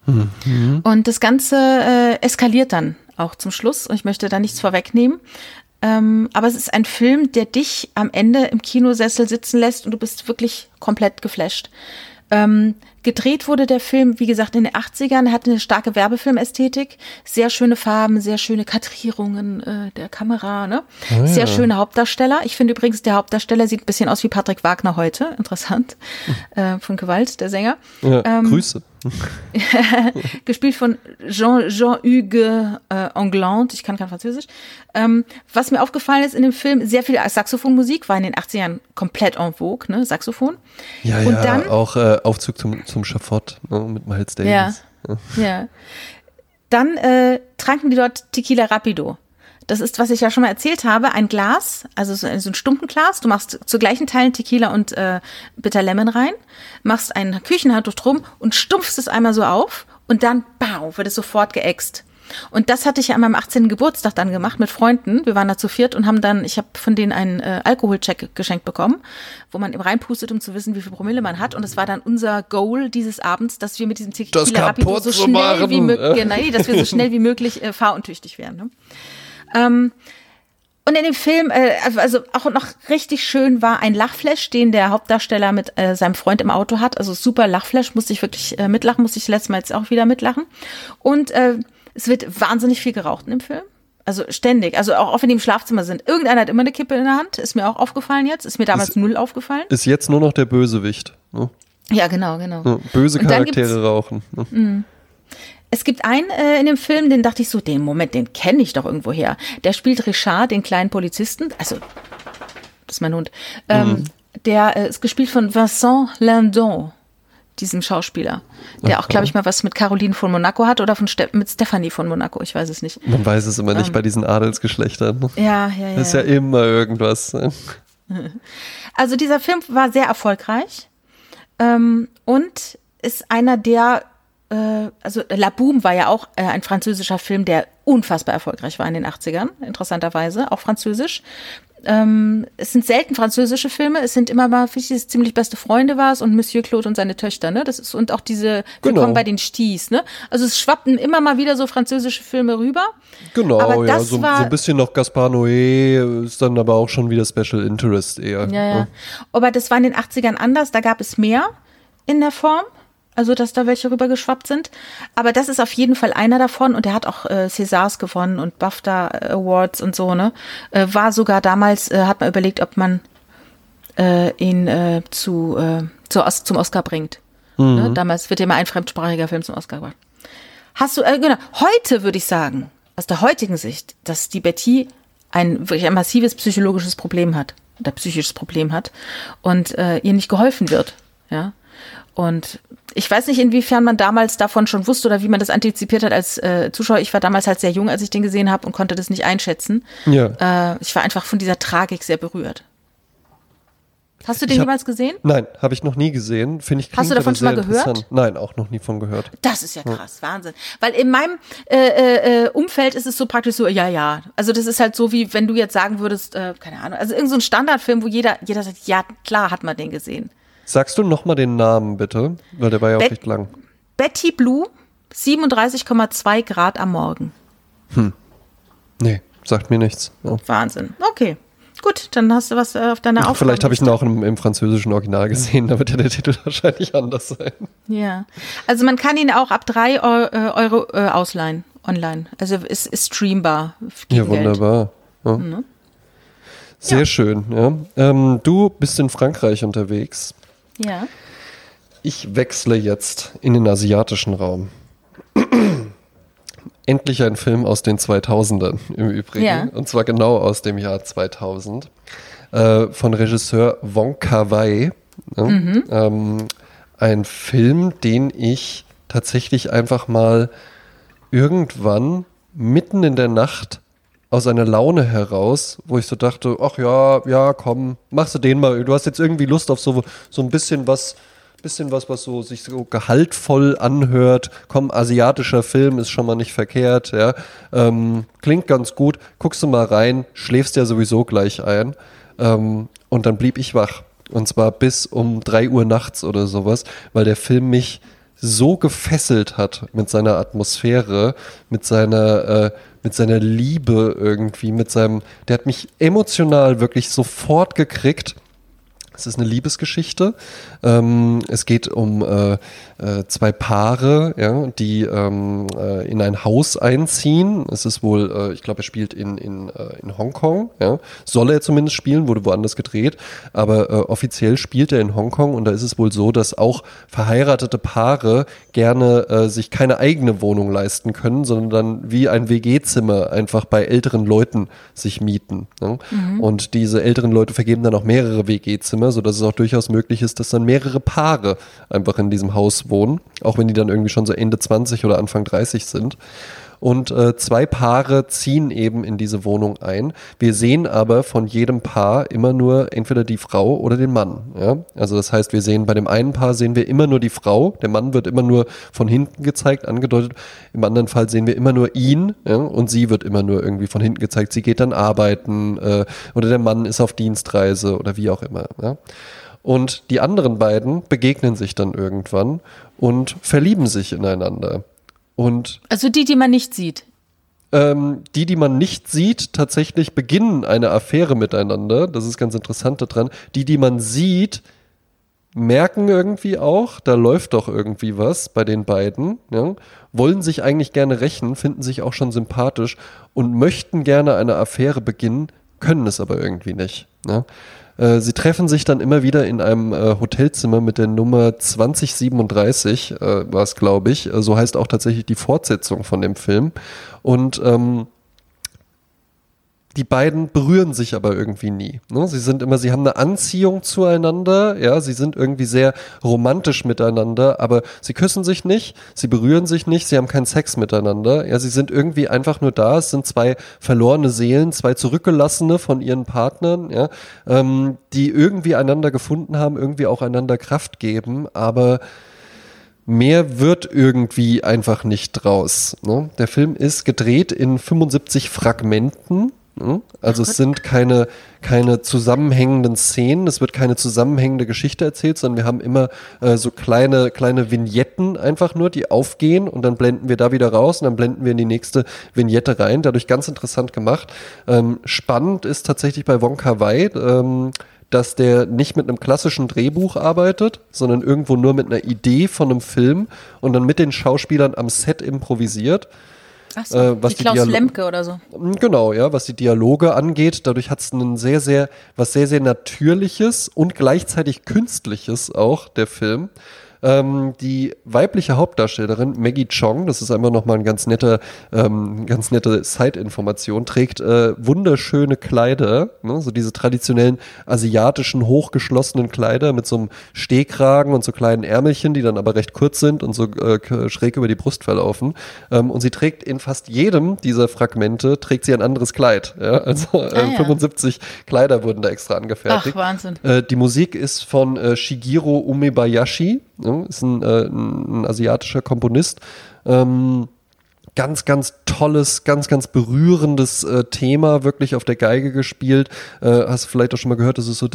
[SPEAKER 1] Mhm. Und das Ganze äh, eskaliert dann auch zum Schluss. Und ich möchte da nichts vorwegnehmen. Ähm, aber es ist ein Film, der dich am Ende im Kinosessel sitzen lässt und du bist wirklich komplett geflasht. Ähm, gedreht wurde der Film, wie gesagt, in den 80ern, hatte eine starke Werbefilmästhetik, sehr schöne Farben, sehr schöne Kadrierungen äh, der Kamera, ne? Oh, ja. Sehr schöne Hauptdarsteller. Ich finde übrigens, der Hauptdarsteller sieht ein bisschen aus wie Patrick Wagner heute. Interessant. Hm. Äh, von Gewalt, der Sänger.
[SPEAKER 2] Ja, ähm, Grüße. [LAUGHS]
[SPEAKER 1] gespielt von Jean-Hugues Jean äh, Anglande, ich kann kein Französisch. Ähm, was mir aufgefallen ist in dem Film, sehr viel Saxophonmusik war in den 80ern komplett en vogue, ne? Saxophon.
[SPEAKER 2] Ja, Und ja, dann, auch äh, Aufzug zum, zum Schafott ne? mit Miles Davis.
[SPEAKER 1] Ja, ja. ja. Dann äh, tranken die dort Tequila Rapido. Das ist, was ich ja schon mal erzählt habe, ein Glas, also so, ein Stumpenglas. Du machst zu gleichen Teilen Tequila und äh, Bitter Lemon rein, machst ein Küchenhandtuch drum und stumpfst es einmal so auf und dann, bau, wird es sofort geäxt. Und das hatte ich ja an meinem 18. Geburtstag dann gemacht mit Freunden. Wir waren da zu viert und haben dann, ich habe von denen einen äh, Alkoholcheck geschenkt bekommen, wo man eben reinpustet, um zu wissen, wie viel Promille man hat. Und es war dann unser Goal dieses Abends, dass wir mit diesem Tequila Rapido so schnell wie möglich, genau, dass wir so schnell wie möglich äh, fahruntüchtig werden. Ne? Ähm, und in dem Film, äh, also auch noch richtig schön war ein Lachflash, den der Hauptdarsteller mit äh, seinem Freund im Auto hat. Also super Lachflash, musste ich wirklich äh, mitlachen, musste ich letztes Mal jetzt auch wieder mitlachen. Und äh, es wird wahnsinnig viel geraucht in dem Film. Also ständig. Also auch, auch wenn die im Schlafzimmer sind. Irgendeiner hat immer eine Kippe in der Hand. Ist mir auch aufgefallen jetzt. Ist mir damals ist, null aufgefallen.
[SPEAKER 2] Ist jetzt nur noch der Bösewicht.
[SPEAKER 1] Ne? Ja, genau, genau. Ja,
[SPEAKER 2] böse Charaktere rauchen. Ne?
[SPEAKER 1] Es gibt einen äh, in dem Film, den dachte ich so, den Moment, den kenne ich doch irgendwo her. Der spielt Richard, den kleinen Polizisten. Also, das ist mein Hund. Ähm, mhm. Der äh, ist gespielt von Vincent Landon, diesem Schauspieler. Der auch, glaube ich, mal was mit Caroline von Monaco hat oder von Ste mit Stephanie von Monaco. Ich weiß es nicht.
[SPEAKER 2] Man weiß es immer ähm, nicht bei diesen Adelsgeschlechtern.
[SPEAKER 1] Ja, ja, ja.
[SPEAKER 2] Das ist ja immer irgendwas. [LAUGHS]
[SPEAKER 1] Also dieser Film war sehr erfolgreich ähm, und ist einer der äh, also La Boom war ja auch äh, ein französischer Film, der unfassbar erfolgreich war in den 80ern, interessanterweise, auch französisch. Ähm, es sind selten französische Filme, es sind immer mal, wie es ziemlich beste Freunde war es und Monsieur Claude und seine Töchter, ne? Das ist, und auch diese
[SPEAKER 2] genau.
[SPEAKER 1] Willkommen bei den Sties, ne? Also es schwappten immer mal wieder so französische Filme rüber.
[SPEAKER 2] Genau, aber ja, so, war, so ein bisschen noch Gaspar Noé, ist dann aber auch schon wieder Special Interest eher.
[SPEAKER 1] Ja, ja. Ne? Aber das war in den 80ern anders, da gab es mehr in der Form also dass da welche rübergeschwappt sind. Aber das ist auf jeden Fall einer davon und er hat auch äh, Césars gewonnen und BAFTA Awards und so, ne? Äh, war sogar damals, äh, hat man überlegt, ob man äh, ihn äh, zu, äh, zu zum Oscar bringt. Mhm. Ne? Damals wird ja immer ein fremdsprachiger Film zum Oscar gebracht. Hast du, äh, genau, heute würde ich sagen, aus der heutigen Sicht, dass die Betty ein wirklich ein massives psychologisches Problem hat oder psychisches Problem hat und äh, ihr nicht geholfen wird. Ja. Und ich weiß nicht, inwiefern man damals davon schon wusste oder wie man das antizipiert hat als äh, Zuschauer. Ich war damals halt sehr jung, als ich den gesehen habe und konnte das nicht einschätzen. Ja. Äh, ich war einfach von dieser Tragik sehr berührt. Hast du den hab, jemals gesehen?
[SPEAKER 2] Nein, habe ich noch nie gesehen. Finde ich
[SPEAKER 1] Hast du davon schon mal gehört?
[SPEAKER 2] Nein, auch noch nie von gehört.
[SPEAKER 1] Das ist ja krass, ja. Wahnsinn. Weil in meinem äh, äh, äh, Umfeld ist es so praktisch so, ja, ja. Also das ist halt so, wie wenn du jetzt sagen würdest, äh, keine Ahnung, also irgendein so ein Standardfilm, wo jeder, jeder sagt, ja, klar hat man den gesehen.
[SPEAKER 2] Sagst du nochmal den Namen bitte? Weil der war ja auch recht lang.
[SPEAKER 1] Betty Blue, 37,2 Grad am Morgen.
[SPEAKER 2] Hm. Nee, sagt mir nichts.
[SPEAKER 1] Ja. Wahnsinn. Okay. Gut, dann hast du was äh, auf deiner Aufgabe.
[SPEAKER 2] Vielleicht habe ich ihn auch im, im, französischen Original gesehen, da wird ja der Titel [LAUGHS] wahrscheinlich anders sein.
[SPEAKER 1] Ja, also man kann ihn auch ab drei äh, Euro äh, ausleihen online. Also ist, ist streambar.
[SPEAKER 2] Ja, wunderbar. Ja. Mhm. Sehr ja. schön. Ja. Ähm, du bist in Frankreich unterwegs.
[SPEAKER 1] Ja.
[SPEAKER 2] Ich wechsle jetzt in den asiatischen Raum. [CLEARS THROAT] Endlich ein Film aus den 2000ern im Übrigen. Ja. Und zwar genau aus dem Jahr 2000. Äh, von Regisseur Wong Kar-wai. Ne? Mhm. Ähm, ein Film, den ich tatsächlich einfach mal irgendwann mitten in der Nacht aus einer Laune heraus, wo ich so dachte, ach ja, ja, komm, machst du den mal. Du hast jetzt irgendwie Lust auf so, so ein bisschen was, bisschen was, was so sich so gehaltvoll anhört. Komm, asiatischer Film ist schon mal nicht verkehrt, ja. Ähm, klingt ganz gut. Guckst du mal rein, schläfst ja sowieso gleich ein. Ähm, und dann blieb ich wach. Und zwar bis um drei Uhr nachts oder sowas, weil der Film mich so gefesselt hat mit seiner Atmosphäre, mit seiner, äh, mit seiner Liebe irgendwie, mit seinem, der hat mich emotional wirklich sofort gekriegt. Es ist eine Liebesgeschichte. Ähm, es geht um äh, äh, zwei Paare, ja, die ähm, äh, in ein Haus einziehen. Es ist wohl, äh, ich glaube, er spielt in, in, äh, in Hongkong. Ja. Soll er zumindest spielen, wurde woanders gedreht. Aber offiziell spielt er in Hongkong und da ist es wohl so, dass auch verheiratete Paare gerne sich keine eigene Wohnung leisten können, sondern dann wie ein WG-Zimmer einfach bei älteren Leuten sich mieten. Ja. Mhm. Und diese älteren Leute vergeben dann auch mehrere WG-Zimmer, sodass es auch durchaus möglich ist, dass dann mehrere Paare einfach in diesem Haus wohnen, auch wenn die dann irgendwie schon so Ende 20 oder Anfang 30 sind. Und äh, zwei Paare ziehen eben in diese Wohnung ein. Wir sehen aber von jedem Paar immer nur entweder die Frau oder den Mann. Ja? Also das heißt, wir sehen bei dem einen Paar sehen wir immer nur die Frau, der Mann wird immer nur von hinten gezeigt, angedeutet. Im anderen Fall sehen wir immer nur ihn ja? und sie wird immer nur irgendwie von hinten gezeigt. Sie geht dann arbeiten äh, oder der Mann ist auf Dienstreise oder wie auch immer. Ja? Und die anderen beiden begegnen sich dann irgendwann und verlieben sich ineinander. Und
[SPEAKER 1] also die, die man nicht sieht.
[SPEAKER 2] Ähm, die, die man nicht sieht, tatsächlich beginnen eine Affäre miteinander. Das ist ganz interessant daran. Die, die man sieht, merken irgendwie auch, da läuft doch irgendwie was bei den beiden, ja, wollen sich eigentlich gerne rächen, finden sich auch schon sympathisch und möchten gerne eine Affäre beginnen, können es aber irgendwie nicht. Ja. Äh, sie treffen sich dann immer wieder in einem äh, Hotelzimmer mit der Nummer 2037, äh, war es, glaube ich. Äh, so heißt auch tatsächlich die Fortsetzung von dem Film. Und ähm, die beiden berühren sich aber irgendwie nie. Ne? Sie sind immer, sie haben eine Anziehung zueinander, ja, sie sind irgendwie sehr romantisch miteinander, aber sie küssen sich nicht, sie berühren sich nicht, sie haben keinen Sex miteinander, ja, sie sind irgendwie einfach nur da, es sind zwei verlorene Seelen, zwei zurückgelassene von ihren Partnern, ja, ähm, die irgendwie einander gefunden haben, irgendwie auch einander Kraft geben, aber mehr wird irgendwie einfach nicht draus. Ne? Der Film ist gedreht in 75 Fragmenten? Also es sind keine, keine zusammenhängenden Szenen, es wird keine zusammenhängende Geschichte erzählt, sondern wir haben immer äh, so kleine, kleine Vignetten einfach nur, die aufgehen und dann blenden wir da wieder raus und dann blenden wir in die nächste Vignette rein. Dadurch ganz interessant gemacht. Ähm, spannend ist tatsächlich bei Wonka Wai, ähm, dass der nicht mit einem klassischen Drehbuch arbeitet, sondern irgendwo nur mit einer Idee von einem Film und dann mit den Schauspielern am Set improvisiert.
[SPEAKER 1] Ach so, äh, was wie Klaus Dialo Lemke oder so.
[SPEAKER 2] Mm, genau, ja, was die Dialoge angeht. Dadurch hat es ein sehr, sehr, was sehr, sehr Natürliches und gleichzeitig Künstliches auch, der Film. Ähm, die weibliche Hauptdarstellerin Maggie Chong, das ist einfach nochmal ein ganz netter, ähm, ganz nette Side-Information, trägt äh, wunderschöne Kleider, ne? so diese traditionellen asiatischen hochgeschlossenen Kleider mit so einem Stehkragen und so kleinen Ärmelchen, die dann aber recht kurz sind und so äh, schräg über die Brust verlaufen. Ähm, und sie trägt in fast jedem dieser Fragmente trägt sie ein anderes Kleid. Ja? Also äh, ah, ja. 75 Kleider wurden da extra angefertigt.
[SPEAKER 1] Ach, Wahnsinn.
[SPEAKER 2] Äh, die Musik ist von äh, Shigiro Umebayashi. Ne? Ist ein, äh, ein, asiatischer Komponist. Ähm, ganz, ganz tolles, ganz, ganz berührendes äh, Thema wirklich auf der Geige gespielt. Äh, hast du vielleicht auch schon mal gehört, das ist so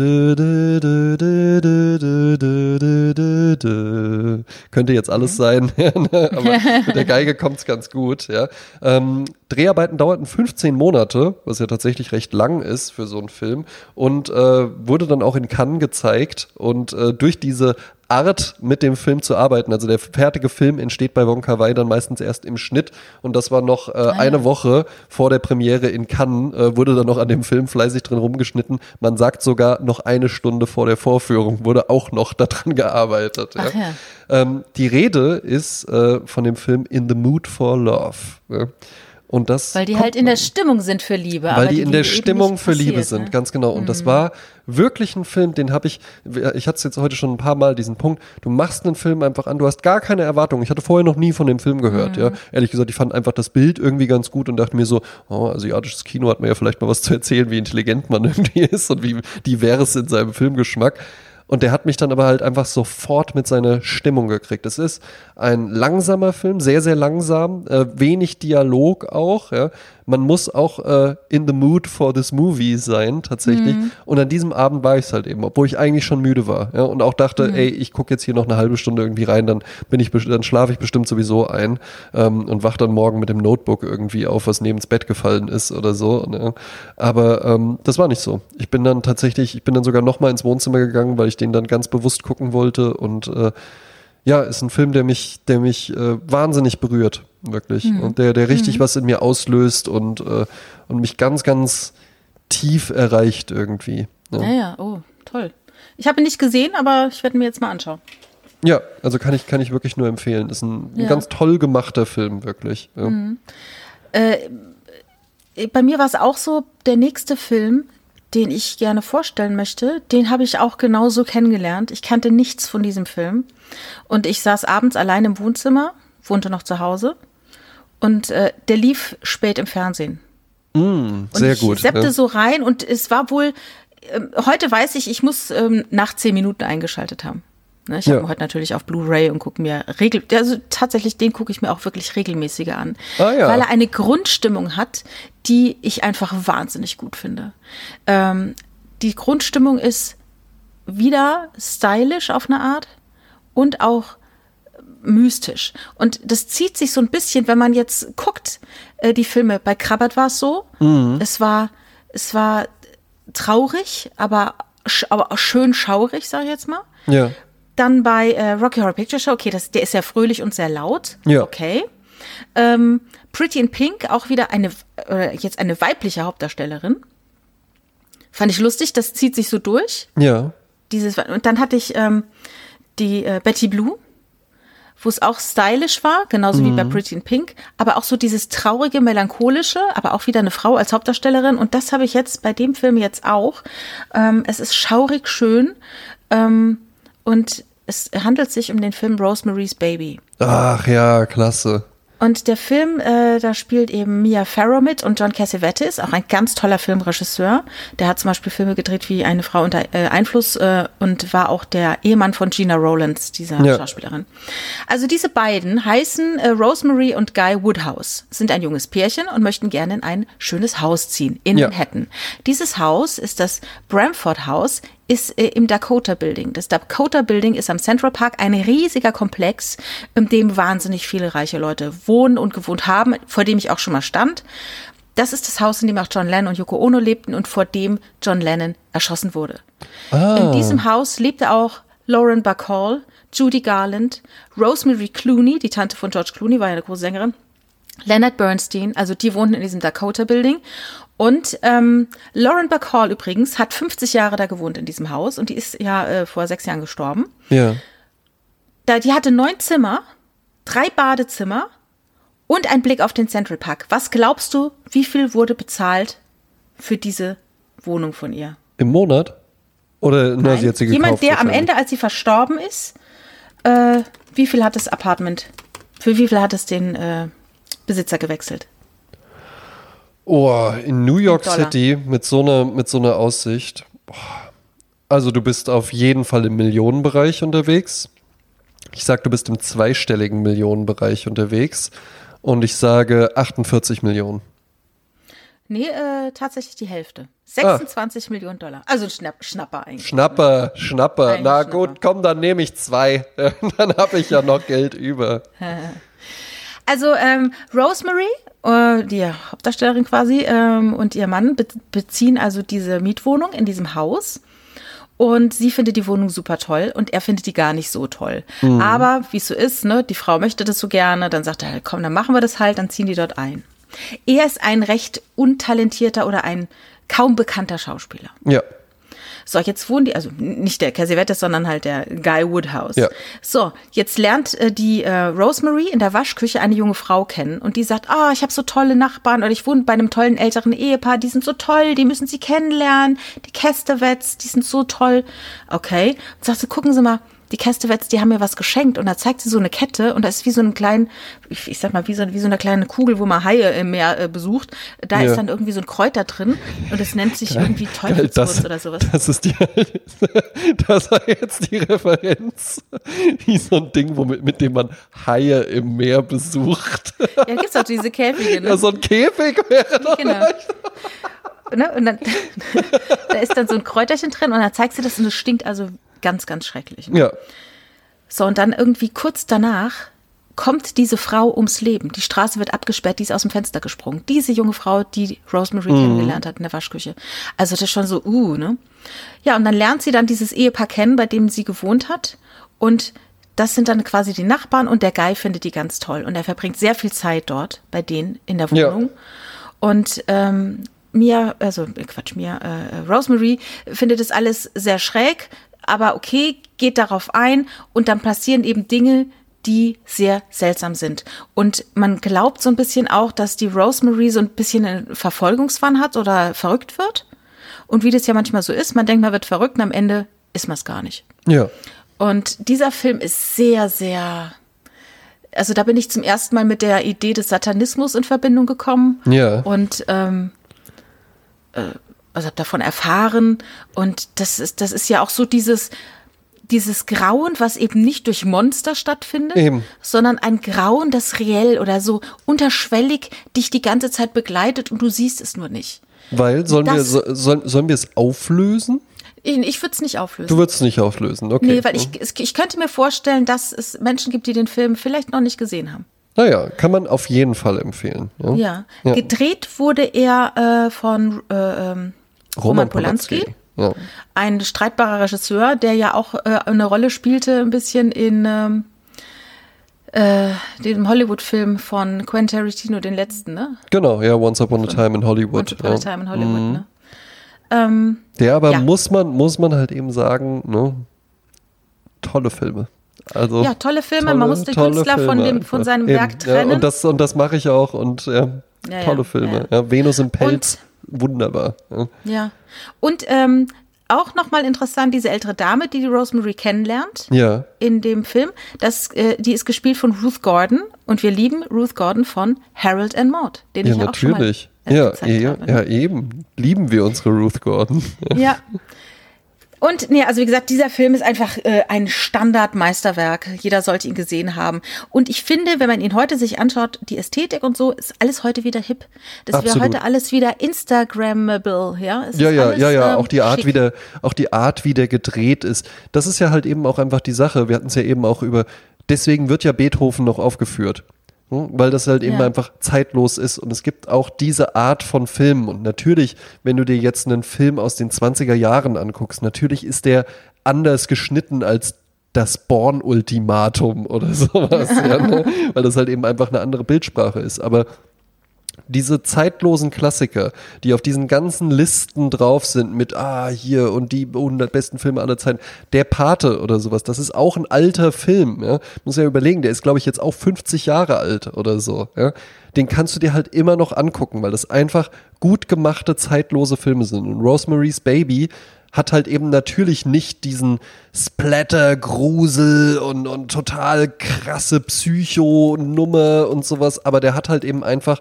[SPEAKER 2] könnte jetzt alles sein, [LAUGHS] aber [LAUGHS] mit der Geige kommt's ganz gut. Ja. Ähm, Dreharbeiten dauerten 15 Monate, was ja tatsächlich recht lang ist für so einen Film und äh, wurde dann auch in Cannes gezeigt und äh, durch diese Art, mit dem Film zu arbeiten. Also der fertige Film entsteht bei Wong Kar Wai dann meistens erst im Schnitt und das war noch äh, ah, eine ja. Woche vor der Premiere in Cannes, äh, wurde dann noch an dem Film fleißig drin rumgeschnitten. Man sagt sogar noch eine Stunde vor der Vorführung wurde auch noch daran gearbeitet. Ja. Ja. Ähm, die Rede ist äh, von dem Film In the Mood for Love. Und das
[SPEAKER 1] weil die halt in der Stimmung sind für Liebe.
[SPEAKER 2] Weil die, die in der Stimmung für passiert, Liebe sind, ne? ganz genau. Und mhm. das war wirklich ein Film, den habe ich, ich hatte es jetzt heute schon ein paar Mal, diesen Punkt, du machst einen Film einfach an, du hast gar keine Erwartungen. Ich hatte vorher noch nie von dem Film gehört, mhm. ja. Ehrlich gesagt, ich fand einfach das Bild irgendwie ganz gut und dachte mir so, oh, asiatisches Kino hat mir ja vielleicht mal was zu erzählen, wie intelligent man [LAUGHS] irgendwie ist und wie divers in seinem Filmgeschmack. Und der hat mich dann aber halt einfach sofort mit seiner Stimmung gekriegt. Es ist ein langsamer Film, sehr, sehr langsam, äh, wenig Dialog auch, ja, man muss auch äh, in the mood for this movie sein, tatsächlich. Mhm. Und an diesem Abend war ich es halt eben, obwohl ich eigentlich schon müde war. Ja, und auch dachte, mhm. ey, ich gucke jetzt hier noch eine halbe Stunde irgendwie rein, dann bin ich, dann schlafe ich bestimmt sowieso ein ähm, und wach dann morgen mit dem Notebook irgendwie auf, was neben das Bett gefallen ist oder so. Ne? Aber ähm, das war nicht so. Ich bin dann tatsächlich, ich bin dann sogar nochmal ins Wohnzimmer gegangen, weil ich den dann ganz bewusst gucken wollte und äh, ja, ist ein Film, der mich, der mich äh, wahnsinnig berührt, wirklich. Mhm. Und der, der richtig mhm. was in mir auslöst und, äh, und mich ganz, ganz tief erreicht irgendwie.
[SPEAKER 1] Ja, ja, ja. oh, toll. Ich habe ihn nicht gesehen, aber ich werde mir jetzt mal anschauen.
[SPEAKER 2] Ja, also kann ich, kann ich wirklich nur empfehlen. Ist ein, ein ja. ganz toll gemachter Film, wirklich. Ja. Mhm.
[SPEAKER 1] Äh, bei mir war es auch so, der nächste Film, den ich gerne vorstellen möchte, den habe ich auch genauso kennengelernt. Ich kannte nichts von diesem Film. Und ich saß abends allein im Wohnzimmer, wohnte noch zu Hause. Und äh, der lief spät im Fernsehen.
[SPEAKER 2] Mm, sehr
[SPEAKER 1] und ich
[SPEAKER 2] gut.
[SPEAKER 1] Ich seppte ja. so rein und es war wohl, äh, heute weiß ich, ich muss ähm, nach zehn Minuten eingeschaltet haben. Ne, ich ja. habe heute natürlich auf Blu-ray und gucke mir regel, also tatsächlich den gucke ich mir auch wirklich regelmäßiger an, ah, ja. weil er eine Grundstimmung hat, die ich einfach wahnsinnig gut finde. Ähm, die Grundstimmung ist wieder stylisch auf eine Art und auch mystisch. Und das zieht sich so ein bisschen, wenn man jetzt guckt, äh, die Filme. Bei Krabbert war es so. Mhm. Es war, es war traurig, aber, aber schön schaurig, sage ich jetzt mal.
[SPEAKER 2] Ja.
[SPEAKER 1] Dann bei äh, Rocky Horror Picture Show, okay, das, der ist ja fröhlich und sehr laut.
[SPEAKER 2] Ja.
[SPEAKER 1] Okay. Ähm, Pretty in Pink, auch wieder eine, äh, jetzt eine weibliche Hauptdarstellerin. Fand ich lustig, das zieht sich so durch.
[SPEAKER 2] Ja.
[SPEAKER 1] Dieses, und dann hatte ich ähm, die äh, Betty Blue, wo es auch stylisch war, genauso mhm. wie bei mhm. Pretty in Pink, aber auch so dieses traurige, melancholische, aber auch wieder eine Frau als Hauptdarstellerin. Und das habe ich jetzt bei dem Film jetzt auch. Ähm, es ist schaurig schön ähm, und es handelt sich um den Film Rosemary's Baby.
[SPEAKER 2] Ach ja, klasse.
[SPEAKER 1] Und der Film, äh, da spielt eben Mia Farrow mit und John Cassavetes, auch ein ganz toller Filmregisseur. Der hat zum Beispiel Filme gedreht wie Eine Frau unter äh, Einfluss äh, und war auch der Ehemann von Gina Rowlands, dieser ja. Schauspielerin. Also diese beiden heißen äh, Rosemary und Guy Woodhouse, sind ein junges Pärchen und möchten gerne in ein schönes Haus ziehen in ja. Manhattan. Dieses Haus ist das Bramford House ist äh, im Dakota Building. Das Dakota Building ist am Central Park ein riesiger Komplex, in dem wahnsinnig viele reiche Leute wohnen und gewohnt haben, vor dem ich auch schon mal stand. Das ist das Haus, in dem auch John Lennon und Yoko Ono lebten und vor dem John Lennon erschossen wurde. Ah. In diesem Haus lebte auch Lauren Bacall, Judy Garland, Rosemary Clooney, die Tante von George Clooney, war ja eine große Sängerin, Leonard Bernstein, also die wohnten in diesem Dakota Building. Und ähm, Lauren Bacall übrigens hat 50 Jahre da gewohnt in diesem Haus und die ist ja äh, vor sechs Jahren gestorben.
[SPEAKER 2] Ja.
[SPEAKER 1] Da, die hatte neun Zimmer, drei Badezimmer und ein Blick auf den Central Park. Was glaubst du, wie viel wurde bezahlt für diese Wohnung von ihr?
[SPEAKER 2] Im Monat? Oder nur sie hat sie
[SPEAKER 1] gekauft? Jemand, der am Ende, als sie verstorben ist, äh, wie viel hat das Apartment, für wie viel hat es den äh, Besitzer gewechselt.
[SPEAKER 2] Oh, in New York City mit so einer mit so einer Aussicht. Also du bist auf jeden Fall im Millionenbereich unterwegs. Ich sag, du bist im zweistelligen Millionenbereich unterwegs und ich sage 48 Millionen.
[SPEAKER 1] Nee, äh, tatsächlich die Hälfte. 26 ah. Millionen Dollar. Also Schnapp, Schnapper eigentlich.
[SPEAKER 2] Schnapper, Schnapper. Eigentlich Na Schnapper. gut, komm, dann nehme ich zwei. [LAUGHS] dann habe ich ja noch Geld über. [LAUGHS]
[SPEAKER 1] Also ähm, Rosemary, äh, die Hauptdarstellerin quasi, ähm, und ihr Mann be beziehen also diese Mietwohnung in diesem Haus. Und sie findet die Wohnung super toll und er findet die gar nicht so toll. Mhm. Aber wie es so ist, ne, die Frau möchte das so gerne, dann sagt er, komm, dann machen wir das halt, dann ziehen die dort ein. Er ist ein recht untalentierter oder ein kaum bekannter Schauspieler.
[SPEAKER 2] Ja.
[SPEAKER 1] So, jetzt wohnen die, also nicht der Cassavetes, sondern halt der Guy Woodhouse. Ja. So, jetzt lernt äh, die äh, Rosemary in der Waschküche eine junge Frau kennen und die sagt, ah, oh, ich habe so tolle Nachbarn oder ich wohne bei einem tollen älteren Ehepaar, die sind so toll, die müssen sie kennenlernen, die Castavets, die sind so toll. Okay, und sagt sie, gucken Sie mal, die Castavets, die haben mir was geschenkt und da zeigt sie so eine Kette und da ist wie so ein kleinen, ich, ich sag mal, wie so, wie so eine kleine Kugel, wo man Haie im Meer äh, besucht. Da ja. ist dann irgendwie so ein Kräuter drin und es nennt sich irgendwie Teufelswurz oder sowas.
[SPEAKER 2] Das ist die, [LAUGHS] das war jetzt die Referenz. Wie so ein Ding, womit, mit dem man Haie im Meer besucht.
[SPEAKER 1] Ja, gibt's auch diese Käfige,
[SPEAKER 2] ne? Ja, so ein Käfig wäre doch genau.
[SPEAKER 1] Ne? Und dann, [LAUGHS] da ist dann so ein Kräuterchen drin und dann zeigt sie das und es stinkt also ganz, ganz schrecklich. Ne?
[SPEAKER 2] Ja.
[SPEAKER 1] So, und dann irgendwie kurz danach kommt diese Frau ums Leben. Die Straße wird abgesperrt, die ist aus dem Fenster gesprungen. Diese junge Frau, die Rosemary mhm. kennengelernt hat in der Waschküche. Also das ist schon so, uh, ne? Ja, und dann lernt sie dann dieses Ehepaar kennen, bei dem sie gewohnt hat. Und das sind dann quasi die Nachbarn und der Guy findet die ganz toll. Und er verbringt sehr viel Zeit dort bei denen in der Wohnung. Ja. Und ähm, Mia, also Quatsch, Mia, äh, Rosemary findet das alles sehr schräg, aber okay, geht darauf ein und dann passieren eben Dinge, die sehr seltsam sind. Und man glaubt so ein bisschen auch, dass die Rosemary so ein bisschen einen Verfolgungswahn hat oder verrückt wird. Und wie das ja manchmal so ist, man denkt, man wird verrückt und am Ende ist man es gar nicht.
[SPEAKER 2] Ja.
[SPEAKER 1] Und dieser Film ist sehr, sehr. Also da bin ich zum ersten Mal mit der Idee des Satanismus in Verbindung gekommen.
[SPEAKER 2] Ja.
[SPEAKER 1] Und ähm, äh, also habe davon erfahren und das ist das ist ja auch so dieses dieses Grauen, was eben nicht durch Monster stattfindet, eben. sondern ein Grauen, das reell oder so unterschwellig dich die ganze Zeit begleitet und du siehst es nur nicht.
[SPEAKER 2] Weil sollen das, wir sollen, sollen wir es auflösen?
[SPEAKER 1] Ich, ich würde es nicht auflösen.
[SPEAKER 2] Du würdest es nicht auflösen, okay.
[SPEAKER 1] Nee, weil ich, ich könnte mir vorstellen, dass es Menschen gibt, die den Film vielleicht noch nicht gesehen haben.
[SPEAKER 2] Naja, kann man auf jeden Fall empfehlen. Ja,
[SPEAKER 1] ja. ja. gedreht wurde er äh, von äh, ähm, Roman, Polanski. Polanski. Ja. Ein streitbarer Regisseur, der ja auch äh, eine Rolle spielte, ein bisschen in ähm, äh, dem Hollywood-Film von Quentin Tarantino, den letzten, ne?
[SPEAKER 2] Genau, ja, Once Upon a Time in Hollywood.
[SPEAKER 1] Once Upon
[SPEAKER 2] ja.
[SPEAKER 1] a Time in Hollywood, mhm. ne? Ähm,
[SPEAKER 2] der aber ja. muss man, muss man halt eben sagen, ne? Tolle Filme. Also
[SPEAKER 1] ja, tolle Filme. Tolle, Man muss den Künstler Filme von, dem, von seinem Eben, Werk trennen.
[SPEAKER 2] Ja, und das, und das mache ich auch. Und ja, ja tolle Filme. Ja. Venus im Pelz, und, wunderbar.
[SPEAKER 1] Ja. Und ähm, auch nochmal interessant, diese ältere Dame, die die Rosemary kennenlernt
[SPEAKER 2] ja.
[SPEAKER 1] in dem Film, das, äh, die ist gespielt von Ruth Gordon und wir lieben Ruth Gordon von Harold and Maud, den ja, ich ja
[SPEAKER 2] natürlich.
[SPEAKER 1] auch schon
[SPEAKER 2] mal ja, ja, habe. Ne? ja, eben. Lieben wir unsere Ruth Gordon.
[SPEAKER 1] Ja. [LAUGHS] Und nee, also wie gesagt, dieser Film ist einfach äh, ein Standardmeisterwerk. Jeder sollte ihn gesehen haben. Und ich finde, wenn man ihn heute sich anschaut, die Ästhetik und so, ist alles heute wieder hip. Das wäre heute alles wieder Instagrammable, ja?
[SPEAKER 2] Es ja, ja, alles, ja, ja. Ähm, auch die Art, wie der, auch die Art, wie der gedreht ist. Das ist ja halt eben auch einfach die Sache. Wir hatten es ja eben auch über. Deswegen wird ja Beethoven noch aufgeführt. Hm? weil das halt eben ja. einfach zeitlos ist. Und es gibt auch diese Art von Filmen. Und natürlich, wenn du dir jetzt einen Film aus den 20er Jahren anguckst, natürlich ist der anders geschnitten als das Born-Ultimatum oder [LAUGHS] sowas, ja, ne? [LAUGHS] weil das halt eben einfach eine andere Bildsprache ist. Aber diese zeitlosen Klassiker, die auf diesen ganzen Listen drauf sind mit, ah, hier und die 100 besten Filme aller Zeiten, der Pate oder sowas, das ist auch ein alter Film, ja. Muss ja überlegen, der ist, glaube ich, jetzt auch 50 Jahre alt oder so, ja. Den kannst du dir halt immer noch angucken, weil das einfach gut gemachte, zeitlose Filme sind. Und Rosemary's Baby hat halt eben natürlich nicht diesen Splatter, Grusel und, und total krasse Psycho-Nummer und sowas, aber der hat halt eben einfach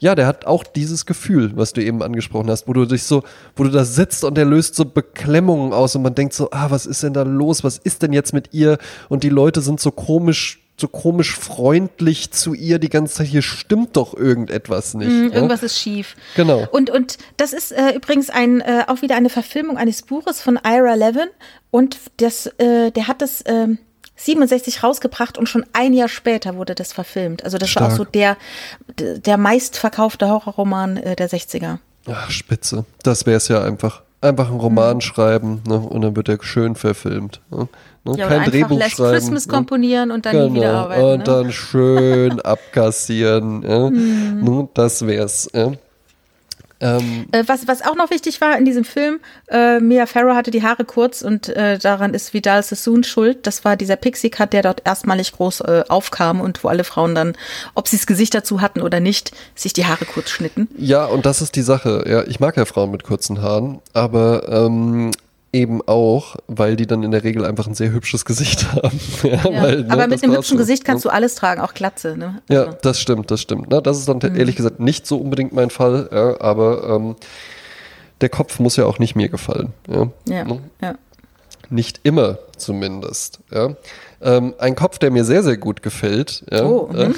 [SPEAKER 2] ja, der hat auch dieses Gefühl, was du eben angesprochen hast, wo du dich so, wo du da sitzt und der löst so Beklemmungen aus und man denkt so, ah, was ist denn da los? Was ist denn jetzt mit ihr? Und die Leute sind so komisch so komisch freundlich zu ihr die ganze Zeit, hier stimmt doch irgendetwas nicht. Mm,
[SPEAKER 1] irgendwas ist schief.
[SPEAKER 2] Genau.
[SPEAKER 1] Und, und das ist äh, übrigens ein, äh, auch wieder eine Verfilmung eines Buches von Ira Levin und das, äh, der hat das, äh, 67 rausgebracht und schon ein Jahr später wurde das verfilmt. Also das Stark. war auch so der, der meistverkaufte Horrorroman äh, der 60er.
[SPEAKER 2] Ach, spitze. Das wäre es ja einfach. Einfach einen Roman mhm. schreiben ne? und dann wird er schön verfilmt. Ne?
[SPEAKER 1] Ne? Ja, Kein Drehbuch Last schreiben. Christmas ne? komponieren und dann genau. nie wieder arbeiten.
[SPEAKER 2] Und ne? dann schön [LAUGHS] abkassieren. Ja? Mhm. Das wär's. Ja?
[SPEAKER 1] Ähm, äh, was, was auch noch wichtig war in diesem Film, äh, Mia Farrow hatte die Haare kurz und äh, daran ist Vidal Sassoon schuld. Das war dieser Pixie-Cut, der dort erstmalig groß äh, aufkam und wo alle Frauen dann, ob sie das Gesicht dazu hatten oder nicht, sich die Haare kurz schnitten.
[SPEAKER 2] Ja, und das ist die Sache. Ja, ich mag ja Frauen mit kurzen Haaren, aber ähm, eben auch, weil die dann in der Regel einfach ein sehr hübsches Gesicht [LAUGHS] haben.
[SPEAKER 1] ja. Weil, ne, Aber mit einem hübschen Gesicht kannst ne? du alles tragen, auch Glatze. Ne?
[SPEAKER 2] Also. Ja, das stimmt, das stimmt. Na, das ist dann mhm. ehrlich gesagt nicht so unbedingt mein Fall, ja, aber ähm, der Kopf muss ja auch nicht mir gefallen. Ja, ja. Ne? ja. Nicht immer zumindest. Ja. Ähm, ein Kopf, der mir sehr, sehr gut gefällt. Ja, oh, äh,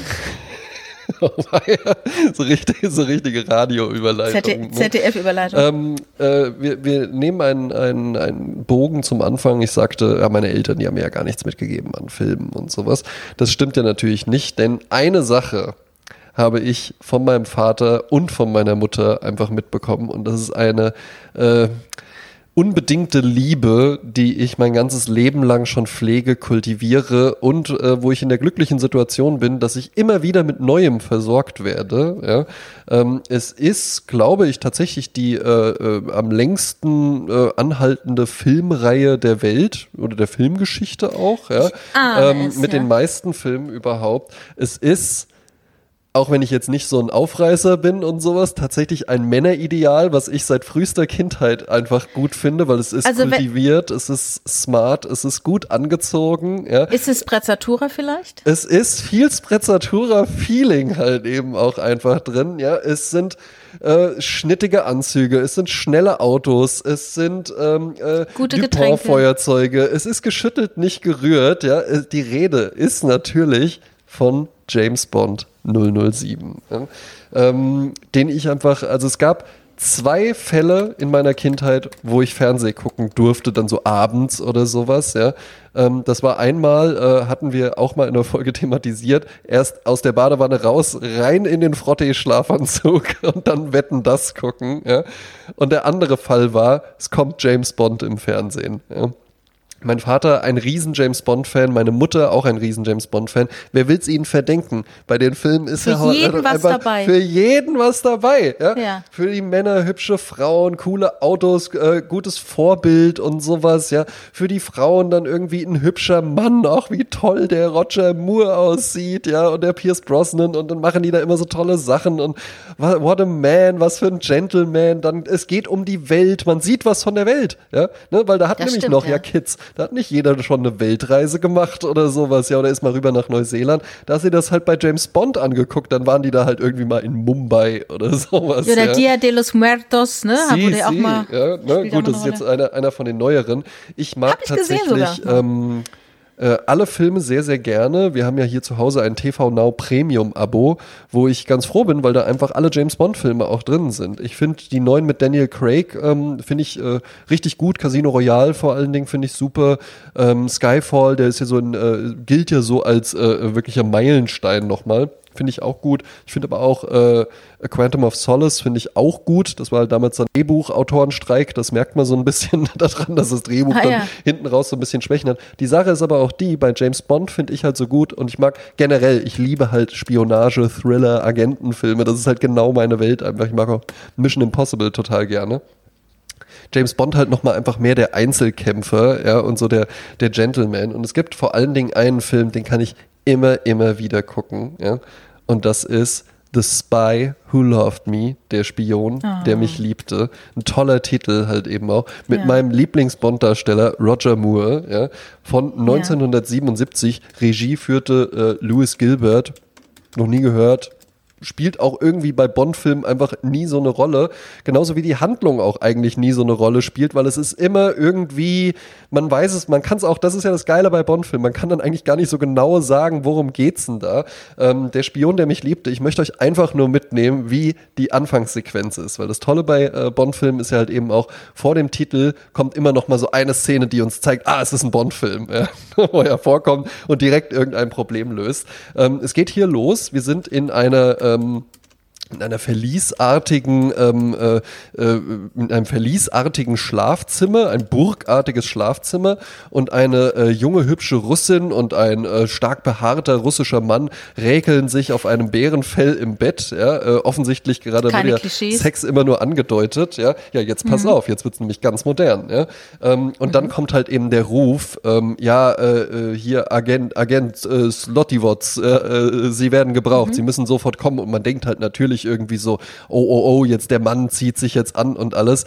[SPEAKER 2] [LAUGHS] so, richtig, so richtige Radioüberleitung.
[SPEAKER 1] Ne? ZDF-Überleitung.
[SPEAKER 2] Ähm, äh, wir, wir nehmen einen, einen, einen Bogen zum Anfang. Ich sagte, ja, meine Eltern, die haben mir ja gar nichts mitgegeben an Filmen und sowas. Das stimmt ja natürlich nicht, denn eine Sache habe ich von meinem Vater und von meiner Mutter einfach mitbekommen und das ist eine äh, unbedingte Liebe, die ich mein ganzes Leben lang schon pflege, kultiviere und äh, wo ich in der glücklichen Situation bin, dass ich immer wieder mit Neuem versorgt werde. Ja? Ähm, es ist, glaube ich, tatsächlich die äh, äh, am längsten äh, anhaltende Filmreihe der Welt oder der Filmgeschichte auch. Ja? Ah, ähm, mit ja. den meisten Filmen überhaupt. Es ist auch wenn ich jetzt nicht so ein Aufreißer bin und sowas, tatsächlich ein Männerideal, was ich seit frühester Kindheit einfach gut finde, weil es ist also kultiviert, es ist smart, es ist gut angezogen. Ja.
[SPEAKER 1] Ist es Sprezzatura vielleicht?
[SPEAKER 2] Es ist viel Sprezzatura-Feeling halt eben auch einfach drin. Ja, es sind äh, schnittige Anzüge, es sind schnelle Autos, es sind ähm, äh,
[SPEAKER 1] gute Dupont-Feuerzeuge,
[SPEAKER 2] es ist geschüttelt, nicht gerührt. Ja, äh, die Rede ist natürlich von James Bond 007. Ja? Ähm, den ich einfach, also es gab zwei Fälle in meiner Kindheit, wo ich Fernseh gucken durfte, dann so abends oder sowas, ja. Ähm, das war einmal, äh, hatten wir auch mal in der Folge [LAUGHS] thematisiert, erst aus der Badewanne raus, rein in den Frottee-Schlafanzug [LAUGHS] und dann wetten das gucken, ja. Und der andere Fall war, es kommt James Bond im Fernsehen, ja. Mein Vater ein riesen James Bond Fan, meine Mutter auch ein riesen James Bond Fan. Wer will's ihnen verdenken? Bei den Filmen ist
[SPEAKER 1] für ja jeden was dabei.
[SPEAKER 2] Für jeden was dabei. Ja? ja? Für die Männer hübsche Frauen, coole Autos, äh, gutes Vorbild und sowas. Ja, für die Frauen dann irgendwie ein hübscher Mann. Auch wie toll der Roger Moore aussieht. Ja, und der Pierce Brosnan und dann machen die da immer so tolle Sachen und what a man, was für ein Gentleman. Dann es geht um die Welt. Man sieht was von der Welt. Ja, ne? weil da hat das nämlich stimmt, noch ja, ja Kids da hat nicht jeder schon eine Weltreise gemacht oder sowas, ja, oder ist mal rüber nach Neuseeland. Da hast du das halt bei James Bond angeguckt, dann waren die da halt irgendwie mal in Mumbai oder [LAUGHS] sowas.
[SPEAKER 1] Ja, der ja. Dia de los Muertos, ne?
[SPEAKER 2] Sie, wurde auch mal. Ja, ne? Gut, das ist jetzt einer, einer von den neueren. Ich mag ich tatsächlich. Ähm, äh, alle Filme sehr, sehr gerne. Wir haben ja hier zu Hause ein TV Now Premium Abo, wo ich ganz froh bin, weil da einfach alle James Bond Filme auch drin sind. Ich finde die neuen mit Daniel Craig, ähm, finde ich äh, richtig gut. Casino Royale vor allen Dingen finde ich super. Ähm, Skyfall, der ist ja so ein, äh, gilt ja so als äh, wirklicher Meilenstein nochmal finde ich auch gut. Ich finde aber auch äh, A Quantum of Solace finde ich auch gut. Das war halt damals ein Drehbuchautorenstreik. Das merkt man so ein bisschen [LAUGHS] daran, dass das Drehbuch ah, dann ja. hinten raus so ein bisschen Schwächen hat. Die Sache ist aber auch die, bei James Bond finde ich halt so gut und ich mag generell, ich liebe halt Spionage, Thriller, Agentenfilme. Das ist halt genau meine Welt einfach. Ich mag auch Mission Impossible total gerne. James Bond halt nochmal einfach mehr der Einzelkämpfer, ja, und so der, der Gentleman. Und es gibt vor allen Dingen einen Film, den kann ich immer, immer wieder gucken. Ja? Und das ist The Spy Who Loved Me, der Spion, oh. der mich liebte. Ein toller Titel halt eben auch. Mit ja. meinem Lieblings-Bond-Darsteller Roger Moore, ja, von 1977. Ja. Regie führte äh, Louis Gilbert. Noch nie gehört, spielt auch irgendwie bei Bond-Filmen einfach nie so eine Rolle. Genauso wie die Handlung auch eigentlich nie so eine Rolle spielt, weil es ist immer irgendwie, man weiß es, man kann es auch, das ist ja das Geile bei Bond-Filmen, man kann dann eigentlich gar nicht so genau sagen, worum geht's denn da. Ähm, der Spion, der mich liebte, ich möchte euch einfach nur mitnehmen, wie die Anfangssequenz ist, weil das Tolle bei äh, Bond-Filmen ist ja halt eben auch, vor dem Titel kommt immer noch mal so eine Szene, die uns zeigt, ah, es ist ein Bond-Film, ja, [LAUGHS] wo er vorkommt und direkt irgendein Problem löst. Ähm, es geht hier los, wir sind in einer ähm, in einer verliesartigen, ähm, äh, äh, in einem verliesartigen Schlafzimmer, ein burgartiges Schlafzimmer und eine äh, junge hübsche Russin und ein äh, stark behaarter russischer Mann räkeln sich auf einem Bärenfell im Bett. Ja, äh, offensichtlich gerade
[SPEAKER 1] Keine
[SPEAKER 2] wird ja Sex immer nur angedeutet. Ja, ja, jetzt pass mhm. auf, jetzt wird's nämlich ganz modern. Ja, ähm, und mhm. dann kommt halt eben der Ruf, ähm, ja, hier Agent, Agent äh, Slotivots, Sie werden gebraucht, mhm. Sie müssen sofort kommen und man denkt halt natürlich nicht irgendwie so, oh, oh, oh, jetzt der Mann zieht sich jetzt an und alles.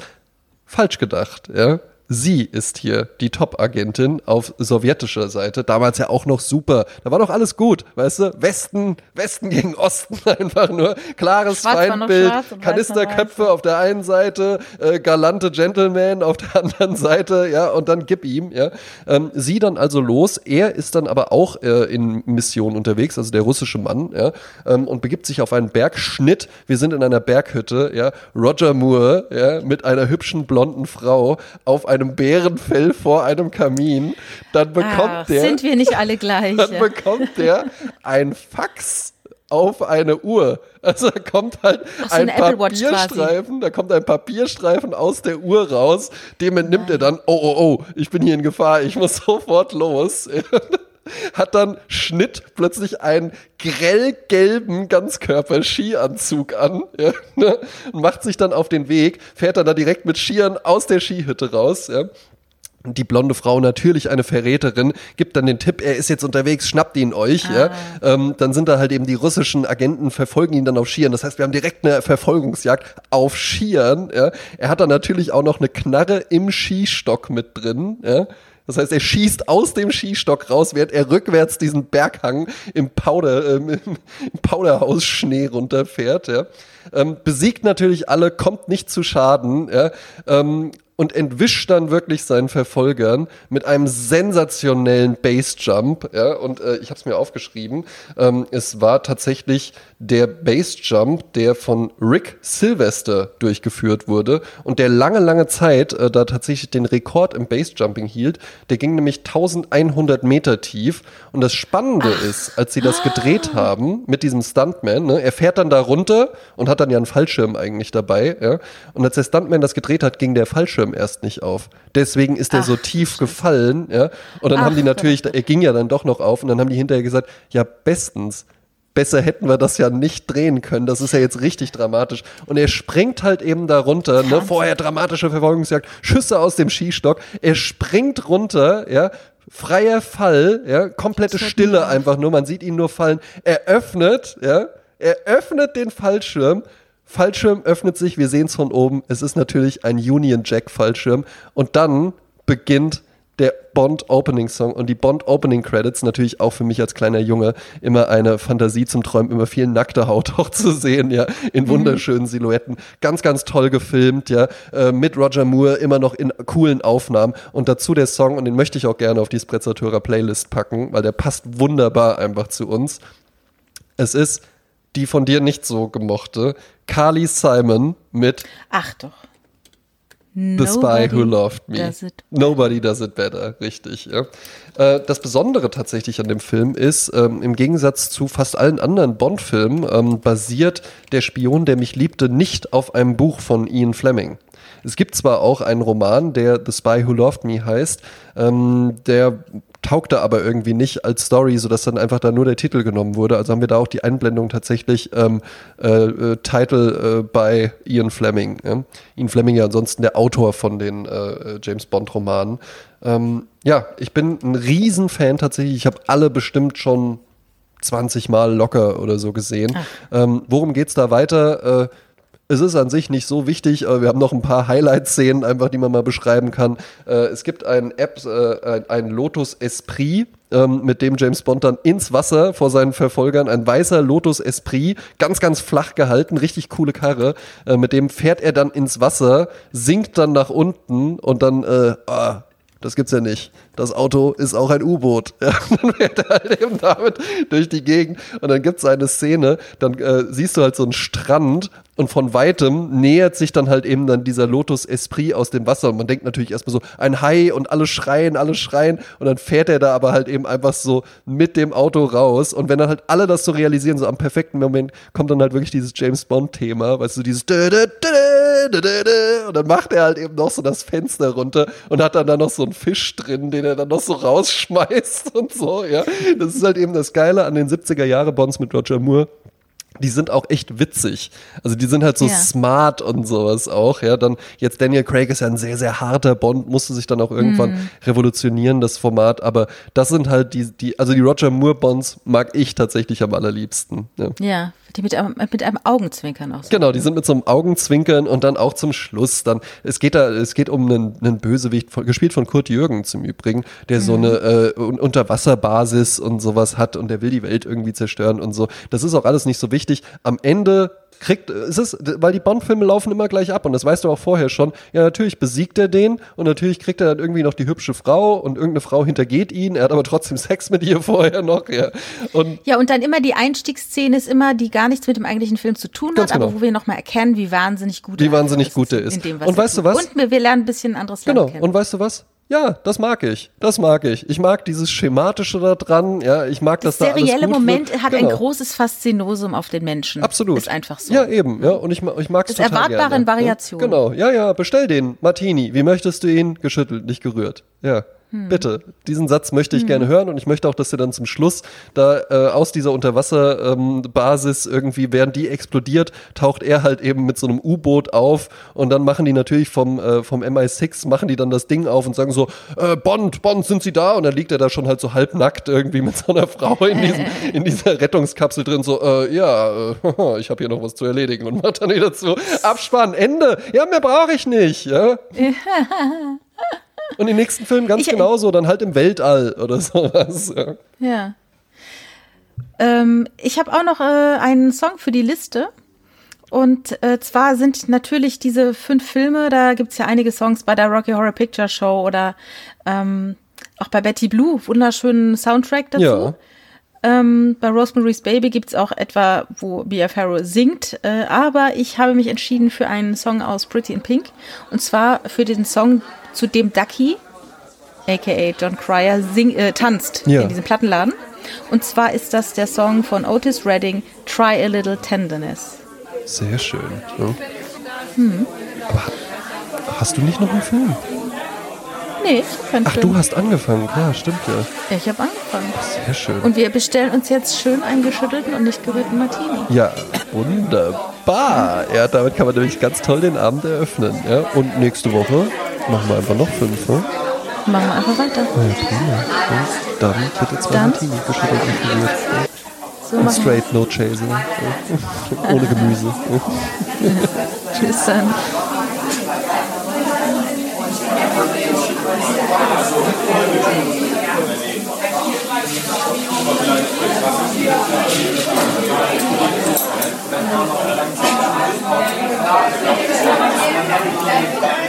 [SPEAKER 2] Falsch gedacht, ja. Sie ist hier die Top-Agentin auf sowjetischer Seite. Damals ja auch noch super. Da war doch alles gut, weißt du? Westen, Westen gegen Osten [LAUGHS] einfach nur. Klares Schwarz Feindbild, Kanisterköpfe auf der einen Seite, äh, galante Gentleman auf der [LAUGHS] anderen Seite, ja, und dann gib ihm, ja. Ähm, sie dann also los. Er ist dann aber auch äh, in Mission unterwegs, also der russische Mann, ja, ähm, und begibt sich auf einen Bergschnitt. Wir sind in einer Berghütte, ja. Roger Moore, ja, mit einer hübschen blonden Frau auf einem Bärenfell vor einem Kamin, dann bekommt Ach, der.
[SPEAKER 1] Sind wir nicht alle gleich?
[SPEAKER 2] Dann bekommt der ein Fax auf eine Uhr. Also da kommt halt so, ein Papierstreifen, da kommt ein Papierstreifen aus der Uhr raus, dem entnimmt Nein. er dann, oh, oh, oh, ich bin hier in Gefahr, ich muss [LAUGHS] sofort los. Hat dann Schnitt plötzlich einen grellgelben Ganzkörper-Skianzug an ja, ne, und macht sich dann auf den Weg, fährt dann da direkt mit Skiern aus der Skihütte raus. Ja die blonde Frau natürlich eine Verräterin, gibt dann den Tipp, er ist jetzt unterwegs, schnappt ihn euch. Ah. Ja. Ähm, dann sind da halt eben die russischen Agenten, verfolgen ihn dann auf Skiern. Das heißt, wir haben direkt eine Verfolgungsjagd auf Skiern. Ja. Er hat dann natürlich auch noch eine Knarre im Skistock mit drin. Ja. Das heißt, er schießt aus dem Skistock raus, während er rückwärts diesen Berghang im Powder, ähm, im Powderhaus Schnee runterfährt. Ja. Ähm, besiegt natürlich alle, kommt nicht zu Schaden. Ja. Ähm, und entwischt dann wirklich seinen Verfolgern mit einem sensationellen Bassjump. Ja, und äh, ich habe es mir aufgeschrieben. Ähm, es war tatsächlich der Bassjump, der von Rick Sylvester durchgeführt wurde und der lange, lange Zeit äh, da tatsächlich den Rekord im Bassjumping hielt. Der ging nämlich 1100 Meter tief. Und das Spannende Ach. ist, als sie das gedreht haben mit diesem Stuntman, ne, er fährt dann da runter und hat dann ja einen Fallschirm eigentlich dabei. Ja, und als der Stuntman das gedreht hat, ging der Fallschirm Erst nicht auf. Deswegen ist er Ach, so tief gefallen, ja. Und dann Ach, haben die natürlich, er ging ja dann doch noch auf und dann haben die hinterher gesagt, ja, bestens. Besser hätten wir das ja nicht drehen können. Das ist ja jetzt richtig dramatisch. Und er springt halt eben da runter, ne? Vorher dramatische Verfolgungsjagd, Schüsse aus dem Skistock. Er springt runter, ja, freier Fall, ja, komplette Stille einfach nur, man sieht ihn nur fallen. Er öffnet, ja, er öffnet den Fallschirm, Fallschirm öffnet sich, wir sehen es von oben. Es ist natürlich ein Union Jack Fallschirm. Und dann beginnt der Bond Opening Song und die Bond Opening Credits natürlich auch für mich als kleiner Junge immer eine Fantasie zum Träumen, immer viel nackte Haut [LAUGHS] auch zu sehen, ja, in mhm. wunderschönen Silhouetten. Ganz, ganz toll gefilmt, ja, äh, mit Roger Moore immer noch in coolen Aufnahmen und dazu der Song und den möchte ich auch gerne auf die Sprezzatura Playlist packen, weil der passt wunderbar einfach zu uns. Es ist die von dir nicht so gemochte, Carly Simon mit
[SPEAKER 1] Ach doch.
[SPEAKER 2] The Spy Who Loved Me. Does Nobody Does It Better, richtig. Ja. Äh, das Besondere tatsächlich an dem Film ist, ähm, im Gegensatz zu fast allen anderen Bond-Filmen, ähm, basiert Der Spion, der mich liebte, nicht auf einem Buch von Ian Fleming. Es gibt zwar auch einen Roman, der The Spy Who Loved Me heißt, ähm, der taugte aber irgendwie nicht als Story, sodass dann einfach da nur der Titel genommen wurde. Also haben wir da auch die Einblendung tatsächlich ähm, äh, äh, Title äh, bei Ian Fleming. Ja? Ian Fleming ja ansonsten der Autor von den äh, äh James Bond Romanen. Ähm, ja, ich bin ein Riesenfan tatsächlich. Ich habe alle bestimmt schon 20 Mal locker oder so gesehen. Ähm, worum geht's da weiter? Äh, es ist an sich nicht so wichtig, aber wir haben noch ein paar Highlight-Szenen einfach, die man mal beschreiben kann. Äh, es gibt ein App, äh, ein Lotus Esprit, ähm, mit dem James Bond dann ins Wasser vor seinen Verfolgern, ein weißer Lotus Esprit, ganz, ganz flach gehalten, richtig coole Karre, äh, mit dem fährt er dann ins Wasser, sinkt dann nach unten und dann, äh, ah, das gibt's ja nicht. Das Auto ist auch ein U-Boot. [LAUGHS] Ja, dann fährt er halt eben damit durch die Gegend. Und dann gibt's eine Szene, dann äh, siehst du halt so einen Strand und von weitem nähert sich dann halt eben dann dieser Lotus Esprit aus dem Wasser. Und man denkt natürlich erstmal so, ein Hai und alle schreien, alle schreien. Und dann fährt er da aber halt eben einfach so mit dem Auto raus. Und wenn dann halt alle das so realisieren, so am perfekten Moment kommt dann halt wirklich dieses James Bond Thema, weißt du, dieses und dann macht er halt eben noch so das Fenster runter und hat dann da noch so einen Fisch drin, den er dann noch so rausschmeißt [LAUGHS] und so, ja. Das ist halt eben das Geile an den 70er Jahre Bonds mit Roger Moore die sind auch echt witzig. Also die sind halt so ja. smart und sowas auch. Ja, dann jetzt Daniel Craig ist ja ein sehr, sehr harter Bond, musste sich dann auch irgendwann mm. revolutionieren, das Format. Aber das sind halt die, die, also die Roger Moore Bonds mag ich tatsächlich am allerliebsten.
[SPEAKER 1] Ja, ja Die mit einem, mit einem Augenzwinkern auch. So.
[SPEAKER 2] Genau, die sind mit so einem Augenzwinkern und dann auch zum Schluss dann, es geht da, es geht um einen, einen Bösewicht, gespielt von Kurt Jürgens im Übrigen, der mhm. so eine äh, Unterwasserbasis und sowas hat und der will die Welt irgendwie zerstören und so. Das ist auch alles nicht so wichtig. Am Ende kriegt, es ist, weil die Bond-Filme laufen immer gleich ab und das weißt du auch vorher schon. Ja, natürlich besiegt er den und natürlich kriegt er dann irgendwie noch die hübsche Frau und irgendeine Frau hintergeht ihn. Er hat aber trotzdem [LAUGHS] Sex mit ihr vorher noch. Ja,
[SPEAKER 1] und, ja, und dann immer die Einstiegsszene ist immer, die gar nichts mit dem eigentlichen Film zu tun hat, genau. aber wo wir nochmal erkennen, wie wahnsinnig gut
[SPEAKER 2] wie wahnsinnig gut er ist.
[SPEAKER 1] Dem,
[SPEAKER 2] und weißt du was?
[SPEAKER 1] Und wir lernen ein bisschen anderes
[SPEAKER 2] Land genau. kennen. Und weißt du was? Ja, das mag ich. Das mag ich. Ich mag dieses Schematische da dran. Ja, ich mag, das dass da
[SPEAKER 1] serielle Moment wird. hat genau. ein großes Faszinosum auf den Menschen.
[SPEAKER 2] Absolut.
[SPEAKER 1] Ist einfach so.
[SPEAKER 2] Ja, eben. Ja, und ich, ich mag es
[SPEAKER 1] total erwartbare
[SPEAKER 2] gerne.
[SPEAKER 1] Variationen.
[SPEAKER 2] Ja, genau. Ja, ja, bestell den Martini. Wie möchtest du ihn? Geschüttelt, nicht gerührt. Ja. Hm. Bitte, diesen Satz möchte ich hm. gerne hören und ich möchte auch, dass ihr dann zum Schluss da äh, aus dieser Unterwasserbasis ähm, irgendwie, während die explodiert, taucht er halt eben mit so einem U-Boot auf und dann machen die natürlich vom, äh, vom MI6, machen die dann das Ding auf und sagen so, äh, Bond, Bond, sind Sie da? Und dann liegt er da schon halt so halbnackt irgendwie mit so einer Frau in, diesem, [LAUGHS] in dieser Rettungskapsel drin, so, äh, ja, äh, [LAUGHS] ich habe hier noch was zu erledigen und macht dann wieder zu, Abspann, Ende, ja, mehr brauche ich nicht, ja. [LAUGHS] Und im nächsten Film ganz ich, genauso, dann halt im Weltall oder [LAUGHS] sowas.
[SPEAKER 1] Ja. ja. Ähm, ich habe auch noch äh, einen Song für die Liste. Und äh, zwar sind natürlich diese fünf Filme, da gibt es ja einige Songs bei der Rocky Horror Picture Show oder ähm, auch bei Betty Blue, wunderschönen Soundtrack dazu. Ja. Ähm, bei Rosemary's Baby gibt es auch etwa, wo Bia Farrow singt. Äh, aber ich habe mich entschieden für einen Song aus Pretty in Pink. Und zwar für den Song zu dem Ducky, aka John Cryer, sing, äh, tanzt ja. in diesem Plattenladen. Und zwar ist das der Song von Otis Redding, Try a Little Tenderness.
[SPEAKER 2] Sehr schön. Ja. Hm. Aber hast du nicht noch einen Film?
[SPEAKER 1] Nee, ich habe
[SPEAKER 2] Ach, du hast angefangen. Ja, stimmt ja.
[SPEAKER 1] Ja, ich habe angefangen.
[SPEAKER 2] Sehr schön.
[SPEAKER 1] Und wir bestellen uns jetzt schön einen geschüttelten und nicht gerührten Martini.
[SPEAKER 2] Ja, wunderbar. Ja, damit kann man nämlich ganz toll den Abend eröffnen. Ja? Und nächste Woche Machen wir einfach noch fünf, ne?
[SPEAKER 1] Machen wir einfach weiter.
[SPEAKER 2] Ja, prima. Und dann bitte zwei dann? Martini geschüttelt und gerührt. Ja. So und straight, no chaser. Ja. [LAUGHS] Ohne Gemüse.
[SPEAKER 1] Tschüss dann. Thank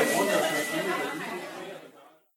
[SPEAKER 1] you.